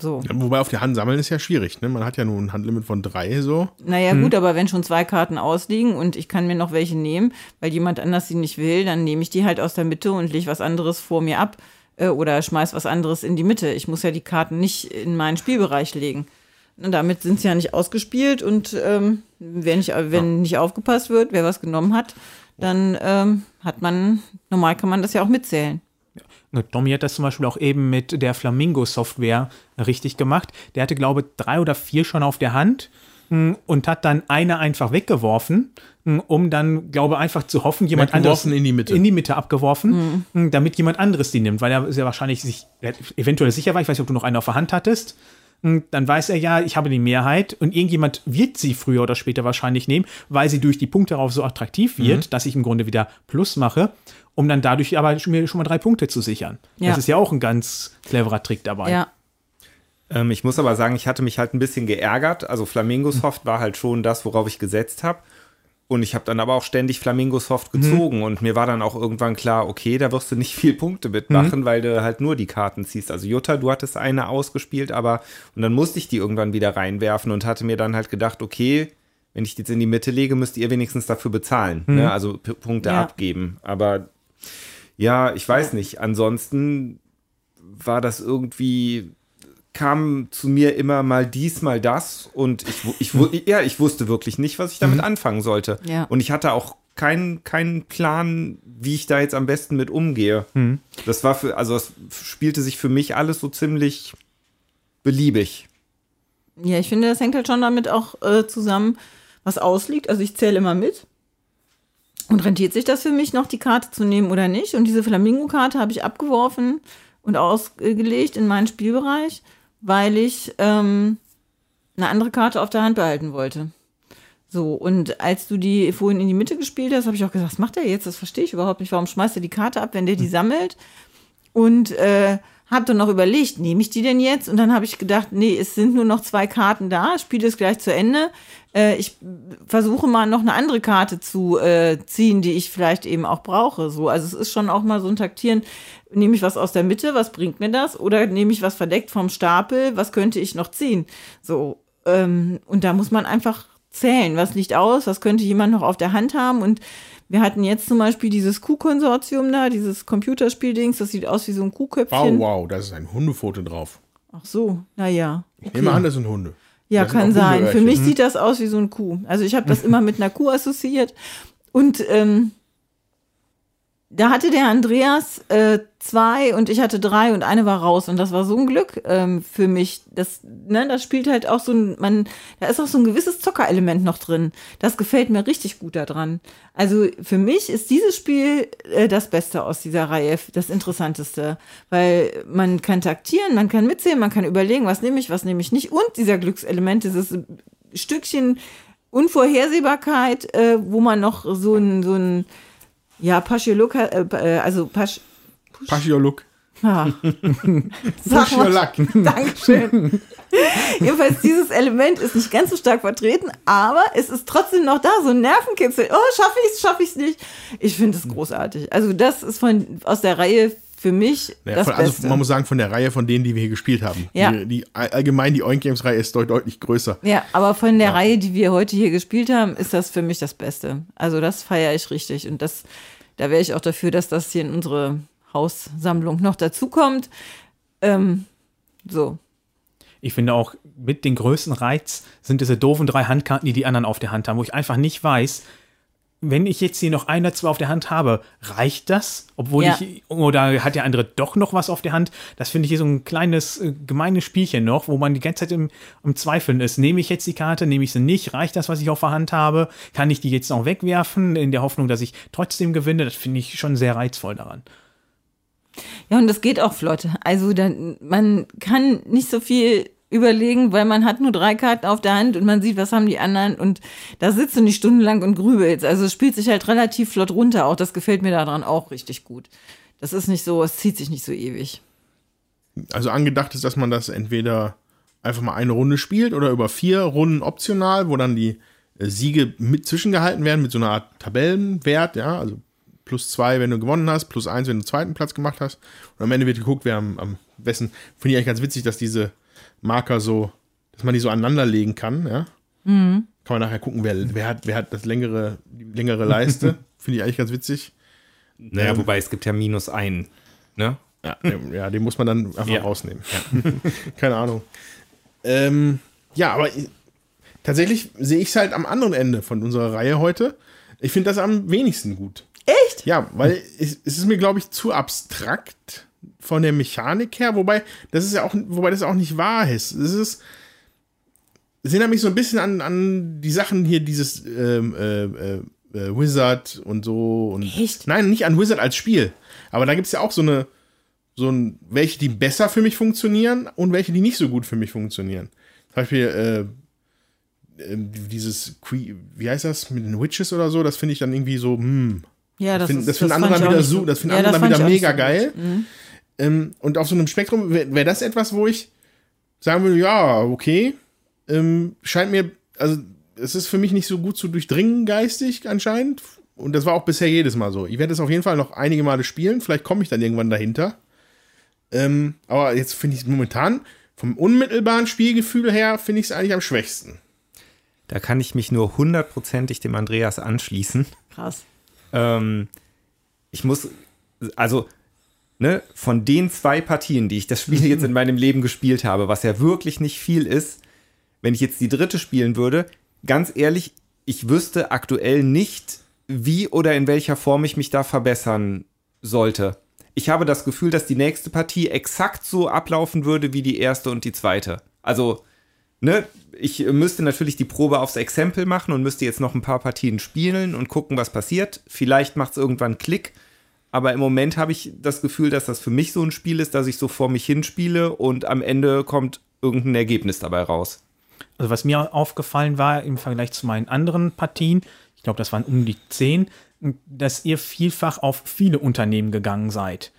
So. Ja, wobei auf die Hand sammeln ist ja schwierig, ne? Man hat ja nur ein Handlimit von drei so. Naja, gut, aber wenn schon zwei Karten ausliegen und ich kann mir noch welche nehmen, weil jemand anders sie nicht will, dann nehme ich die halt aus der Mitte und lege was anderes vor mir ab äh, oder schmeiß was anderes in die Mitte. Ich muss ja die Karten nicht in meinen Spielbereich legen. Und damit sind sie ja nicht ausgespielt und ähm, wenn, nicht, wenn nicht aufgepasst wird, wer was genommen hat, dann ähm, hat man, normal kann man das ja auch mitzählen. Tommy hat das zum Beispiel auch eben mit der Flamingo-Software richtig gemacht. Der hatte, glaube ich, drei oder vier schon auf der Hand mh, und hat dann eine einfach weggeworfen, mh, um dann, glaube ich, einfach zu hoffen, jemand anderes in die Mitte. in die Mitte abgeworfen, mh, damit jemand anderes die nimmt, weil er sehr wahrscheinlich sich eventuell sicher war. Ich weiß nicht, ob du noch eine auf der Hand hattest. Dann weiß er ja, ich habe die Mehrheit und irgendjemand wird sie früher oder später wahrscheinlich nehmen, weil sie durch die Punkte darauf so attraktiv wird, dass ich im Grunde wieder Plus mache, um dann dadurch aber schon- mir schon mal drei Punkte zu sichern. Ja. Das ist ja auch ein ganz cleverer Trick dabei. Ja, Ähm, ich muss aber sagen, ich hatte mich halt ein bisschen geärgert. Also Flamingo Soft war halt schon das, worauf ich gesetzt habe. Und ich habe dann aber auch ständig Flamingo Soft gezogen. Und mir war dann auch irgendwann klar, okay, da wirst du nicht viel Punkte mitmachen, weil du halt nur die Karten ziehst. Also Jutta, du hattest eine ausgespielt, aber und dann musste ich die irgendwann wieder reinwerfen und hatte mir dann halt gedacht, okay, wenn ich die jetzt in die Mitte lege, müsst ihr wenigstens dafür bezahlen. Ne? Also P Punkte Ja. abgeben. Aber ja, ich weiß nicht. Ansonsten war das irgendwie kam zu mir immer mal dies, mal das und ich, ich, ja, ich wusste wirklich nicht, was ich damit anfangen sollte. Ja. Und ich hatte auch keinen keinen Plan, wie ich da jetzt am besten mit umgehe. Das war für, also es spielte sich für mich alles so ziemlich beliebig. Ja, ich finde, das hängt halt schon damit auch äh, zusammen, was ausliegt. Also ich zähle immer mit. Und rentiert sich das für mich noch, die Karte zu nehmen oder nicht? Und diese Flamingo-Karte habe ich abgeworfen und ausgelegt in meinen Spielbereich, weil ich ähm, eine andere Karte auf der Hand behalten wollte. So, und als du die vorhin in die Mitte gespielt hast, habe ich auch gesagt, was macht der jetzt? Das verstehe ich überhaupt nicht. Warum schmeißt er die Karte ab, wenn der die sammelt? Und äh, habe dann noch überlegt, nehme ich die denn jetzt? Und dann habe ich gedacht, nee, es sind nur noch zwei Karten da, Spiel ist gleich zu Ende. Äh, ich versuche mal noch eine andere Karte zu äh, ziehen, die ich vielleicht eben auch brauche. So, also es ist schon auch mal so ein Taktieren. Nehme ich was aus der Mitte, was bringt mir das? Oder nehme ich was verdeckt vom Stapel, was könnte ich noch ziehen? So, ähm, und da muss man einfach zählen, was liegt aus, was könnte jemand noch auf der Hand haben und wir hatten jetzt zum Beispiel dieses Kuh-Konsortium da, dieses Computerspieldings, das sieht aus wie so ein Wow, Kuhköpfchen. wow, da ist ein Hundefoto drauf. Ach so, naja. Ich nehme an, das sind Hunde. Ja, Das kann sein. Für mich sieht das aus wie so ein Kuh. Also ich habe das immer mit einer Kuh assoziiert. Und ähm, da hatte der Andreas äh, zwei und ich hatte drei und eine war raus. Und das war so ein Glück ähm, für mich. Das, ne, das spielt halt auch so ein, man, da ist auch so ein gewisses Zockerelement noch drin. Das gefällt mir richtig gut daran. Also für mich ist dieses Spiel äh, das Beste aus dieser Reihe, das Interessanteste. Weil man kann taktieren, man kann mitzählen, man kann überlegen, was nehme ich, was nehme ich nicht. Und dieser Glückselement, dieses Stückchen Unvorhersehbarkeit, äh, wo man noch so ein, so ein ja, Paschioluk, äh, äh, also Pasch, Paschioluk. Mal. Paschiolak. Dankeschön. Jedenfalls, dieses Element ist nicht ganz so stark vertreten, aber es ist trotzdem noch da, so ein Nervenkitzel. Oh, schaffe ich es, schaffe ich es nicht. Ich finde es großartig. Also, das ist von, aus der Reihe für mich Naja, das von, also Beste. man muss sagen, von der Reihe von denen, die wir hier gespielt haben. Ja. Die, die, allgemein die Oink Games Reihe ist deut deutlich größer. ja, aber von der Reihe, die wir heute hier gespielt haben, ist das für mich das Beste. Also, das feiere ich richtig. Und das, da wäre ich auch dafür, dass das hier in unsere Haussammlung noch dazukommt. Ähm, so. Ich finde auch, mit den größten Reiz sind diese doofen drei Handkarten, die die anderen auf der Hand haben, wo ich einfach nicht weiß, wenn ich jetzt hier noch ein oder zwei auf der Hand habe, reicht das? Obwohl Ja. ich, oder hat der andere doch noch was auf der Hand? Das finde ich hier so ein kleines, äh, gemeines Spielchen noch, wo man die ganze Zeit im, im Zweifeln ist. Nehme ich jetzt die Karte, nehme ich sie nicht? Reicht das, was ich auf der Hand habe? Kann ich die jetzt noch wegwerfen, in der Hoffnung, dass ich trotzdem gewinne? Das finde ich schon sehr reizvoll daran. Ja, und das geht auch flott. Also dann, man kann nicht so viel überlegen, weil man hat nur drei Karten auf der Hand und man sieht, was haben die anderen und da sitzt du nicht stundenlang und grübelst. Also es spielt sich halt relativ flott runter. Auch das gefällt mir daran auch richtig gut. Das ist nicht so, es zieht sich nicht so ewig. Also angedacht ist, dass man das entweder einfach mal eine Runde spielt oder über vier Runden optional, wo dann die äh, Siege mit zwischengehalten werden mit so einer Art Tabellenwert, ja, also plus zwei, wenn du gewonnen hast, plus eins, wenn du zweiten Platz gemacht hast. Und am Ende wird geguckt, wer am, am besten. Finde ich eigentlich ganz witzig, dass diese Marker so, dass man die so aneinander legen kann, ja. Mhm. Kann man nachher gucken, wer, wer, hat, wer hat das längere, die längere Leiste. Finde ich eigentlich ganz witzig. Naja, ähm, wobei es gibt ja minus einen, ne? Ja, ja, den muss man dann einfach ja. rausnehmen. Ja. Keine Ahnung. Ähm, ja, aber tatsächlich sehe ich es halt am anderen Ende von unserer Reihe heute. Ich finde das am wenigsten gut. Echt? Ja, weil es, es ist mir, glaube ich, zu abstrakt von der Mechanik her, wobei das ist ja auch, wobei das auch nicht wahr ist. Es ist, es erinnert mich so ein bisschen an, an die Sachen hier, dieses ähm, äh, äh, äh Wizard und so. Und Echt? Nein, nicht an Wizard als Spiel. Aber da gibt es ja auch so eine, so ein, welche, die besser für mich funktionieren und welche, die nicht so gut für mich funktionieren. Zum Beispiel, äh, äh dieses, wie heißt das, mit den Witches oder so, das finde ich dann irgendwie so, hm. Ja, das, das, find, das finden andere dann wieder so, das finden ja, andere dann wieder mega so geil. Mhm. Ähm, und auf so einem Spektrum wäre wär das etwas, wo ich sagen würde, ja, okay, ähm, scheint mir, also es ist für mich nicht so gut zu durchdringen geistig anscheinend. Und das war auch bisher jedes Mal so. Ich werde es auf jeden Fall noch einige Male spielen. Vielleicht komme ich dann irgendwann dahinter. Ähm, aber jetzt finde ich es momentan vom unmittelbaren Spielgefühl her, finde ich es eigentlich am schwächsten. Da kann ich mich nur hundertprozentig dem Andreas anschließen. Krass. Ähm, ich muss, also, ne, von den zwei Partien, die ich das Spiel jetzt in meinem Leben gespielt habe, was ja wirklich nicht viel ist, wenn ich jetzt die dritte spielen würde, ganz ehrlich, ich wüsste aktuell nicht, wie oder in welcher Form ich mich da verbessern sollte ich habe das Gefühl, dass die nächste Partie exakt so ablaufen würde wie die erste und die zweite. Also, ne, ich müsste natürlich die Probe aufs Exempel machen und müsste jetzt noch ein paar Partien spielen und gucken, was passiert. Vielleicht macht es irgendwann Klick. Aber im Moment habe ich das Gefühl, dass das für mich so ein Spiel ist, dass ich so vor mich hinspiele und am Ende kommt irgendein Ergebnis dabei raus. Also was mir aufgefallen war im Vergleich zu meinen anderen Partien, ich glaube, das waren um die zehn, dass ihr vielfach auf viele Unternehmen gegangen seid.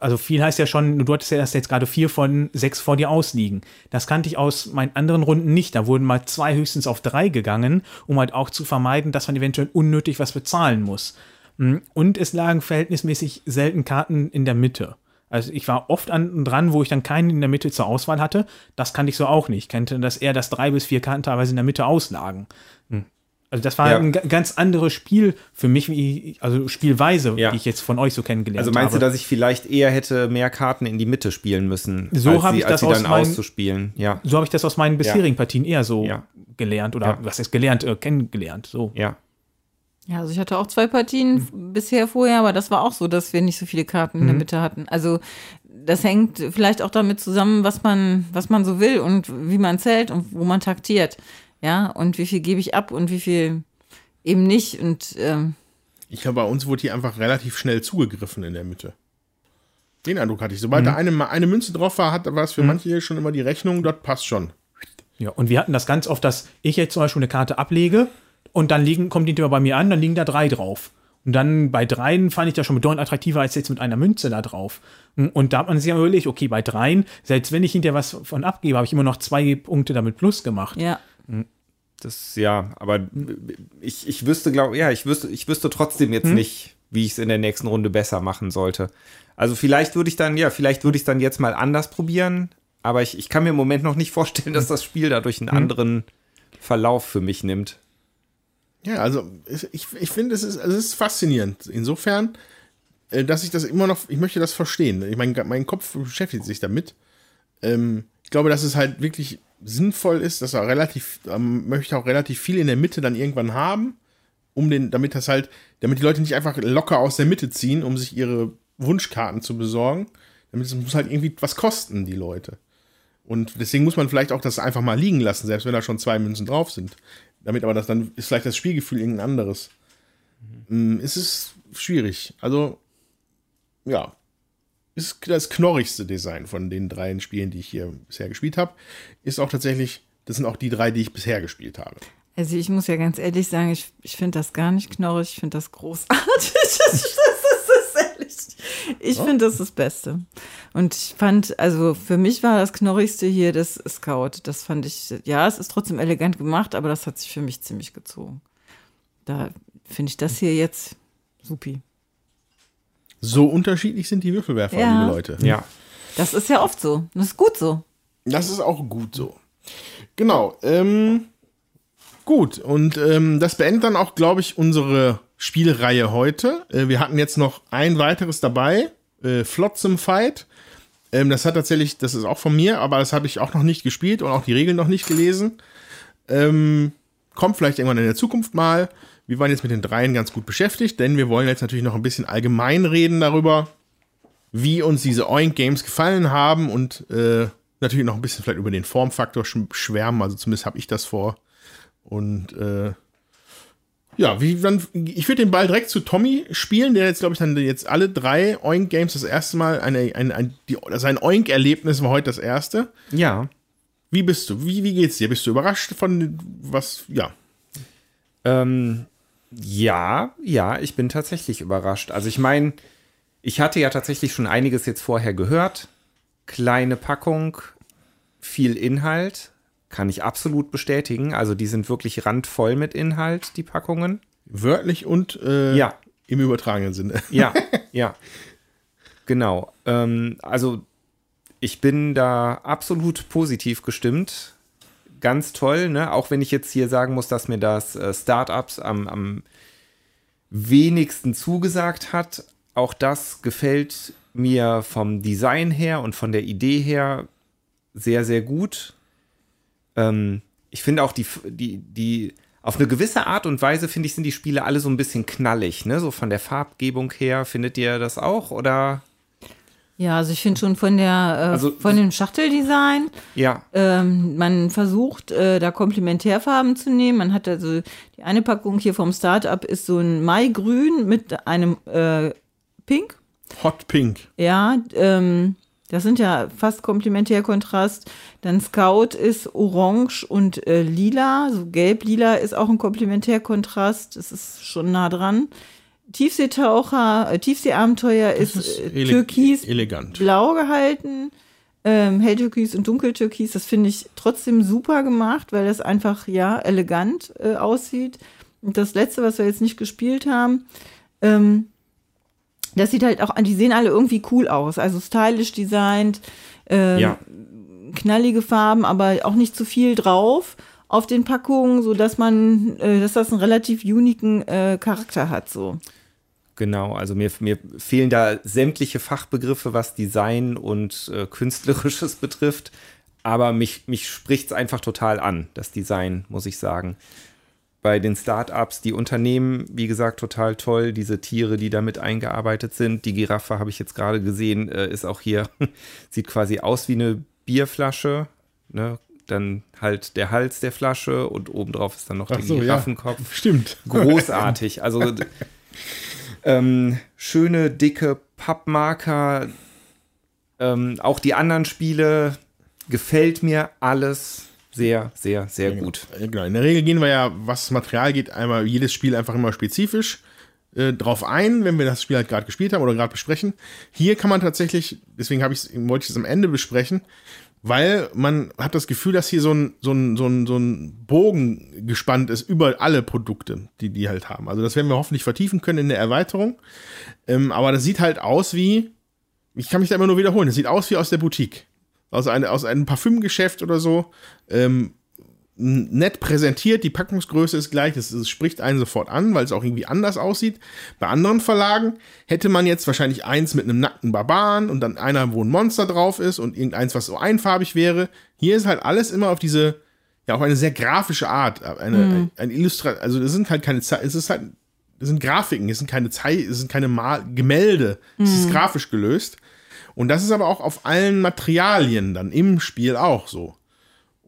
Also viel heißt ja schon, du hattest ja erst jetzt gerade vier von sechs vor dir ausliegen. Das kannte ich aus meinen anderen Runden nicht. Da wurden mal zwei höchstens auf drei gegangen, um halt auch zu vermeiden, dass man eventuell unnötig was bezahlen muss. Und es lagen verhältnismäßig selten Karten in der Mitte. Also ich war oft an, dran, wo ich dann keinen in der Mitte zur Auswahl hatte. Das kannte ich so auch nicht. Ich kannte, dass eher das drei bis vier Karten teilweise in der Mitte auslagen. Also das war ja. ein ganz anderes Spiel für mich, wie, also Spielweise, ja. die ich jetzt von euch so kennengelernt habe. Also meinst habe. du, dass ich vielleicht eher hätte mehr Karten in die Mitte spielen müssen, so habe ich das als sie dann meinen, auszuspielen? Ja. So habe ich das aus meinen bisherigen ja. Partien eher so gelernt oder was ist gelernt, äh, kennengelernt. So. Ja. Ja, also ich hatte auch zwei Partien mhm. bisher vorher, aber das war auch so, dass wir nicht so viele Karten mhm. in der mhm. Mitte hatten. Also das hängt vielleicht auch damit zusammen, was man, was man so will und wie man zählt und wo man taktiert. Ja, und wie viel gebe ich ab und wie viel eben nicht. Und ähm, ich glaube, bei uns wurde hier einfach relativ schnell zugegriffen in der Mitte. Den Eindruck hatte ich. Sobald mhm. da eine, eine Münze drauf war, hat, war es für mhm. manche hier schon immer die Rechnung, dort passt schon. Ja, und wir hatten das ganz oft, dass ich jetzt zum Beispiel eine Karte ablege und dann liegen, kommt die immer bei mir an, dann liegen da drei drauf. Und dann bei dreien fand ich das schon bedeutend attraktiver als jetzt mit einer Münze da drauf. Und da hat man sich ja überlegt, okay, bei dreien, selbst wenn ich hinterher was von abgebe, habe ich immer noch zwei Punkte damit plus gemacht. Ja. Das, ja, aber ich, ich wüsste, glaube ja, ich wüsste, ich wüsste trotzdem jetzt hm? nicht, wie ich es in der nächsten Runde besser machen sollte. Also vielleicht würde ich dann, ja, vielleicht würde ich dann jetzt mal anders probieren, aber ich, ich kann mir im Moment noch nicht vorstellen, dass das Spiel dadurch einen hm? anderen Verlauf für mich nimmt. Ja, also ich, ich finde, es ist, es ist faszinierend. Insofern, äh, dass ich das immer noch, ich möchte das verstehen. Ich mein, mein Kopf beschäftigt sich damit. Ähm, ich glaube, dass es halt wirklich sinnvoll ist, dass er relativ, ähm, möchte auch relativ viel in der Mitte dann irgendwann haben, um den, damit das halt, damit die Leute nicht einfach locker aus der Mitte ziehen, um sich ihre Wunschkarten zu besorgen. Damit es muss halt irgendwie was kosten, die Leute. Und deswegen muss man vielleicht auch das einfach mal liegen lassen, selbst wenn da schon zwei Münzen drauf sind. Damit aber das dann ist vielleicht das Spielgefühl irgendein anderes. Mhm. Es ist schwierig. Also, ja. Ist das knorrigste Design von den drei Spielen, die ich hier bisher gespielt habe. Ist auch tatsächlich, das sind auch die drei, die ich bisher gespielt habe. Also ich muss ja ganz ehrlich sagen, ich, ich finde das gar nicht knorrig, ich finde das großartig. das ist, das ist ehrlich. Ich Oh. finde das das Beste. Und ich fand, also für mich war das knorrigste hier das Scout. Das fand ich, ja, es ist trotzdem elegant gemacht, aber das hat sich für mich ziemlich gezogen. Da finde ich das hier jetzt supi. So unterschiedlich sind die Würfelwerfer, Ja. liebe Leute. Ja. Das ist ja oft so. Das ist gut so. Das ist auch gut so. Genau. Ähm, gut. Und ähm, das beendet dann auch, glaube ich, unsere Spielreihe heute. Äh, wir hatten jetzt noch ein weiteres dabei. Äh, Flotsam Fight. Ähm, das hat tatsächlich, das ist auch von mir, aber das habe ich auch noch nicht gespielt und auch die Regeln noch nicht gelesen. Ähm, kommt vielleicht irgendwann in der Zukunft mal. Wir waren jetzt mit den dreien ganz gut beschäftigt, denn wir wollen jetzt natürlich noch ein bisschen allgemein reden darüber, wie uns diese Oink Games gefallen haben und äh, natürlich noch ein bisschen vielleicht über den Formfaktor sch schwärmen. Also zumindest habe ich das vor. Und äh, ja, wie dann, ich würde den Ball direkt zu Tommy spielen, der jetzt, glaube ich, dann jetzt alle drei Oink Games das erste Mal, eine, ein, ein, die, sein Oink-Erlebnis war heute das erste. Ja. Wie bist du? Wie, wie geht's dir? Bist du überrascht von was? Ja. Ähm, ja, ja, ich bin tatsächlich überrascht. Also ich meine, ich hatte ja tatsächlich schon einiges jetzt vorher gehört. Kleine Packung, viel Inhalt, kann ich absolut bestätigen. Also die sind wirklich randvoll mit Inhalt, die Packungen. Wörtlich und äh, Ja. im übertragenen Sinne. Ja, ja. Genau. Ähm, also ich bin da absolut positiv gestimmt. Ganz toll, ne? Auch wenn ich jetzt hier sagen muss, dass mir das äh, Startups am, am wenigsten zugesagt hat. Auch das gefällt mir vom Design her und von der Idee her sehr, sehr gut. Ähm, ich finde auch die, die, die, auf eine gewisse Art und Weise, finde ich, sind die Spiele alle so ein bisschen knallig, ne? So von der Farbgebung her. Findet ihr das auch? Oder? Ja, also ich finde schon von der, äh, Also- von dem Schachteldesign, Ja. ähm, man versucht, äh, da Komplementärfarben zu nehmen. Man hat also die eine Packung hier vom Startup ist so ein Maigrün mit einem äh, Pink. Hot Pink. Ja, ähm, das sind ja fast Komplementärkontrast. Dann Scout ist orange und äh, lila. So gelb-lila ist auch ein Komplementärkontrast. Das ist schon nah dran. Tiefseetaucher, äh, Tiefseeabenteuer ist, äh, ele- türkis Elegant. blau gehalten. Ähm, Helltürkis und Dunkeltürkis, das finde ich trotzdem super gemacht, weil das einfach, ja, elegant äh, aussieht. Und das letzte, was wir jetzt nicht gespielt haben, ähm, das sieht halt auch, die sehen alle irgendwie cool aus. Also stylisch designt, ähm, Ja. knallige Farben, aber auch nicht zu viel drauf auf den Packungen, so dass man, äh, dass das einen relativ uniken äh, Charakter hat, so. Genau, also mir, mir fehlen da sämtliche Fachbegriffe, was Design und äh, Künstlerisches betrifft. Aber mich, mich spricht es einfach total an, das Design, muss ich sagen. Bei den Startups, die Unternehmen, wie gesagt, total toll. Diese Tiere, die damit eingearbeitet sind. Die Giraffe habe ich jetzt gerade gesehen, äh, ist auch hier, sieht quasi aus wie eine Bierflasche. Ne? Dann halt der Hals der Flasche und obendrauf ist dann noch Ach der so, ja. Giraffenkopf Stimmt. großartig. Also ähm, schöne, dicke Pappmarker. Ähm, auch die anderen Spiele gefällt mir alles sehr, sehr, sehr gut. Genau. In der Regel gehen wir ja, was Material geht, einmal jedes Spiel einfach immer spezifisch äh, drauf ein, wenn wir das Spiel halt gerade gespielt haben oder gerade besprechen. Hier kann man tatsächlich, deswegen habe ich wollte ich es am Ende besprechen, weil man hat das Gefühl, dass hier so ein, so ein, so ein, so ein Bogen gespannt ist über alle Produkte, die die halt haben. Also das werden wir hoffentlich vertiefen können in der Erweiterung. Ähm, aber das sieht halt aus wie, ich kann mich da immer nur wiederholen, das sieht aus wie aus der Boutique. Aus, eine, aus einem Parfümgeschäft oder so. Ähm, nett präsentiert, die Packungsgröße ist gleich, das, das spricht einen sofort an, weil es auch irgendwie anders aussieht. Bei anderen Verlagen hätte man jetzt wahrscheinlich eins mit einem nackten Barbaren und dann einer, wo ein Monster drauf ist und irgendeins, was so einfarbig wäre. Hier ist halt alles immer auf diese, ja, auf eine sehr grafische Art, eine, ein, ein Illustra also es sind halt keine Ze es ist halt, es sind Grafiken, es sind keine Zei es sind keine Mal Gemälde, es ist grafisch gelöst. Und das ist aber auch auf allen Materialien dann im Spiel auch so.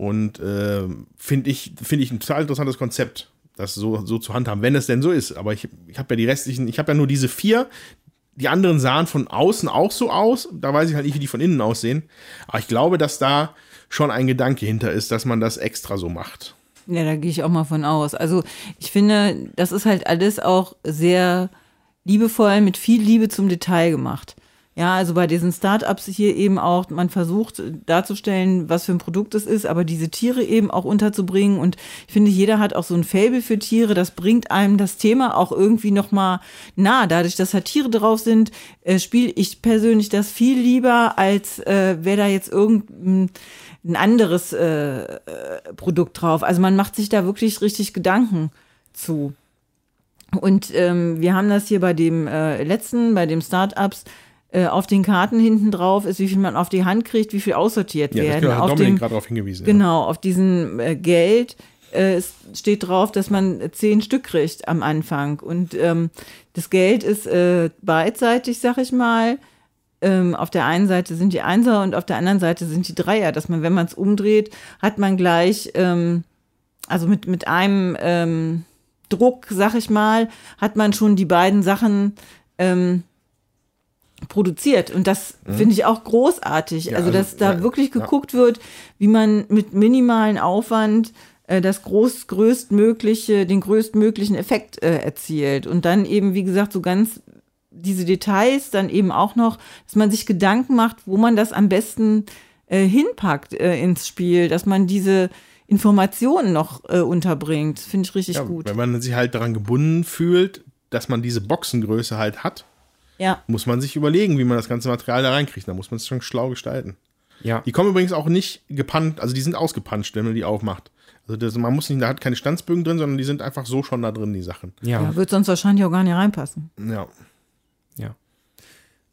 Und äh, finde ich, finde ich ein total interessantes Konzept, das so, so zu handhaben, wenn es denn so ist. Aber ich, ich habe ja die restlichen, ich habe ja nur diese vier, die anderen sahen von außen auch so aus. Da weiß ich halt nicht, wie die von innen aussehen. Aber ich glaube, dass da schon ein Gedanke hinter ist, dass man das extra so macht. Ja, da gehe ich auch mal von aus. Also ich finde, das ist halt alles auch sehr liebevoll, mit viel Liebe zum Detail gemacht. Ja, also bei diesen Startups hier eben auch, man versucht darzustellen, was für ein Produkt es ist, aber diese Tiere eben auch unterzubringen. Und ich finde, jeder hat auch so ein Faible für Tiere. Das bringt einem das Thema auch irgendwie nochmal nah. Dadurch, dass da Tiere drauf sind, äh, spiele ich persönlich das viel lieber, als äh, wäre da jetzt irgendein ein anderes äh, äh, Produkt drauf. Also man macht sich da wirklich richtig Gedanken zu. Und ähm, wir haben das hier bei dem äh, letzten, bei dem Startups, äh, auf den Karten hinten drauf ist, wie viel man auf die Hand kriegt, wie viel aussortiert Ja, werden. hat auf Dominik gerade darauf hingewiesen. genau, auf diesem äh, Geld äh, es steht drauf, dass man zehn Stück kriegt am Anfang. Und ähm, das Geld ist äh, beidseitig, sag ich mal. Ähm, auf der einen Seite sind die Einser und auf der anderen Seite sind die Dreier. Dass man, wenn man es umdreht, hat man gleich, ähm, also mit, mit einem ähm, Druck, sag ich mal, hat man schon die beiden Sachen ähm, produziert. Und das finde ich auch großartig. Mhm. Ja, also, also, dass da ja, wirklich ja. geguckt wird, wie man mit minimalen Aufwand äh, das groß, größtmögliche, den größtmöglichen Effekt äh, erzielt. Und dann eben, wie gesagt, so ganz diese Details dann eben auch noch, dass man sich Gedanken macht, wo man das am besten äh, hinpackt äh, ins Spiel, dass man diese Informationen noch äh, unterbringt. Finde ich richtig Ja, gut. Wenn man sich halt daran gebunden fühlt, dass man diese Boxengröße halt hat, Ja. muss man sich überlegen, wie man das ganze Material da reinkriegt. Da muss man es schon schlau gestalten. Ja. Die kommen übrigens auch nicht gepannt, also die sind ausgepanscht, wenn man die aufmacht. Also das, man muss nicht, da hat keine Stanzbögen drin, sondern die sind einfach so schon da drin, die Sachen. Ja. Ja, wird sonst wahrscheinlich auch gar nicht reinpassen. Ja. Ja.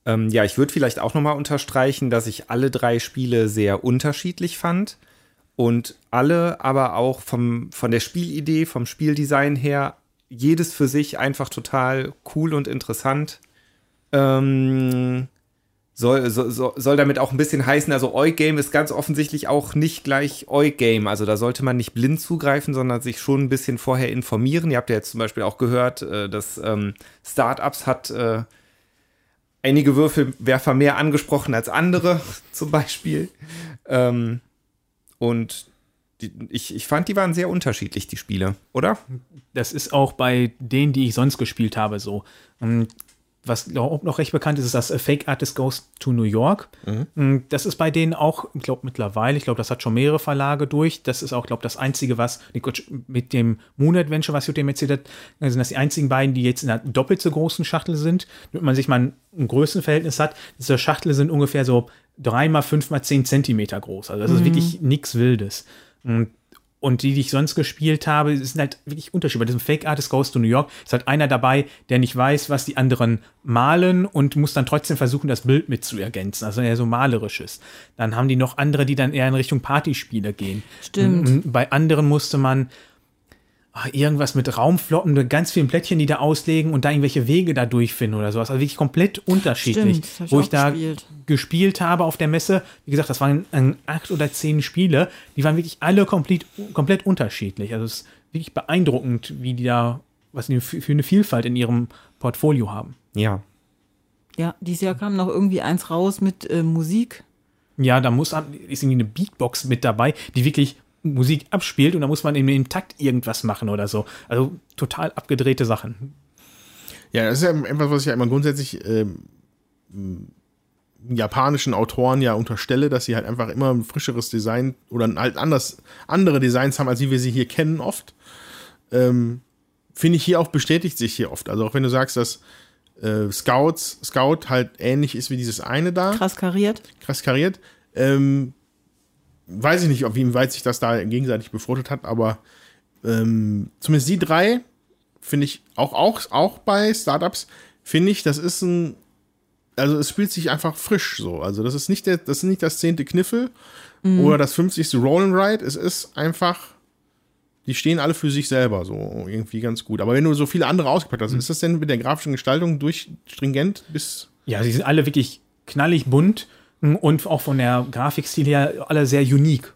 Ähm, ja, ich würde vielleicht auch nochmal unterstreichen, dass ich alle drei Spiele sehr unterschiedlich fand und alle aber auch vom, von der Spielidee, vom Spieldesign her, jedes für sich einfach total cool und interessant. Ähm, soll, so, so, soll damit auch ein bisschen heißen, also Eu-Game ist ganz offensichtlich auch nicht gleich Eu-Game. Also da sollte man nicht blind zugreifen, sondern sich schon ein bisschen vorher informieren. Ihr habt ja jetzt zum Beispiel auch gehört, äh, dass ähm, Startups hat äh, einige Würfelwerfer mehr angesprochen als andere, zum Beispiel. Ähm, und die, ich, ich fand, die waren sehr unterschiedlich, die Spiele, oder? Das ist auch bei denen, die ich sonst gespielt habe, so. Was auch noch recht bekannt ist, ist das äh, Fake Artist Goes to New York. Mm, Das ist bei denen auch, ich glaube, mittlerweile, ich glaube, das hat schon mehrere Verlage durch. Das ist auch, glaube das einzige, was mit dem Moon Adventure, was Jutem erzählt hat, äh, sind das die einzigen beiden, die jetzt in einer doppelt so großen Schachtel sind. Damit man sich mal ein, Größenverhältnis hat, diese Schachtel sind ungefähr so drei mal fünf mal zehn Zentimeter groß. Also das ist wirklich nichts Wildes. Und und die, die ich sonst gespielt habe, sind halt wirklich Unterschiede. Bei diesem Fake Artist Goes to New York ist halt einer dabei, der nicht weiß, was die anderen malen und muss dann trotzdem versuchen, das Bild mit zu ergänzen. Also eher so malerisches. Dann haben die noch andere, die dann eher in Richtung Partyspiele gehen. Stimmt. Und bei anderen musste man irgendwas mit Raumflotten, mit ganz vielen Plättchen, die da auslegen und da irgendwelche Wege da durchfinden oder sowas. Also wirklich komplett unterschiedlich. Stimmt, das hab ich Wo ich da gespielt. gespielt habe auf der Messe, wie gesagt, das waren äh, acht oder zehn Spiele, die waren wirklich alle komplett, komplett unterschiedlich. Also es ist wirklich beeindruckend, wie die da, was die für für eine Vielfalt in ihrem Portfolio haben. Ja. Ja, dieses Jahr kam noch irgendwie eins raus mit äh, Musik. Ja, da muss ist irgendwie eine Beatbox mit dabei, die wirklich Musik abspielt und da muss man in dem Takt irgendwas machen oder so. Also total abgedrehte Sachen. Ja, das ist ja etwas, was ich ja immer grundsätzlich ähm, japanischen Autoren ja unterstelle, dass sie halt einfach immer ein frischeres Design oder halt anders, andere Designs haben, als wie wir sie hier kennen oft. Ähm, Finde ich hier auch bestätigt sich hier oft. Also auch wenn du sagst, dass äh, Scouts, Scout halt ähnlich ist wie dieses eine da, Krass kariert. krass kariert. Ähm, weiß ich nicht, ob wie weit sich das da gegenseitig befruchtet hat, aber ähm, zumindest die drei finde ich auch, auch, auch bei Startups, finde ich, das ist ein, also es spielt sich einfach frisch so. Also das ist nicht der, das ist nicht das zehnte Kniffel oder das 50. Roll and Ride. Es ist einfach, die stehen alle für sich selber so irgendwie ganz gut. Aber wenn du so viele andere ausgepackt hast, ist das denn mit der grafischen Gestaltung durchstringent bis Ja, sie sind alle wirklich knallig bunt und auch von der Grafikstil her alle sehr unique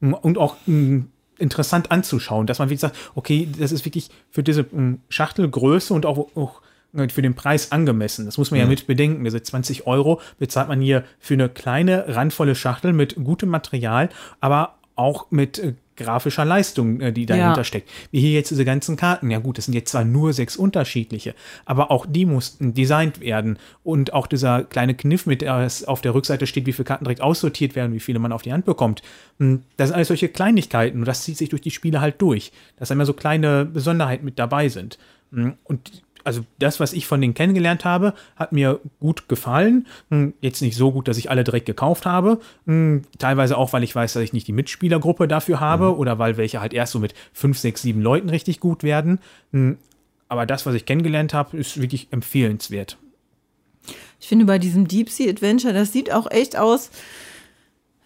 Mm, und auch mm, interessant anzuschauen, dass man wirklich sagt, okay, das ist wirklich für diese mm, Schachtelgröße und auch, auch äh, für den Preis angemessen. Das muss man ja mit bedenken. Diese 20 Euro bezahlt man hier für eine kleine, randvolle Schachtel mit gutem Material, aber auch mit äh, grafischer Leistung, äh, die dahinter Ja. steckt. Wie hier jetzt diese ganzen Karten. Ja gut, das sind jetzt zwar nur sechs unterschiedliche, aber auch die mussten designt werden. Und auch dieser kleine Kniff, mit der es auf der Rückseite steht, wie viele Karten direkt aussortiert werden, wie viele man auf die Hand bekommt. Hm, Das sind alles solche Kleinigkeiten und das zieht sich durch die Spiele halt durch. Dass immer so kleine Besonderheiten mit dabei sind. Hm, Und also das, was ich von denen kennengelernt habe, hat mir gut gefallen. Hm, Jetzt nicht so gut, dass ich alle direkt gekauft habe. Hm, Teilweise auch, weil ich weiß, dass ich nicht die Mitspielergruppe dafür habe oder weil welche halt erst so mit fünf, sechs, sieben Leuten richtig gut werden. Hm, Aber das, was ich kennengelernt habe, ist wirklich empfehlenswert. Ich finde bei diesem Deep Sea Adventure, das sieht auch echt aus.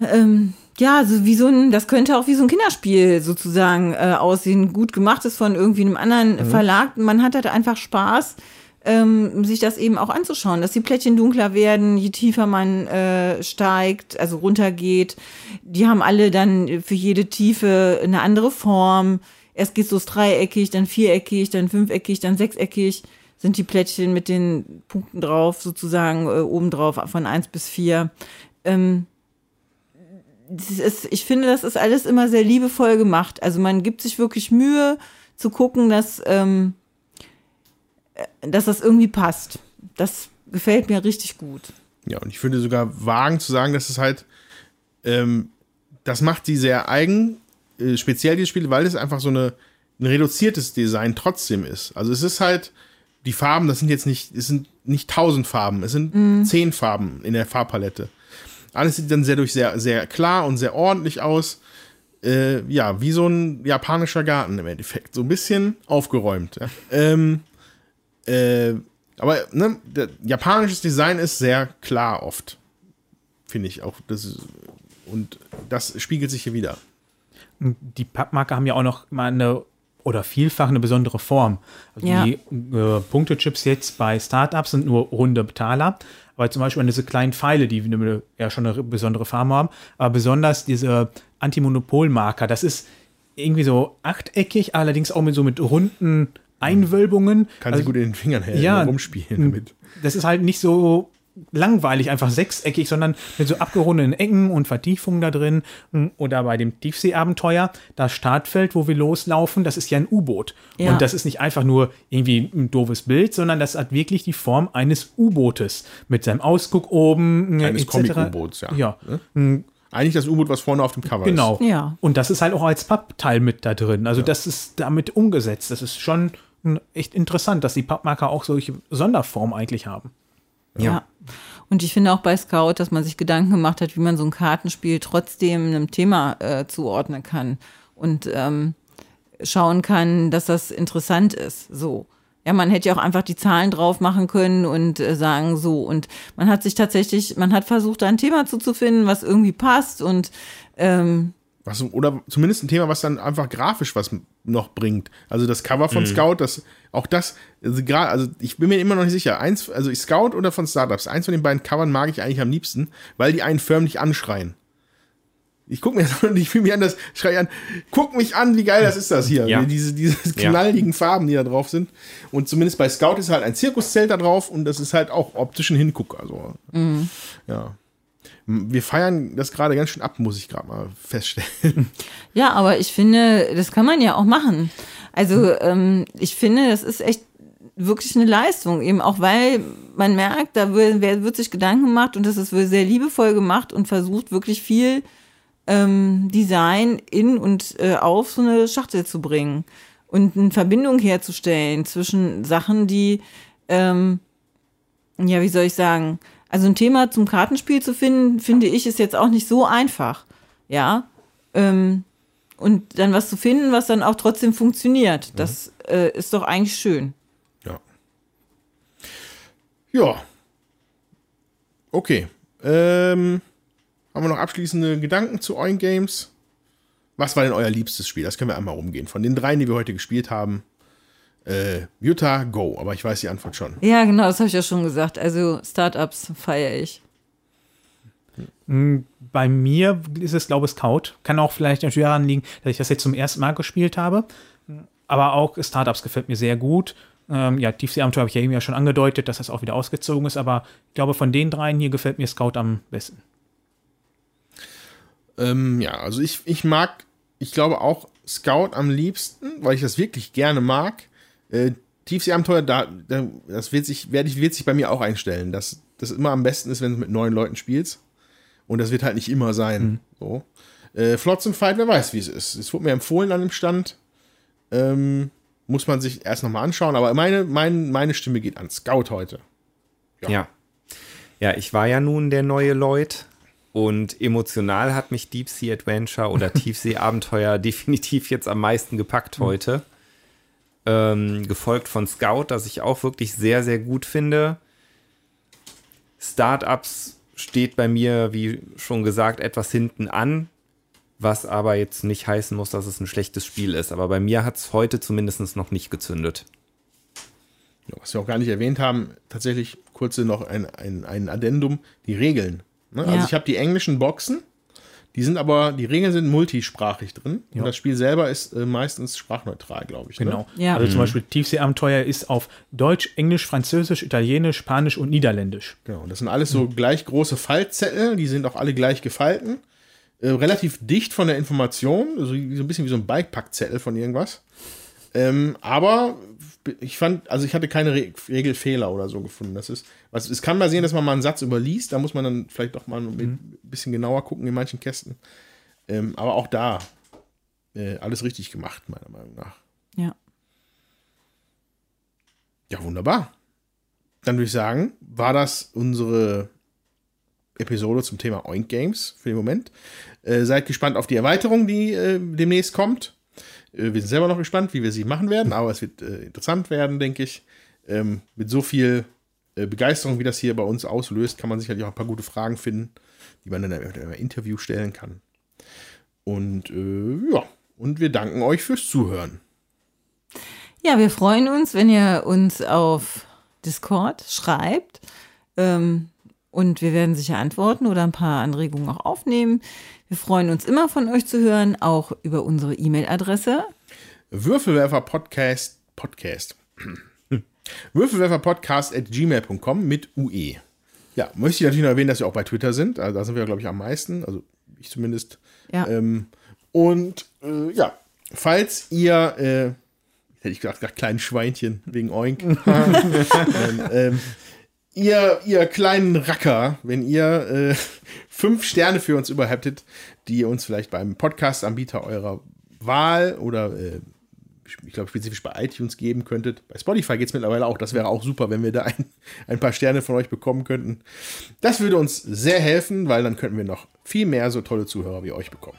Ähm, ja, so wie so ein, das könnte auch wie so ein Kinderspiel sozusagen äh, aussehen. Gut gemacht ist von irgendwie einem anderen Verlag. Man hat halt einfach Spaß, ähm, sich das eben auch anzuschauen, dass die Plättchen dunkler werden, je tiefer man äh, steigt, also runtergeht. Die haben alle dann für jede Tiefe eine andere Form. Erst geht es dreieckig, dann viereckig, dann fünfeckig, dann sechseckig sind die Plättchen mit den Punkten drauf, sozusagen äh, oben drauf von 1 bis 4. Ähm, ist, ich finde, das ist alles immer sehr liebevoll gemacht. Also man gibt sich wirklich Mühe zu gucken, dass, ähm, äh, dass das irgendwie passt. Das gefällt mir richtig gut. Ja, und ich würde sogar wagen zu sagen, dass es halt, ähm, das macht sie sehr eigen, äh, speziell die Spiele, weil es einfach so eine, ein reduziertes Design trotzdem ist. Also es ist halt, die Farben, das sind jetzt nicht, es sind nicht tausend Farben, es sind zehn Farben in der Farbpalette. Alles sieht dann sehr durch sehr, sehr klar und sehr ordentlich aus. Äh, ja, wie so ein japanischer Garten im Endeffekt. So ein bisschen aufgeräumt. Ja. Ähm, äh, aber ne, der, japanisches Design ist sehr klar oft. Finde ich auch. Das ist, und das spiegelt sich hier wieder. Die Pappmarker haben ja auch noch mal eine oder vielfach eine besondere Form. Also Ja. Die äh, Punktechips jetzt bei Startups sind nur runde Taler, aber zum Beispiel diese kleinen Pfeile, die eine, ja schon eine besondere Farbe haben, aber besonders diese Antimonopolmarker, das ist irgendwie so achteckig, allerdings auch mit so mit runden Einwölbungen. Kann also, sie gut in den Fingern her ja, rumspielen damit. das ist halt nicht so langweilig, einfach sechseckig, sondern mit so abgerundeten Ecken und Vertiefungen da drin. Oder bei dem Tiefseeabenteuer, das Startfeld, wo wir loslaufen, das ist ja ein U-Boot. Ja. Und das ist nicht einfach nur irgendwie ein doofes Bild, sondern das hat wirklich die Form eines U-Bootes. Mit seinem Ausguck oben. Eines etc. Comic-U-Boots, ja. Ja, Eigentlich das U-Boot, was vorne auf dem Cover genau. ist. Ja. Und das ist halt auch als Pappteil mit da drin. Also das ist damit umgesetzt. Das ist schon echt interessant, dass die Pappmarker auch solche Sonderformen eigentlich haben. Ja. Und ich finde auch bei Scout, dass man sich Gedanken gemacht hat, wie man so ein Kartenspiel trotzdem einem Thema äh, zuordnen kann und ähm, schauen kann, dass das interessant ist. So. Ja, man hätte ja auch einfach die Zahlen drauf machen können und äh, sagen so. Und man hat sich tatsächlich, man hat versucht, da ein Thema zuzufinden, was irgendwie passt und ähm, Was, oder zumindest ein Thema, was dann einfach grafisch was noch bringt. Also das Cover von Scout, das auch das, also, also ich bin mir immer noch nicht sicher. Eins, also Scout oder von Startups, eins von den beiden Covern mag ich eigentlich am liebsten, weil die einen förmlich anschreien. Ich gucke mir das an und ich fühle mich an, das schreie an, guck mich an, wie geil das ist das hier. Ja. Diese, diese Ja. knalligen Farben, die da drauf sind. Und zumindest bei Scout ist halt ein Zirkuszelt da drauf und das ist halt auch optischen Hinguck. Also, ja. Wir feiern das gerade ganz schön ab, muss ich gerade mal feststellen. Ja, aber ich finde, das kann man ja auch machen. Also ähm, ich finde, das ist echt wirklich eine Leistung, eben auch weil man merkt, da wird, wird sich Gedanken gemacht und das ist wohl sehr liebevoll gemacht und versucht wirklich viel ähm, Design in und äh, auf so eine Schachtel zu bringen und eine Verbindung herzustellen zwischen Sachen, die ähm, ja, wie soll ich sagen? Also ein Thema zum Kartenspiel zu finden, finde ich, ist jetzt auch nicht so einfach. Ja. Ähm, und dann was zu finden, was dann auch trotzdem funktioniert. Das äh, ist doch eigentlich schön. Ja. Ja. Okay. Ähm, haben wir noch abschließende Gedanken zu euren Games? Was war denn euer liebstes Spiel? Das können wir einmal rumgehen. Von den dreien, die wir heute gespielt haben. Äh, Utah, Go. Aber ich weiß die Antwort schon. Ja, genau, das habe ich ja schon gesagt. Also Startups feiere ich. Bei mir ist es, glaube ich, Scout. Kann auch vielleicht natürlich daran liegen, dass ich das jetzt zum ersten Mal gespielt habe. Aber auch Startups gefällt mir sehr gut. Ähm, ja, Tiefsee-Abenteuer habe ich ja eben ja schon angedeutet, dass das auch wieder ausgezogen ist, aber ich glaube, von den dreien hier gefällt mir Scout am besten. Ähm, ja, also ich, ich mag, ich glaube auch Scout am liebsten, weil ich das wirklich gerne mag. Äh, Tiefsee-Abenteuer, da, da, das wird sich, werde ich, wird sich bei mir auch einstellen, dass das immer am besten ist, wenn du mit neuen Leuten spielst. Und das wird halt nicht immer sein. Mhm. So. Äh, Flotzenfight, wer weiß, wie es ist. Es wurde mir empfohlen an dem Stand. Ähm, muss man sich erst nochmal anschauen, aber meine, mein, meine Stimme geht an Scout heute. Ja. ja. ich war ja nun der neue Lloyd und emotional hat mich Deep Sea Adventure oder Tiefsee Abenteuer definitiv jetzt am meisten gepackt heute. Ähm, gefolgt von Scout, das ich auch wirklich sehr, sehr gut finde. Startups steht bei mir, wie schon gesagt, etwas hinten an, was aber jetzt nicht heißen muss, dass es ein schlechtes Spiel ist. Aber bei mir hat es heute zumindest noch nicht gezündet. Was wir auch gar nicht erwähnt haben, tatsächlich kurze noch ein, ein, ein Addendum, die Regeln. Ne? Ja. Also ich habe die englischen Boxen, die sind aber, die Regeln sind multisprachig drin. Ja. Und das Spiel selber ist äh, meistens sprachneutral, glaube ich. Genau. Ne? Ja. Also zum Beispiel Tiefsee-Abenteuer ist auf Deutsch, Englisch, Französisch, Italienisch, Spanisch und Niederländisch. Genau. Das sind alles so gleich große Faltzettel, die sind auch alle gleich gefalten. Äh, relativ dicht von der Information, also so ein bisschen wie so ein Bikepackzettel von irgendwas. Ähm, aber ich fand, also ich hatte keine Re Regelfehler oder so gefunden. Das ist, was, es kann mal sehen, dass man mal einen Satz überliest, da muss man dann vielleicht doch mal ein bisschen genauer gucken in manchen Kästen. Ähm, aber auch da äh, alles richtig gemacht, meiner Meinung nach. Ja. Ja, wunderbar. Dann würde ich sagen, war das unsere Episode zum Thema Oink Games für den Moment. Äh, seid gespannt auf die Erweiterung, die äh, demnächst kommt. Äh, wir sind selber noch gespannt, wie wir sie machen werden, aber es wird äh, interessant werden, denke ich. Ähm, mit so viel äh, Begeisterung, wie das hier bei uns auslöst, kann man sicherlich auch ein paar gute Fragen finden, die man dann im im Interview stellen kann. Und äh, ja, und wir danken euch fürs Zuhören. Ja, wir freuen uns, wenn ihr uns auf Discord schreibt. Ähm, und wir werden sicher antworten oder ein paar Anregungen auch aufnehmen. Wir freuen uns immer von euch zu hören, auch über unsere E-Mail-Adresse. Würfelwerfer Podcast, Podcast. Würfelwerfer Podcast at gmail.com mit UE. Ja, möchte ich natürlich noch erwähnen, dass wir auch bei Twitter sind. Also da sind wir, glaube ich, am meisten. Also ich zumindest. Ja. Ähm, und äh, ja, falls ihr, äh, hätte ich gesagt, gesagt, kleinen Schweinchen wegen Oink. ähm, ähm, ihr, ihr kleinen Racker, wenn ihr äh, fünf Sterne für uns überhättet, die ihr uns vielleicht beim Podcast-Anbieter eurer Wahl oder äh, ich glaube spezifisch bei iTunes geben könntet. Bei Spotify geht es mittlerweile auch. Das wäre auch super, wenn wir da ein, ein paar Sterne von euch bekommen könnten. Das würde uns sehr helfen, weil dann könnten wir noch viel mehr so tolle Zuhörer wie euch bekommen.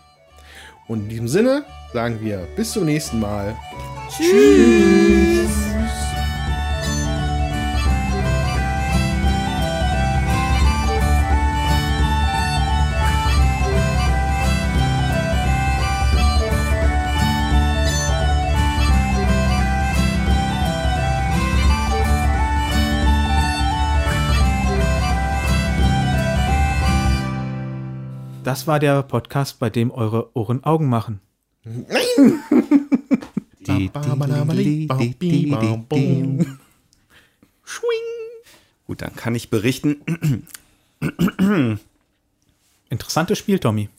Und in diesem Sinne sagen wir bis zum nächsten Mal. Das war der Podcast, bei dem eure Ohren Augen machen. Gut, dann kann ich berichten. Interessantes Spiel, Tommy.